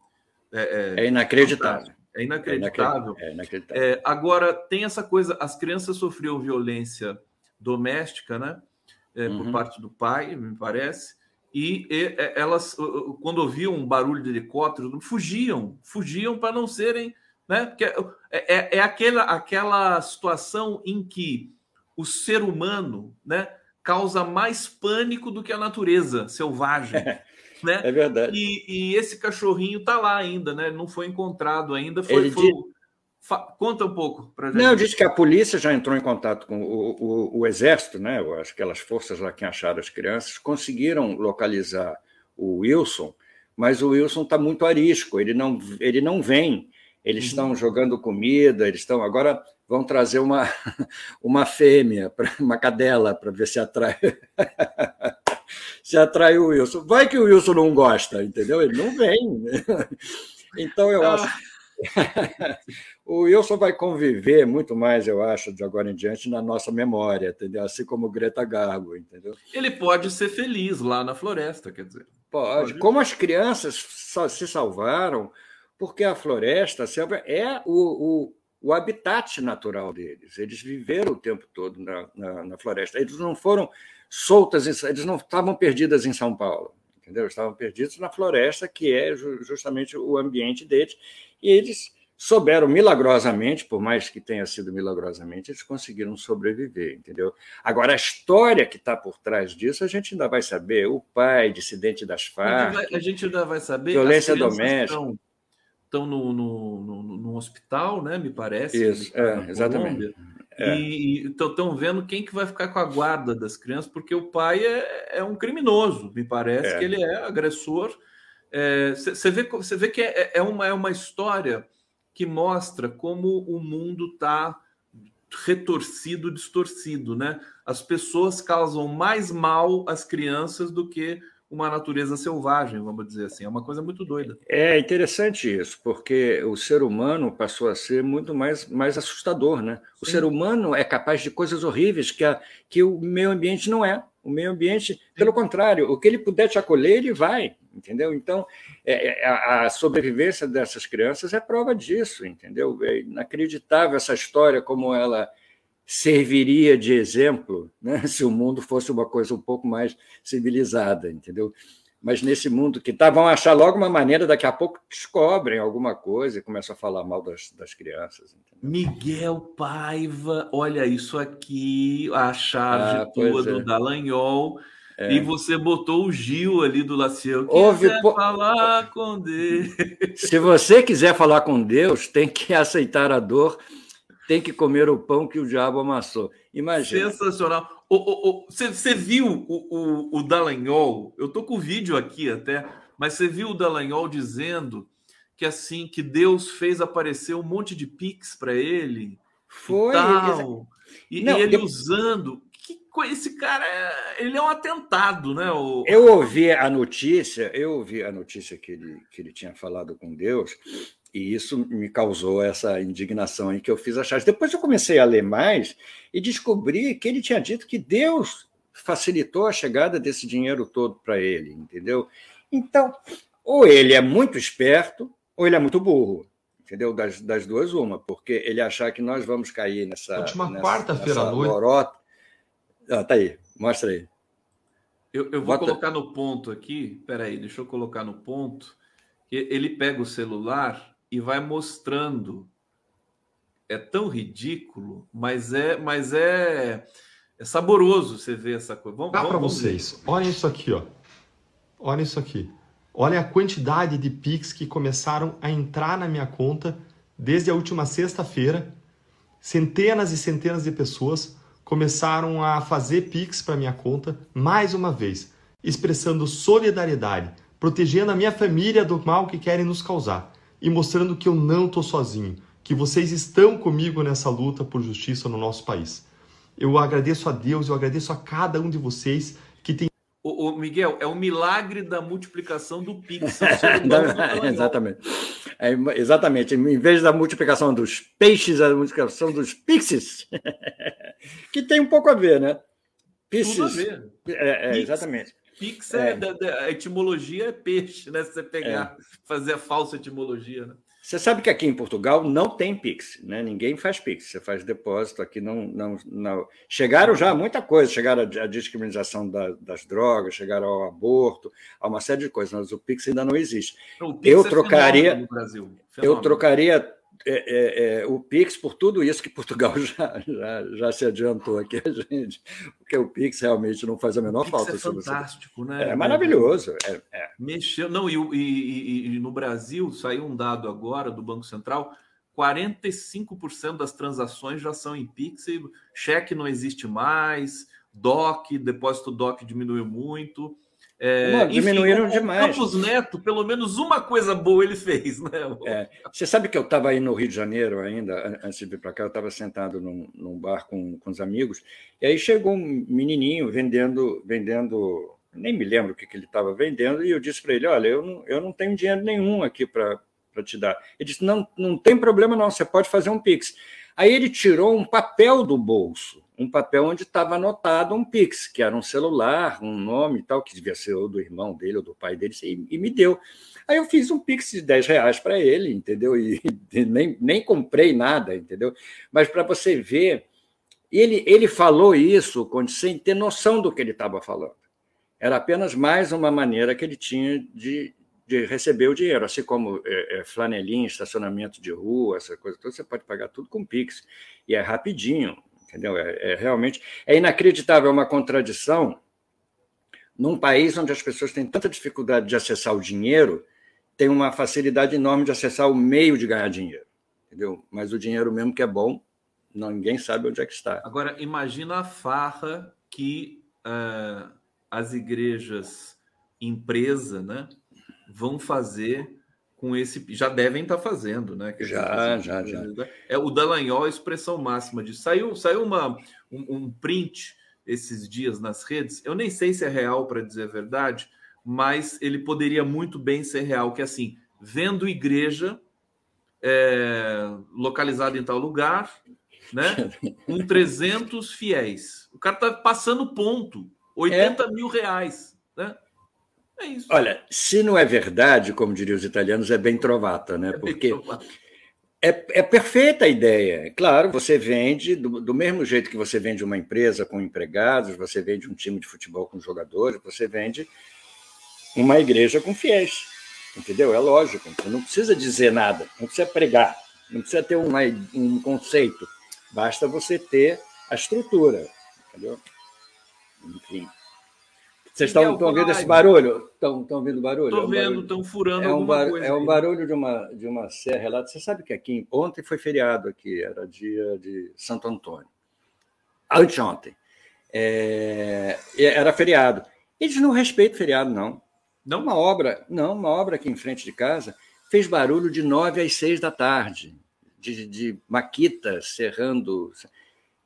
É, é, é inacreditável. É inacreditável. É inacreditável. É, agora, tem essa coisa: as crianças sofriam violência doméstica, né? É, uhum. Por parte do pai, me parece. E, e elas, quando ouviam um barulho de helicóptero, fugiam, fugiam para não serem né? Porque é, é, é aquela, aquela situação em que o ser humano né, causa mais pânico do que a natureza selvagem. Né? É verdade. E, e esse cachorrinho está lá ainda, né? Não foi encontrado ainda. Foi, Ele foi... Diz... Conta um pouco para gente. Não, disse que a polícia já entrou em contato com o, o, o exército, né? Aquelas forças lá que acharam as crianças conseguiram localizar o Wilson, mas o Wilson está muito arisco. Ele não, ele não vem Eles uhum. estão jogando comida, eles estão. Agora vão trazer uma, uma fêmea, uma cadela, para ver se atrai. se atrai o Wilson. Vai que o Wilson não gosta, entendeu? Ele não vem. Então eu acho. o Wilson vai conviver muito mais, eu acho, de agora em diante, na nossa memória, entendeu? Assim como Greta Garbo, entendeu? Ele pode ser feliz lá na floresta, quer dizer. Pode. pode. Como as crianças se salvaram, porque a floresta é o, o, o habitat natural deles. Eles viveram o tempo todo na, na, na floresta. Eles não foram soltas, eles não estavam perdidas em São Paulo entendeu? Estavam perdidos na floresta, que é justamente o ambiente deles, e eles souberam milagrosamente, por mais que tenha sido milagrosamente, eles conseguiram sobreviver, entendeu? Agora, a história que está por trás disso, a gente ainda vai saber. O pai, dissidente das Farc... A gente ainda vai saber... Violência doméstica... Estão, estão no, no, no, no, hospital, né? Me parece. Isso, é, exatamente. É. E estão vendo quem que vai ficar com a guarda das crianças, porque o pai é, é um criminoso, me parece é. que ele é agressor. Você é, vê, vê que é, é, uma, é uma história que mostra como o mundo está retorcido, distorcido, né? As pessoas causam mais mal às crianças do que uma natureza selvagem, vamos dizer assim. É uma coisa muito doida. É interessante isso, porque o ser humano passou a ser muito mais, mais assustador, né? O Sim. ser humano é capaz de coisas horríveis que, a, que o meio ambiente não é. O meio ambiente, pelo contrário, o que ele puder te acolher, ele vai, entendeu? Então, é, é a, a sobrevivência dessas crianças é prova disso, entendeu? É inacreditável essa história, como ela serviria de exemplo né, se o mundo fosse uma coisa um pouco mais civilizada, entendeu? Mas nesse mundo que tá, vão achar logo uma maneira, daqui a pouco descobrem alguma coisa e começam a falar mal das, das crianças. Entendeu? Miguel Paiva, olha isso aqui, a charge ah, toda é. do Dallagnol. É. E você botou o Gil ali do Laciel. Ouve po... falar com Deus. Se você quiser falar com Deus, tem que aceitar a dor tem que comer o pão que o diabo amassou. Imagina. Sensacional. Você viu o, o, o Dallagnol? Eu tô com o vídeo aqui até, mas você viu o Dallagnol dizendo que assim que Deus fez aparecer um monte de pix para ele. Foi. E, tal, e, Não, e ele eu... usando. Que, esse cara, ele é um atentado, né? O... Eu ouvi a notícia, eu ouvi a notícia que ele, que ele tinha falado com Deus, e isso me causou essa indignação aí que eu fiz achar. Depois eu comecei a ler mais e descobri que ele tinha dito que Deus facilitou a chegada desse dinheiro todo para ele, entendeu? Então, ou ele é muito esperto, ou ele é muito burro, entendeu? Das, das duas, uma, porque ele achar que nós vamos cair nessa. Última quarta-feira à noite. Lorota. Ah, tá aí, mostra aí. Eu, eu vou Bota... colocar no ponto aqui, peraí, deixa eu colocar no ponto. Ele pega o celular e vai mostrando. É tão ridículo, mas é, mas é, é saboroso você ver essa coisa. Vamos, Dá para vocês. Olhem isso aqui, ó. Olha isso aqui. Olha a quantidade de Pix que começaram a entrar na minha conta desde a última sexta-feira. Centenas e centenas de pessoas começaram a fazer Pix para minha conta mais uma vez, expressando solidariedade, protegendo a minha família do mal que querem nos causar e mostrando que eu não estou sozinho, que vocês estão comigo nessa luta por justiça no nosso país. Eu agradeço a Deus, eu agradeço a cada um de vocês que tem. O, Miguel, é o milagre da multiplicação do Pix. exatamente. É, exatamente. Em vez da multiplicação dos peixes, a multiplicação dos pixes. que tem um pouco a ver, né? Pixes. Tudo a ver. É, é, exatamente. Pix é, é. a etimologia é peixe, né? Se você pegar, é. fazer a falsa etimologia, né? Você sabe que aqui em Portugal não tem Pix, né? Ninguém faz Pix, você faz depósito aqui não não, não. chegaram já muita coisa, chegaram a, a discriminação da, das drogas, chegaram ao aborto, a uma série de coisas, mas o Pix ainda não existe. eu é trocaria, eu trocaria é, é, é, o Pix por tudo isso que Portugal já, já, já, se adiantou aqui a gente, porque o Pix realmente não faz a menor falta. É fantástico, você... né? É maravilhoso. É, é, Mexeu. Não, e, e, e, no Brasil saiu um dado agora do Banco Central: 45% das transações já são em Pix, cheque não existe mais, DOC, depósito DOC diminuiu muito. É, Não, diminuíram enfim, o, demais. Campos Neto, pelo menos uma coisa boa ele fez, né? É. Você sabe que eu estava aí no Rio de Janeiro ainda, antes de vir para cá, eu estava sentado num, num, bar com, com os amigos, e aí chegou um menininho vendendo, vendendo nem me lembro o que, que ele estava vendendo, e eu disse para ele: Olha, eu não, eu não tenho dinheiro nenhum aqui para te dar. Ele disse: não, não tem problema, não, você pode fazer um Pix. Aí ele tirou um papel do bolso um papel onde estava anotado um Pix, que era um celular, um nome e tal, que devia ser ou do irmão dele ou do pai dele, e, e me deu. Aí eu fiz um Pix de 10 reais para ele, entendeu? E, e, nem, nem comprei nada, entendeu? Mas para você ver, ele, ele falou isso sem ter noção do que ele estava falando. Era apenas mais uma maneira que ele tinha de, de receber o dinheiro, assim como é, é, flanelinha, estacionamento de rua, essa coisa toda, você pode pagar tudo com Pix. E é rapidinho, entendeu? É, é, realmente é inacreditável uma contradição num país onde as pessoas têm tanta dificuldade de acessar o dinheiro, tem uma facilidade enorme de acessar o meio de ganhar dinheiro, entendeu? Mas o dinheiro mesmo que é bom, ninguém sabe onde é que está. Agora imagina a farra que uh, as igrejas empresa, né, vão fazer com esse. Já devem estar tá fazendo, né? já, já, já. É o Dallagnol, a expressão máxima disso. Saiu, saiu uma, um, um print esses dias nas redes. Eu nem sei se é real, para dizer a verdade, mas ele poderia muito bem ser real, que é assim, vendo igreja é, localizada em tal lugar, né? Com 300 fiéis. O cara tá passando ponto, 80 é. mil reais, né? É isso. Olha, se não é verdade, como diriam os italianos, é bem trovata, né? É Porque é, é, perfeita a ideia. Claro, você vende do, do, mesmo jeito que você vende uma empresa com empregados, você vende um time de futebol com jogadores, você vende uma igreja com fiéis. Entendeu? É lógico. Você não precisa dizer nada, não precisa pregar, não precisa ter uma, um conceito. Basta você ter a estrutura. Entendeu? Enfim. Vocês estão, estão ouvindo esse barulho? Estão, ouvindo barulho? Estou é um vendo, estão furando é um alguma coisa. É um barulho de uma, de uma serra lá. Você sabe que aqui, ontem foi feriado aqui, era dia de Santo Antônio. Anteontem. É, era feriado. Eles não respeitam feriado, não. Não? Uma obra, não, uma obra aqui em frente de casa fez barulho de nove às seis da tarde, de, de maquita serrando.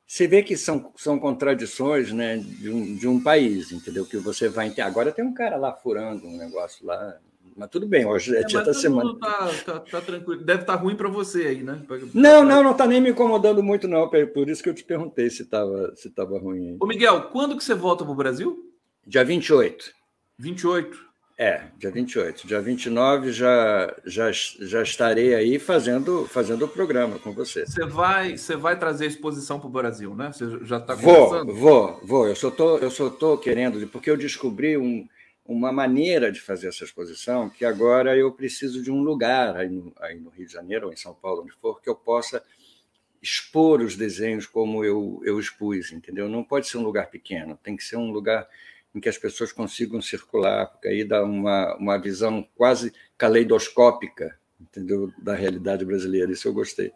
Você vê que são, são contradições né, de, um, de um país, entendeu? Que você vai. Agora tem um cara lá furando um negócio lá. Mas tudo bem, hoje é, é dia da semana. Tá, tá, tá, tranquilo. Deve estar tá ruim para você aí, né? Pra... Não, não, não está nem me incomodando muito, não. Por isso que eu te perguntei se estava se tava ruim. Aí. Ô, Miguel, quando que você volta para o Brasil? Dia 28. 28. É, dia 28. Dia 29 já, já, já estarei aí fazendo, fazendo o programa com você. Você vai, você vai trazer exposição para o Brasil, né? Você já está Vou, vou, vou. Eu só tô, eu só tô querendo, porque eu descobri um, uma maneira de fazer essa exposição que agora eu preciso de um lugar aí no, aí no Rio de Janeiro ou em São Paulo, onde for, que eu possa expor os desenhos como eu, eu expus, entendeu? Não pode ser um lugar pequeno, tem que ser um lugar em que as pessoas consigam circular, porque aí dá uma, uma visão quase caleidoscópica entendeu? da realidade brasileira. Isso eu gostei.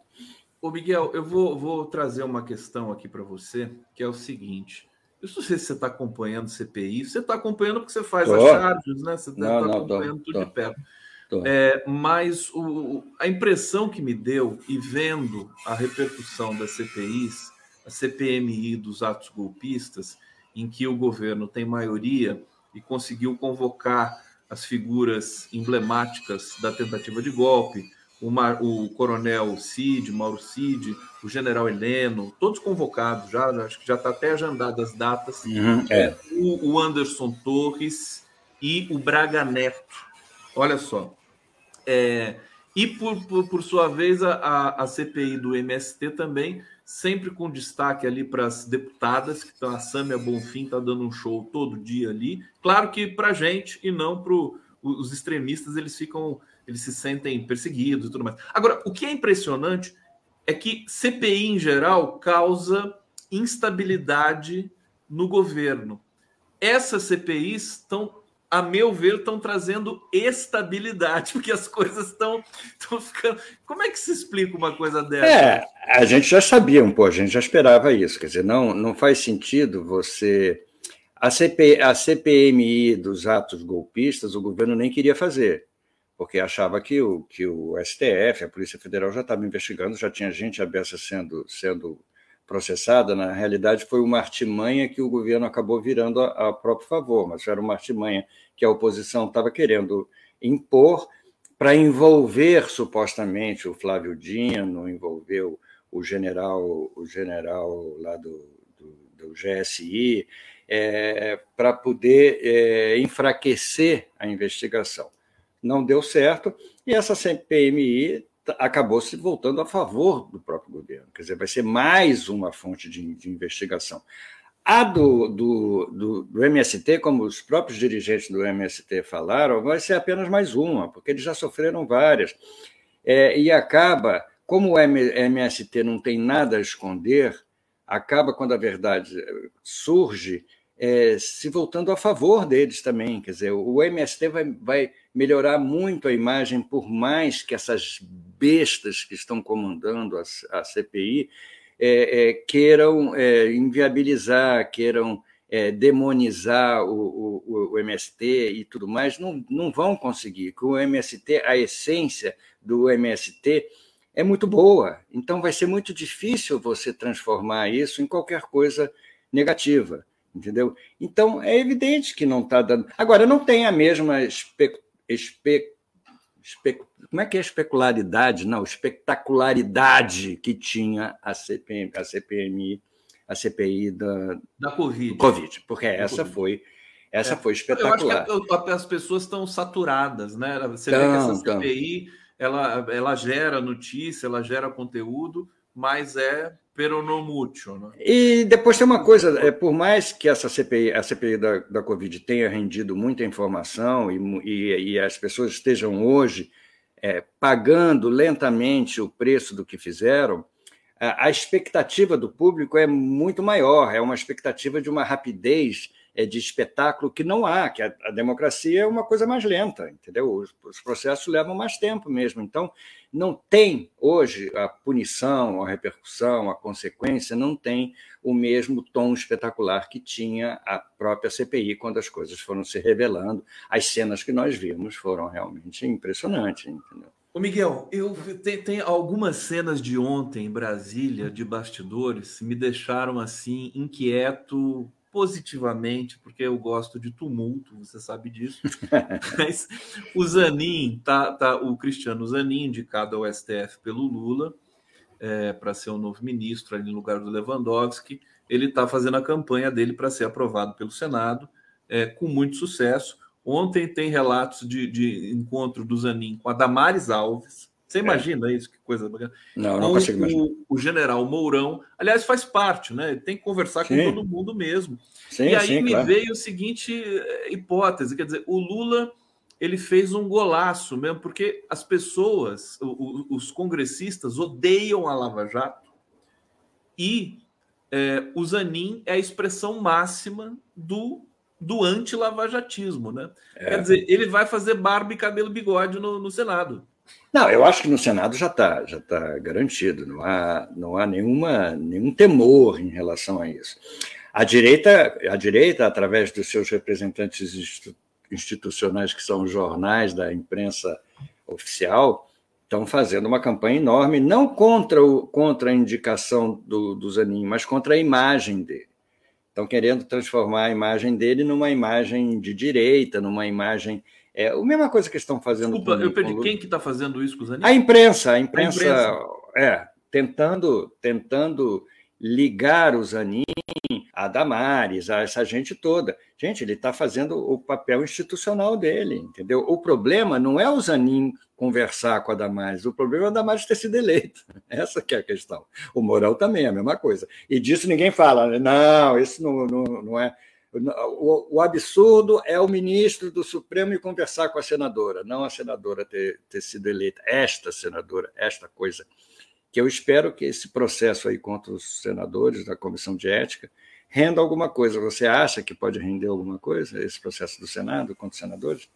Ô Miguel, eu vou, vou trazer uma questão aqui para você, que é o seguinte. Eu não sei se você está acompanhando CPI. Você está acompanhando porque você faz tô. as charges, né? Você está acompanhando tô, tudo tô. de perto. É, mas o, a impressão que me deu, e vendo a repercussão das CPIs, a CPMI dos atos golpistas, em que o governo tem maioria e conseguiu convocar as figuras emblemáticas da tentativa de golpe, o, Mar, o coronel Cid, Mauro Cid, o general Heleno, todos convocados já, acho que já está até agendado as datas, uhum, é. o, o, Anderson Torres e o Braga Neto. Olha só. É, e por, por, por, sua vez, a, a CPI do MST também sempre com destaque ali para as deputadas, que estão, a Sâmia Bonfim está dando um show todo dia ali. Claro que para a gente e não para os extremistas, eles ficam, eles se sentem perseguidos e tudo mais. Agora, o que é impressionante é que CPI em geral causa instabilidade no governo. Essas CPIs estão a meu ver, estão trazendo estabilidade, porque as coisas estão ficando. Como é que se explica uma coisa dessa? É, a gente já sabia um pouco, a gente já esperava isso. Quer dizer, não, não faz sentido você A, CP, a CPMI dos atos golpistas, o governo nem queria fazer, porque achava que o, que o STF, a Polícia Federal, já estava investigando, já tinha gente aberta sendo, sendo processada. Na realidade, foi uma artimanha que o governo acabou virando a, a próprio favor, mas era uma artimanha que a oposição estava querendo impor para envolver supostamente o Flávio Dino, envolver o, o general, o general lá do, do, do GSI, é, para poder é, enfraquecer a investigação. Não deu certo e essa CPMI acabou se voltando a favor do próprio governo. Quer dizer, vai ser mais uma fonte de, de investigação. A do, do, do, do, MST, como os próprios dirigentes do MST falaram, vai ser apenas mais uma, porque eles já sofreram várias. É, e acaba, como o MST não tem nada a esconder, acaba, quando a verdade surge, é, se voltando a favor deles também. Quer dizer, o MST vai, vai melhorar muito a imagem, por mais que essas bestas que estão comandando a, a CPI é, é, queiram é, inviabilizar, queiram é, demonizar o, o, o, MST e tudo mais, não, não vão conseguir. Com o MST, a essência do MST é muito boa, então vai ser muito difícil você transformar isso em qualquer coisa negativa, entendeu? Então é evidente que não está dando. Agora, não tem a mesma espe... Espe como é que é especularidade? Não, espetacularidade que tinha a, CPM, a CPMI, a CPI da, da COVID. COVID, porque da essa COVID. foi essa é. foi espetacular. Eu acho que as pessoas estão saturadas, né? Você então, vê que essa CPI ela, ela gera notícia, ela gera conteúdo, mas é peronomútil. Né? E depois tem uma coisa, é, por mais que essa CPI, a CPI da, da Covid tenha rendido muita informação e, e, e as pessoas estejam hoje é, pagando lentamente o preço do que fizeram, a, a expectativa do público é muito maior, é uma expectativa de uma rapidez de espetáculo que não há, que a, a, democracia é uma coisa mais lenta, entendeu? Os, os, processos levam mais tempo mesmo. Então, não tem hoje a punição, a repercussão, a consequência, não tem o mesmo tom espetacular que tinha a própria CPI quando as coisas foram se revelando. As cenas que nós vimos foram realmente impressionantes, entendeu? Ô Miguel, eu tem, tem, algumas cenas de ontem em Brasília, de bastidores, me deixaram assim inquieto positivamente, porque eu gosto de tumulto, você sabe disso. Mas o Zanin, tá, tá, o Cristiano Zanin, indicado ao STF pelo Lula, é, para ser o novo ministro ali no lugar do Lewandowski, ele está fazendo a campanha dele para ser aprovado pelo Senado, é, com muito sucesso. Ontem tem relatos de, de encontro do Zanin com a Damares Alves, você é. imagina é. isso? Que coisa bacana. Não, não consigo imaginar. O, o, general Mourão, aliás, faz parte, né? Ele tem que conversar sim. com todo mundo mesmo. Sim, e aí sim, me claro. veio a seguinte eh, hipótese: quer dizer, o Lula ele fez um golaço mesmo, porque as pessoas, os congressistas, odeiam a Lava Jato e é, o Zanin é a expressão máxima do, do anti-lavajatismo, né? É. Quer dizer, ele vai fazer barba e cabelo bigode no, no Senado. Não, eu acho que no Senado já está já tá garantido, não há, não há nenhuma, nenhum temor em relação a isso. A direita, a direita, através dos seus representantes institucionais, que são os jornais da imprensa oficial, estão fazendo uma campanha enorme, não contra, o, contra a indicação do, do Zanin, mas contra a imagem dele. Estão querendo transformar a imagem dele numa imagem de direita, numa imagem é a mesma coisa que estão fazendo. Desculpa, com, eu perdi. Com... Quem que está fazendo isso com os animais? A imprensa, a imprensa, a imprensa. é, tentando, tentando ligar o Zanin a Damares, a essa gente toda. Gente, ele está fazendo o papel institucional dele, entendeu? O problema não é o Zanin conversar com a Damares, o problema é a Damares ter sido eleita. Essa que é a questão. O Moral também é a mesma coisa. E disso ninguém fala. Não, isso não, não, não é o, o, absurdo é o ministro do Supremo ir conversar com a senadora, não a senadora ter, ter sido eleita, esta senadora, esta coisa. Que eu espero que esse processo aí contra os senadores da Comissão de Ética renda alguma coisa. Você acha que pode render alguma coisa esse processo do Senado contra os senadores?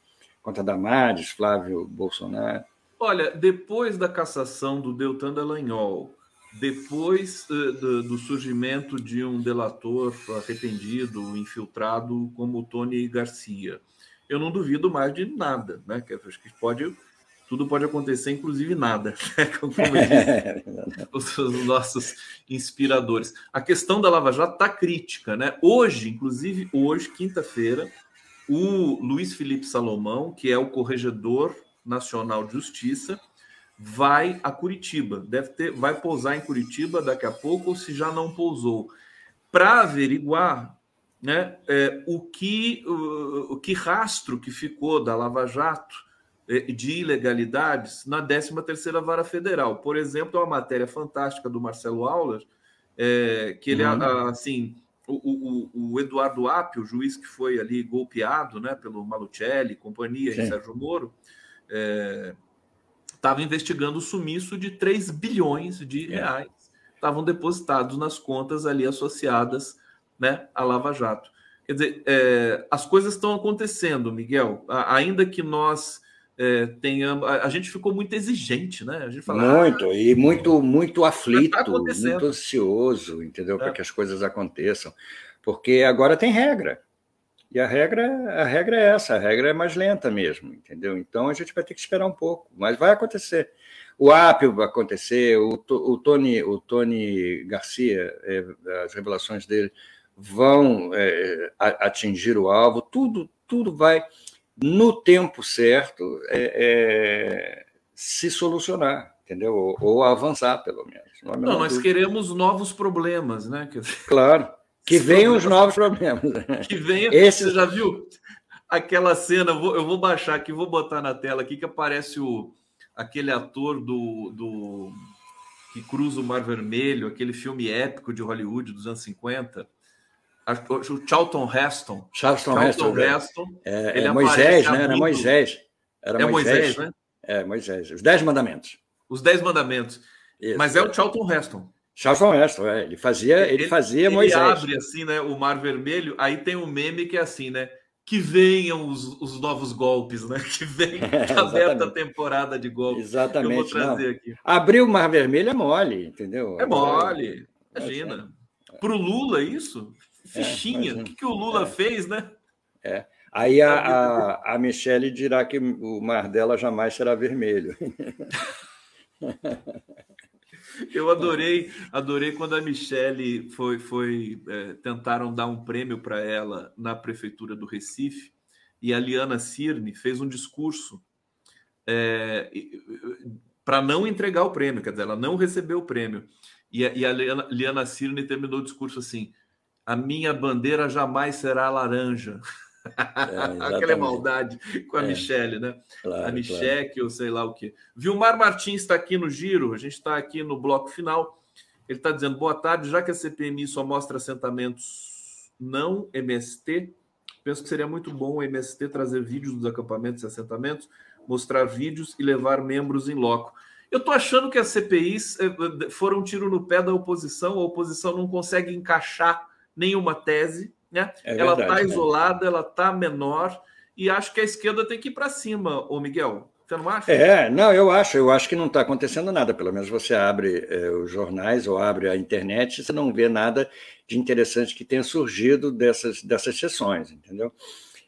Contra Damares, Flávio Bolsonaro? Olha, depois da cassação do Deltan Dallagnol, depois uh, do, do, surgimento de um delator arrependido, infiltrado como o Tony Garcia. Eu não duvido mais de nada, né? Que acho que pode tudo pode acontecer, inclusive nada, né? como os, os, nossos inspiradores. A questão da Lava Jato está crítica, né? Hoje, inclusive hoje, quinta-feira, o Luiz Felipe Salomão, que é o corregedor nacional de justiça, vai a Curitiba. Deve ter, vai pousar em Curitiba daqui a pouco, ou se já não pousou, para averiguar né, é, o, que, o, o, que rastro que ficou da Lava Jato é, de ilegalidades na 13ª Vara Federal. Por exemplo, é uma matéria fantástica do Marcelo Auler, é, que ele, uhum. assim, o, o, o, Eduardo Apio, o juiz que foi ali golpeado né, pelo Malucelli, companhia Sim. e Sérgio Moro, é, estava investigando o sumiço de 3 bilhões de é. reais estavam depositados nas contas ali associadas né, à Lava Jato. Quer dizer, é, as coisas estão acontecendo, Miguel, ainda que nós é, tenhamos. A, a, gente ficou muito exigente, né? A gente fala, muito, ah, e muito, muito tá aflito, tá muito ansioso, entendeu? É. Para que as coisas aconteçam. Porque agora tem regra. E a regra, a regra é essa, a regra é mais lenta mesmo, entendeu? Então a gente vai ter que esperar um pouco, mas vai acontecer. O Apio vai acontecer, o, o, Tony, o Tony Garcia, é, as revelações dele vão é, atingir o alvo, tudo, tudo vai, no tempo certo, é, é se solucionar, entendeu? Ou, ou, avançar, pelo menos. Não, não nós dúvida. queremos novos problemas, né? Claro. Que venham os novos problemas. Que venha. Esse... Você já viu aquela cena? Eu vou, eu vou baixar aqui, vou botar na tela aqui que aparece o aquele ator do, do que cruza o Mar Vermelho, aquele filme épico de Hollywood dos anos 50. O Charlton Heston. Charlton, Heston. Heston é, é Moisés, né? Era Moisés. Era é Moisés, Moisés, né? É, Moisés. Os Dez Mandamentos. Os Dez Mandamentos. Isso, Mas é, é o Charlton Heston. Charlton Heston, é. Ele fazia, ele, ele fazia ele Moisés. Ele abre assim, né? O Mar Vermelho. Aí tem um meme que é assim, né? Que venham os, os novos golpes, né? Que venha é, aberta a temporada de golpes. Exatamente. Eu vou trazer não. aqui. Abrir o Mar Vermelho é mole, entendeu? É mole. Imagina. É. Para o Lula, isso? É, Fichinha. É, o que, que o Lula é. fez, né? É. Aí a, a, a Michelle dirá que o mar dela jamais será vermelho. Eu adorei, adorei quando a Michelle foi, foi é, tentaram dar um prêmio para ela na prefeitura do Recife e a Liana Cirne fez um discurso é, para não entregar o prêmio, quer dizer, ela não recebeu o prêmio. E a, e a Liana, Liana Cirne terminou o discurso assim: a minha bandeira jamais será laranja. É, Aquela maldade com a é, Michelle, né? Claro, a Michelle, claro. ou sei lá o quê. Vilmar Martins está aqui no giro, a gente está aqui no bloco final. Ele está dizendo: boa tarde, já que a CPMI só mostra assentamentos não MST, penso que seria muito bom o MST trazer vídeos dos acampamentos e assentamentos, mostrar vídeos e levar membros em loco. Eu estou achando que as CPIs eh, foram um tiro no pé da oposição, a oposição não consegue encaixar nenhuma tese, né? É ela está isolada, ela está menor, e acho que a esquerda tem que ir para cima, ô Miguel. Você não acha? É, não, eu acho, eu acho que não está acontecendo nada. Pelo menos você abre é, os jornais ou abre a internet, você não vê nada de interessante que tenha surgido dessas, dessas sessões, entendeu?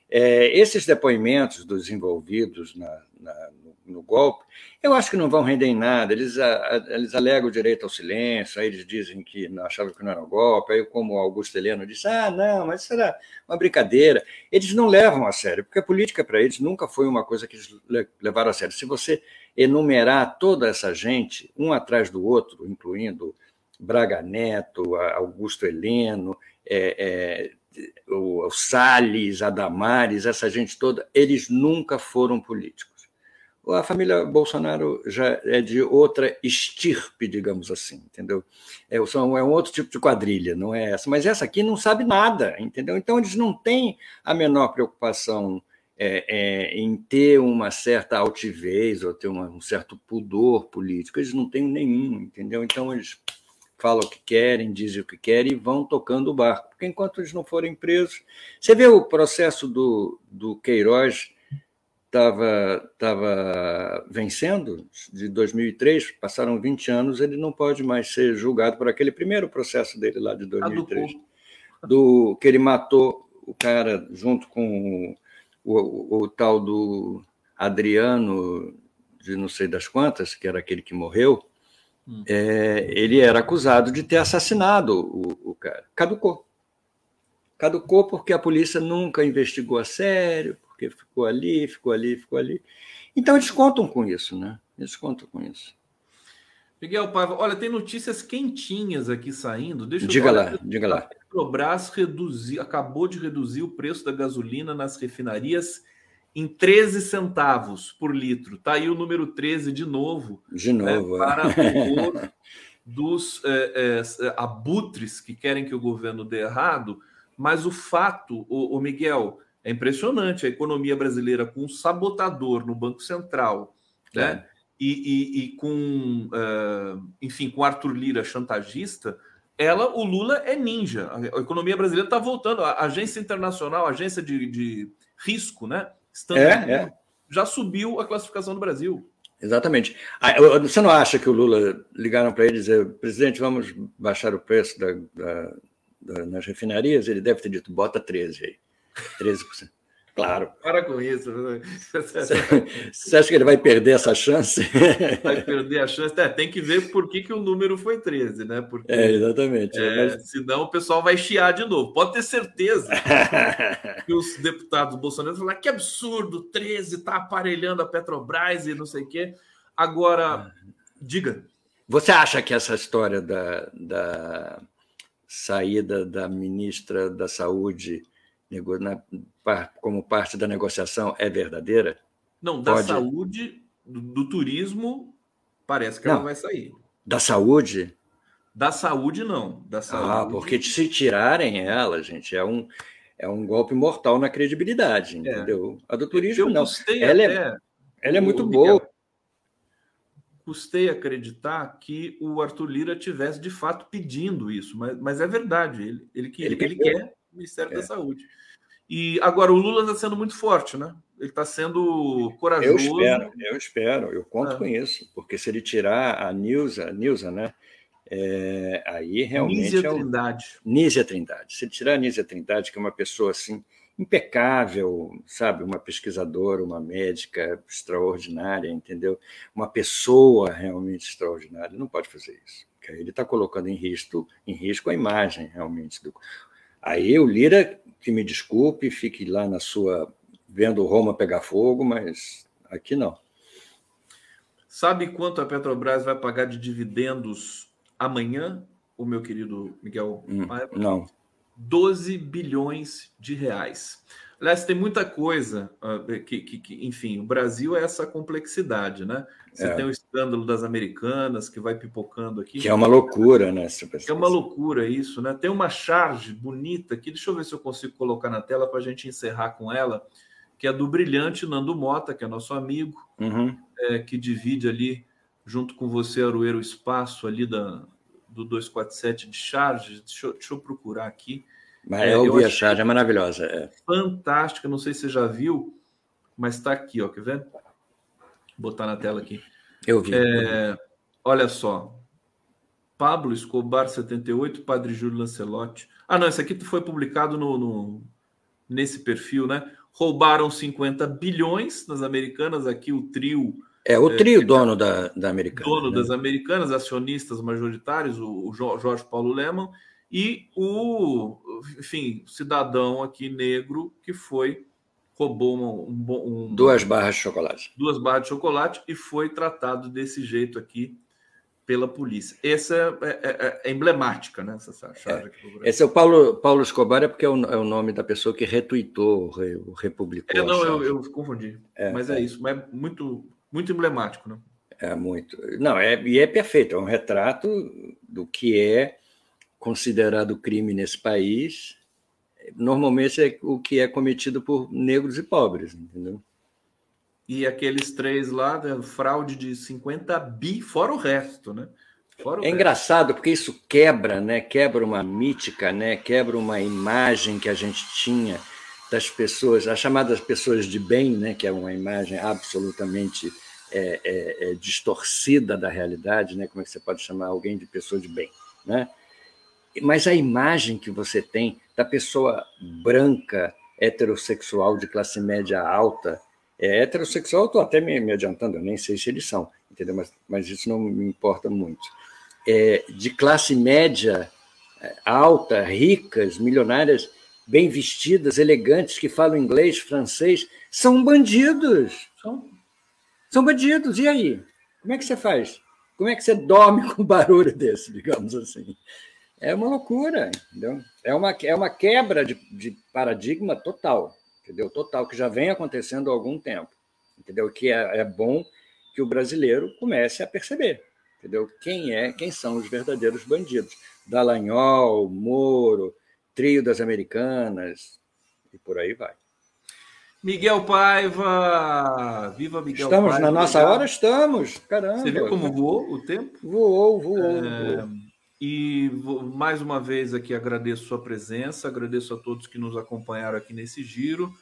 É, esses depoimentos dos envolvidos na, na, no golpe, eu acho que não vão render em nada. Eles, a, eles alegam o direito ao silêncio, aí eles dizem que não achavam que não era um golpe, aí como Augusto Heleno disse, ah, não, mas isso era uma brincadeira. Eles não levam a sério, porque a política para eles nunca foi uma coisa que eles levaram a sério. Se você enumerar toda essa gente, um atrás do outro, incluindo Braga Neto, Augusto Heleno, é, é, o Salles, Adamares, essa gente toda, eles nunca foram políticos a família Bolsonaro já é de outra estirpe, digamos assim, entendeu? É, são, é um outro tipo de quadrilha, não é essa. Mas essa aqui não sabe nada, entendeu? Então eles não têm a menor preocupação é, é, em ter uma certa altivez ou ter uma, um certo pudor político. Eles não têm nenhum, entendeu? Então eles falam o que querem, dizem o que querem e vão tocando o barco. Porque enquanto eles não forem presos... Você vê o processo do, do Queiroz estava tava vencendo, de 2003, passaram 20 anos, ele não pode mais ser julgado por aquele primeiro processo dele lá de 2003, do que ele matou o cara junto com o, o, o tal do Adriano, de não sei das quantas, que era aquele que morreu, hum. é, ele era acusado de ter assassinado o, o cara. Caducou. Caducou porque a polícia nunca investigou a sério, porque ficou ali, ficou ali, ficou ali. Então eles contam com isso, né? Eles contam com isso. Miguel Paiva, olha, tem notícias quentinhas aqui saindo. Deixa diga lá, diga lá. A Petrobras reduzi, acabou de reduzir o preço da gasolina nas refinarias em 13 centavos por litro. Tá aí o número 13 de novo. De né, novo. Né, para o dos é, é, abutres que querem que o governo dê errado. Mas o fato, o, o Miguel, é impressionante a economia brasileira com um sabotador no Banco Central, né? é. né? E, e, e com, uh, enfim, com Arthur Lira chantagista, ela, o Lula é ninja. A economia brasileira está voltando. A agência internacional, a agência de, de risco, né? Standard, é, é. já subiu a classificação do Brasil. Exatamente. Ah, você não acha que o Lula ligaram para ele e dizer, presidente, vamos baixar o preço da, da, da, nas refinarias? Ele deve ter dito, bota 13 aí. 13%. Claro. Para com isso. Você acha que ele vai perder essa chance? Vai perder a chance. É, tem que ver por que, que o número foi 13, né? Porque, é, exatamente. É, mas... Senão o pessoal vai chiar de novo. Pode ter certeza que os deputados bolsonaristas vão falar que absurdo, 13 está aparelhando a Petrobras e não sei o quê. Agora, diga. Você acha que essa história da, da saída da ministra da Saúde como parte da negociação é verdadeira? Não, da Pode... saúde, do, do, turismo, parece que não, ela vai sair. Da saúde? Da saúde, não. Da ah, saúde... Ah, porque se tirarem ela, gente, é um, é um golpe mortal na credibilidade, é. entendeu? É. A do turismo, não. Ela, é, ela é muito boa. Custei acreditar que o Arthur Lira tivesse de fato pedindo isso, mas, mas é verdade. Ele, ele, ele, ele quer Ministério é. da Saúde. E agora o Lula está sendo muito forte, né? Ele está sendo corajoso. Eu espero, eu espero, eu conto é. com isso, porque se ele tirar a Nilza, Nilza, né? É, aí realmente. Nízia é um... Trindade. Nízia Trindade. Se ele tirar a Nízia Trindade, que é uma pessoa assim, impecável, sabe? Uma pesquisadora, uma médica extraordinária, entendeu? Uma pessoa realmente extraordinária, não pode fazer isso. Ele está colocando em risco, em risco a imagem realmente do. Aí o Lira, que me desculpe, fique lá na sua vendo Roma pegar fogo, mas aqui não. Sabe quanto a Petrobras vai pagar de dividendos amanhã, o meu querido Miguel? Hum, não. 12 bilhões de reais. Aliás, tem muita coisa uh, que, que, que, enfim, o Brasil é essa complexidade, né? Você é. tem o escândalo das americanas que vai pipocando aqui. Que é uma loucura, né? Que é uma loucura isso, né? Tem uma charge bonita aqui, deixa eu ver se eu consigo colocar na tela para a gente encerrar com ela, que é do brilhante Nando Mota, que é nosso amigo, uhum. é, que divide ali, junto com você, Aroeiro, o espaço ali da, do 247 de charge. Deixa deixa eu procurar aqui. Mas é, eu ouvi a charge, é maravilhosa. É. Fantástica, não sei se você já viu, mas está aqui, ó, quer ver? botar na tela aqui. Eu vi. É, olha só. Pablo Escobar 78, Padre Júlio Lancelotti. Ah, não, esse aqui foi publicado no, no, nesse perfil, né? Roubaram 50 bilhões nas americanas, aqui o trio. É, o trio é, dono da, da Americana. Dono né? das americanas, acionistas majoritários, o, o Jorge Paulo Leman, e o, enfim, cidadão aqui negro que foi roubou um, um, duas barras de chocolate. Duas barras de chocolate e foi tratado desse jeito aqui pela polícia. Essa é, é, é, é emblemática, né? Essa charge é. Esse é o Paulo, Paulo Escobar, é porque é o, é o nome da pessoa que retuitou, o republicou. É, não, eu, eu, confundi. É, mas é, isso, mas é muito, muito emblemático, né? É muito. Não, é, e é perfeito, é um retrato do que é considerado crime nesse país normalmente é o que é cometido por negros e pobres, entendeu? E aqueles três lá, né, fraude de 50 bi, fora o resto, né? O é engraçado porque isso quebra, né? Quebra uma mítica, né? Quebra uma imagem que a gente tinha das pessoas, as chamadas pessoas de bem, né, que é uma imagem absolutamente é, é, é, distorcida da realidade, né? Como é que você pode chamar alguém de pessoa de bem, né? Mas a imagem que você tem da pessoa branca, heterossexual de classe média alta, é heterossexual, estou até me, me, adiantando, eu nem sei se eles são, entendeu? Mas, mas isso não me importa muito. É, de classe média é, alta, ricas, milionárias, bem vestidas, elegantes, que falam inglês, francês, são bandidos. São, são bandidos. E aí? Como é que você faz? Como é que você dorme com um barulho desse, digamos assim? É uma loucura, entendeu? É uma, é uma quebra de, de paradigma total, entendeu? Total, que já vem acontecendo há algum tempo, entendeu? Que é, é bom que o brasileiro comece a perceber, entendeu? Quem é, quem são os verdadeiros bandidos. Dallagnol, Moro, Trio das Americanas e por aí vai. Miguel Paiva! Viva Miguel estamos Paiva! Estamos na nossa hora? Estamos! Caramba! Você viu como voou o tempo? Voou, voou. É... voou. E mais uma vez aqui agradeço sua presença, agradeço a todos que nos acompanharam aqui nesse giro.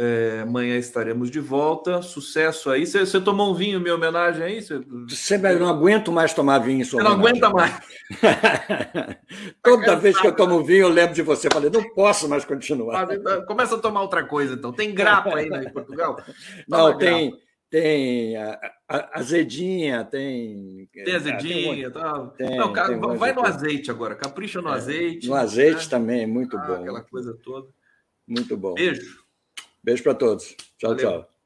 É, amanhã estaremos de volta. Sucesso aí. Você tomou um vinho em minha homenagem aí? Você não aguento mais tomar vinho em sua Você não aguenta mais. Toda vez que eu tomo vinho, eu lembro de você. Falei, não posso mais continuar. Começa a tomar outra coisa, então. Tem grapa aí né, em Portugal? Toma não, tem, tem a, a, azedinha, tem. Tem azedinha, tá? Tem, não, cara, tem vai no azeite agora, capricha no é, azeite. No azeite né? também, muito ah, bom. Aquela coisa toda. Muito bom. Beijo. Beijo para todos. Tchau, Valeu. tchau.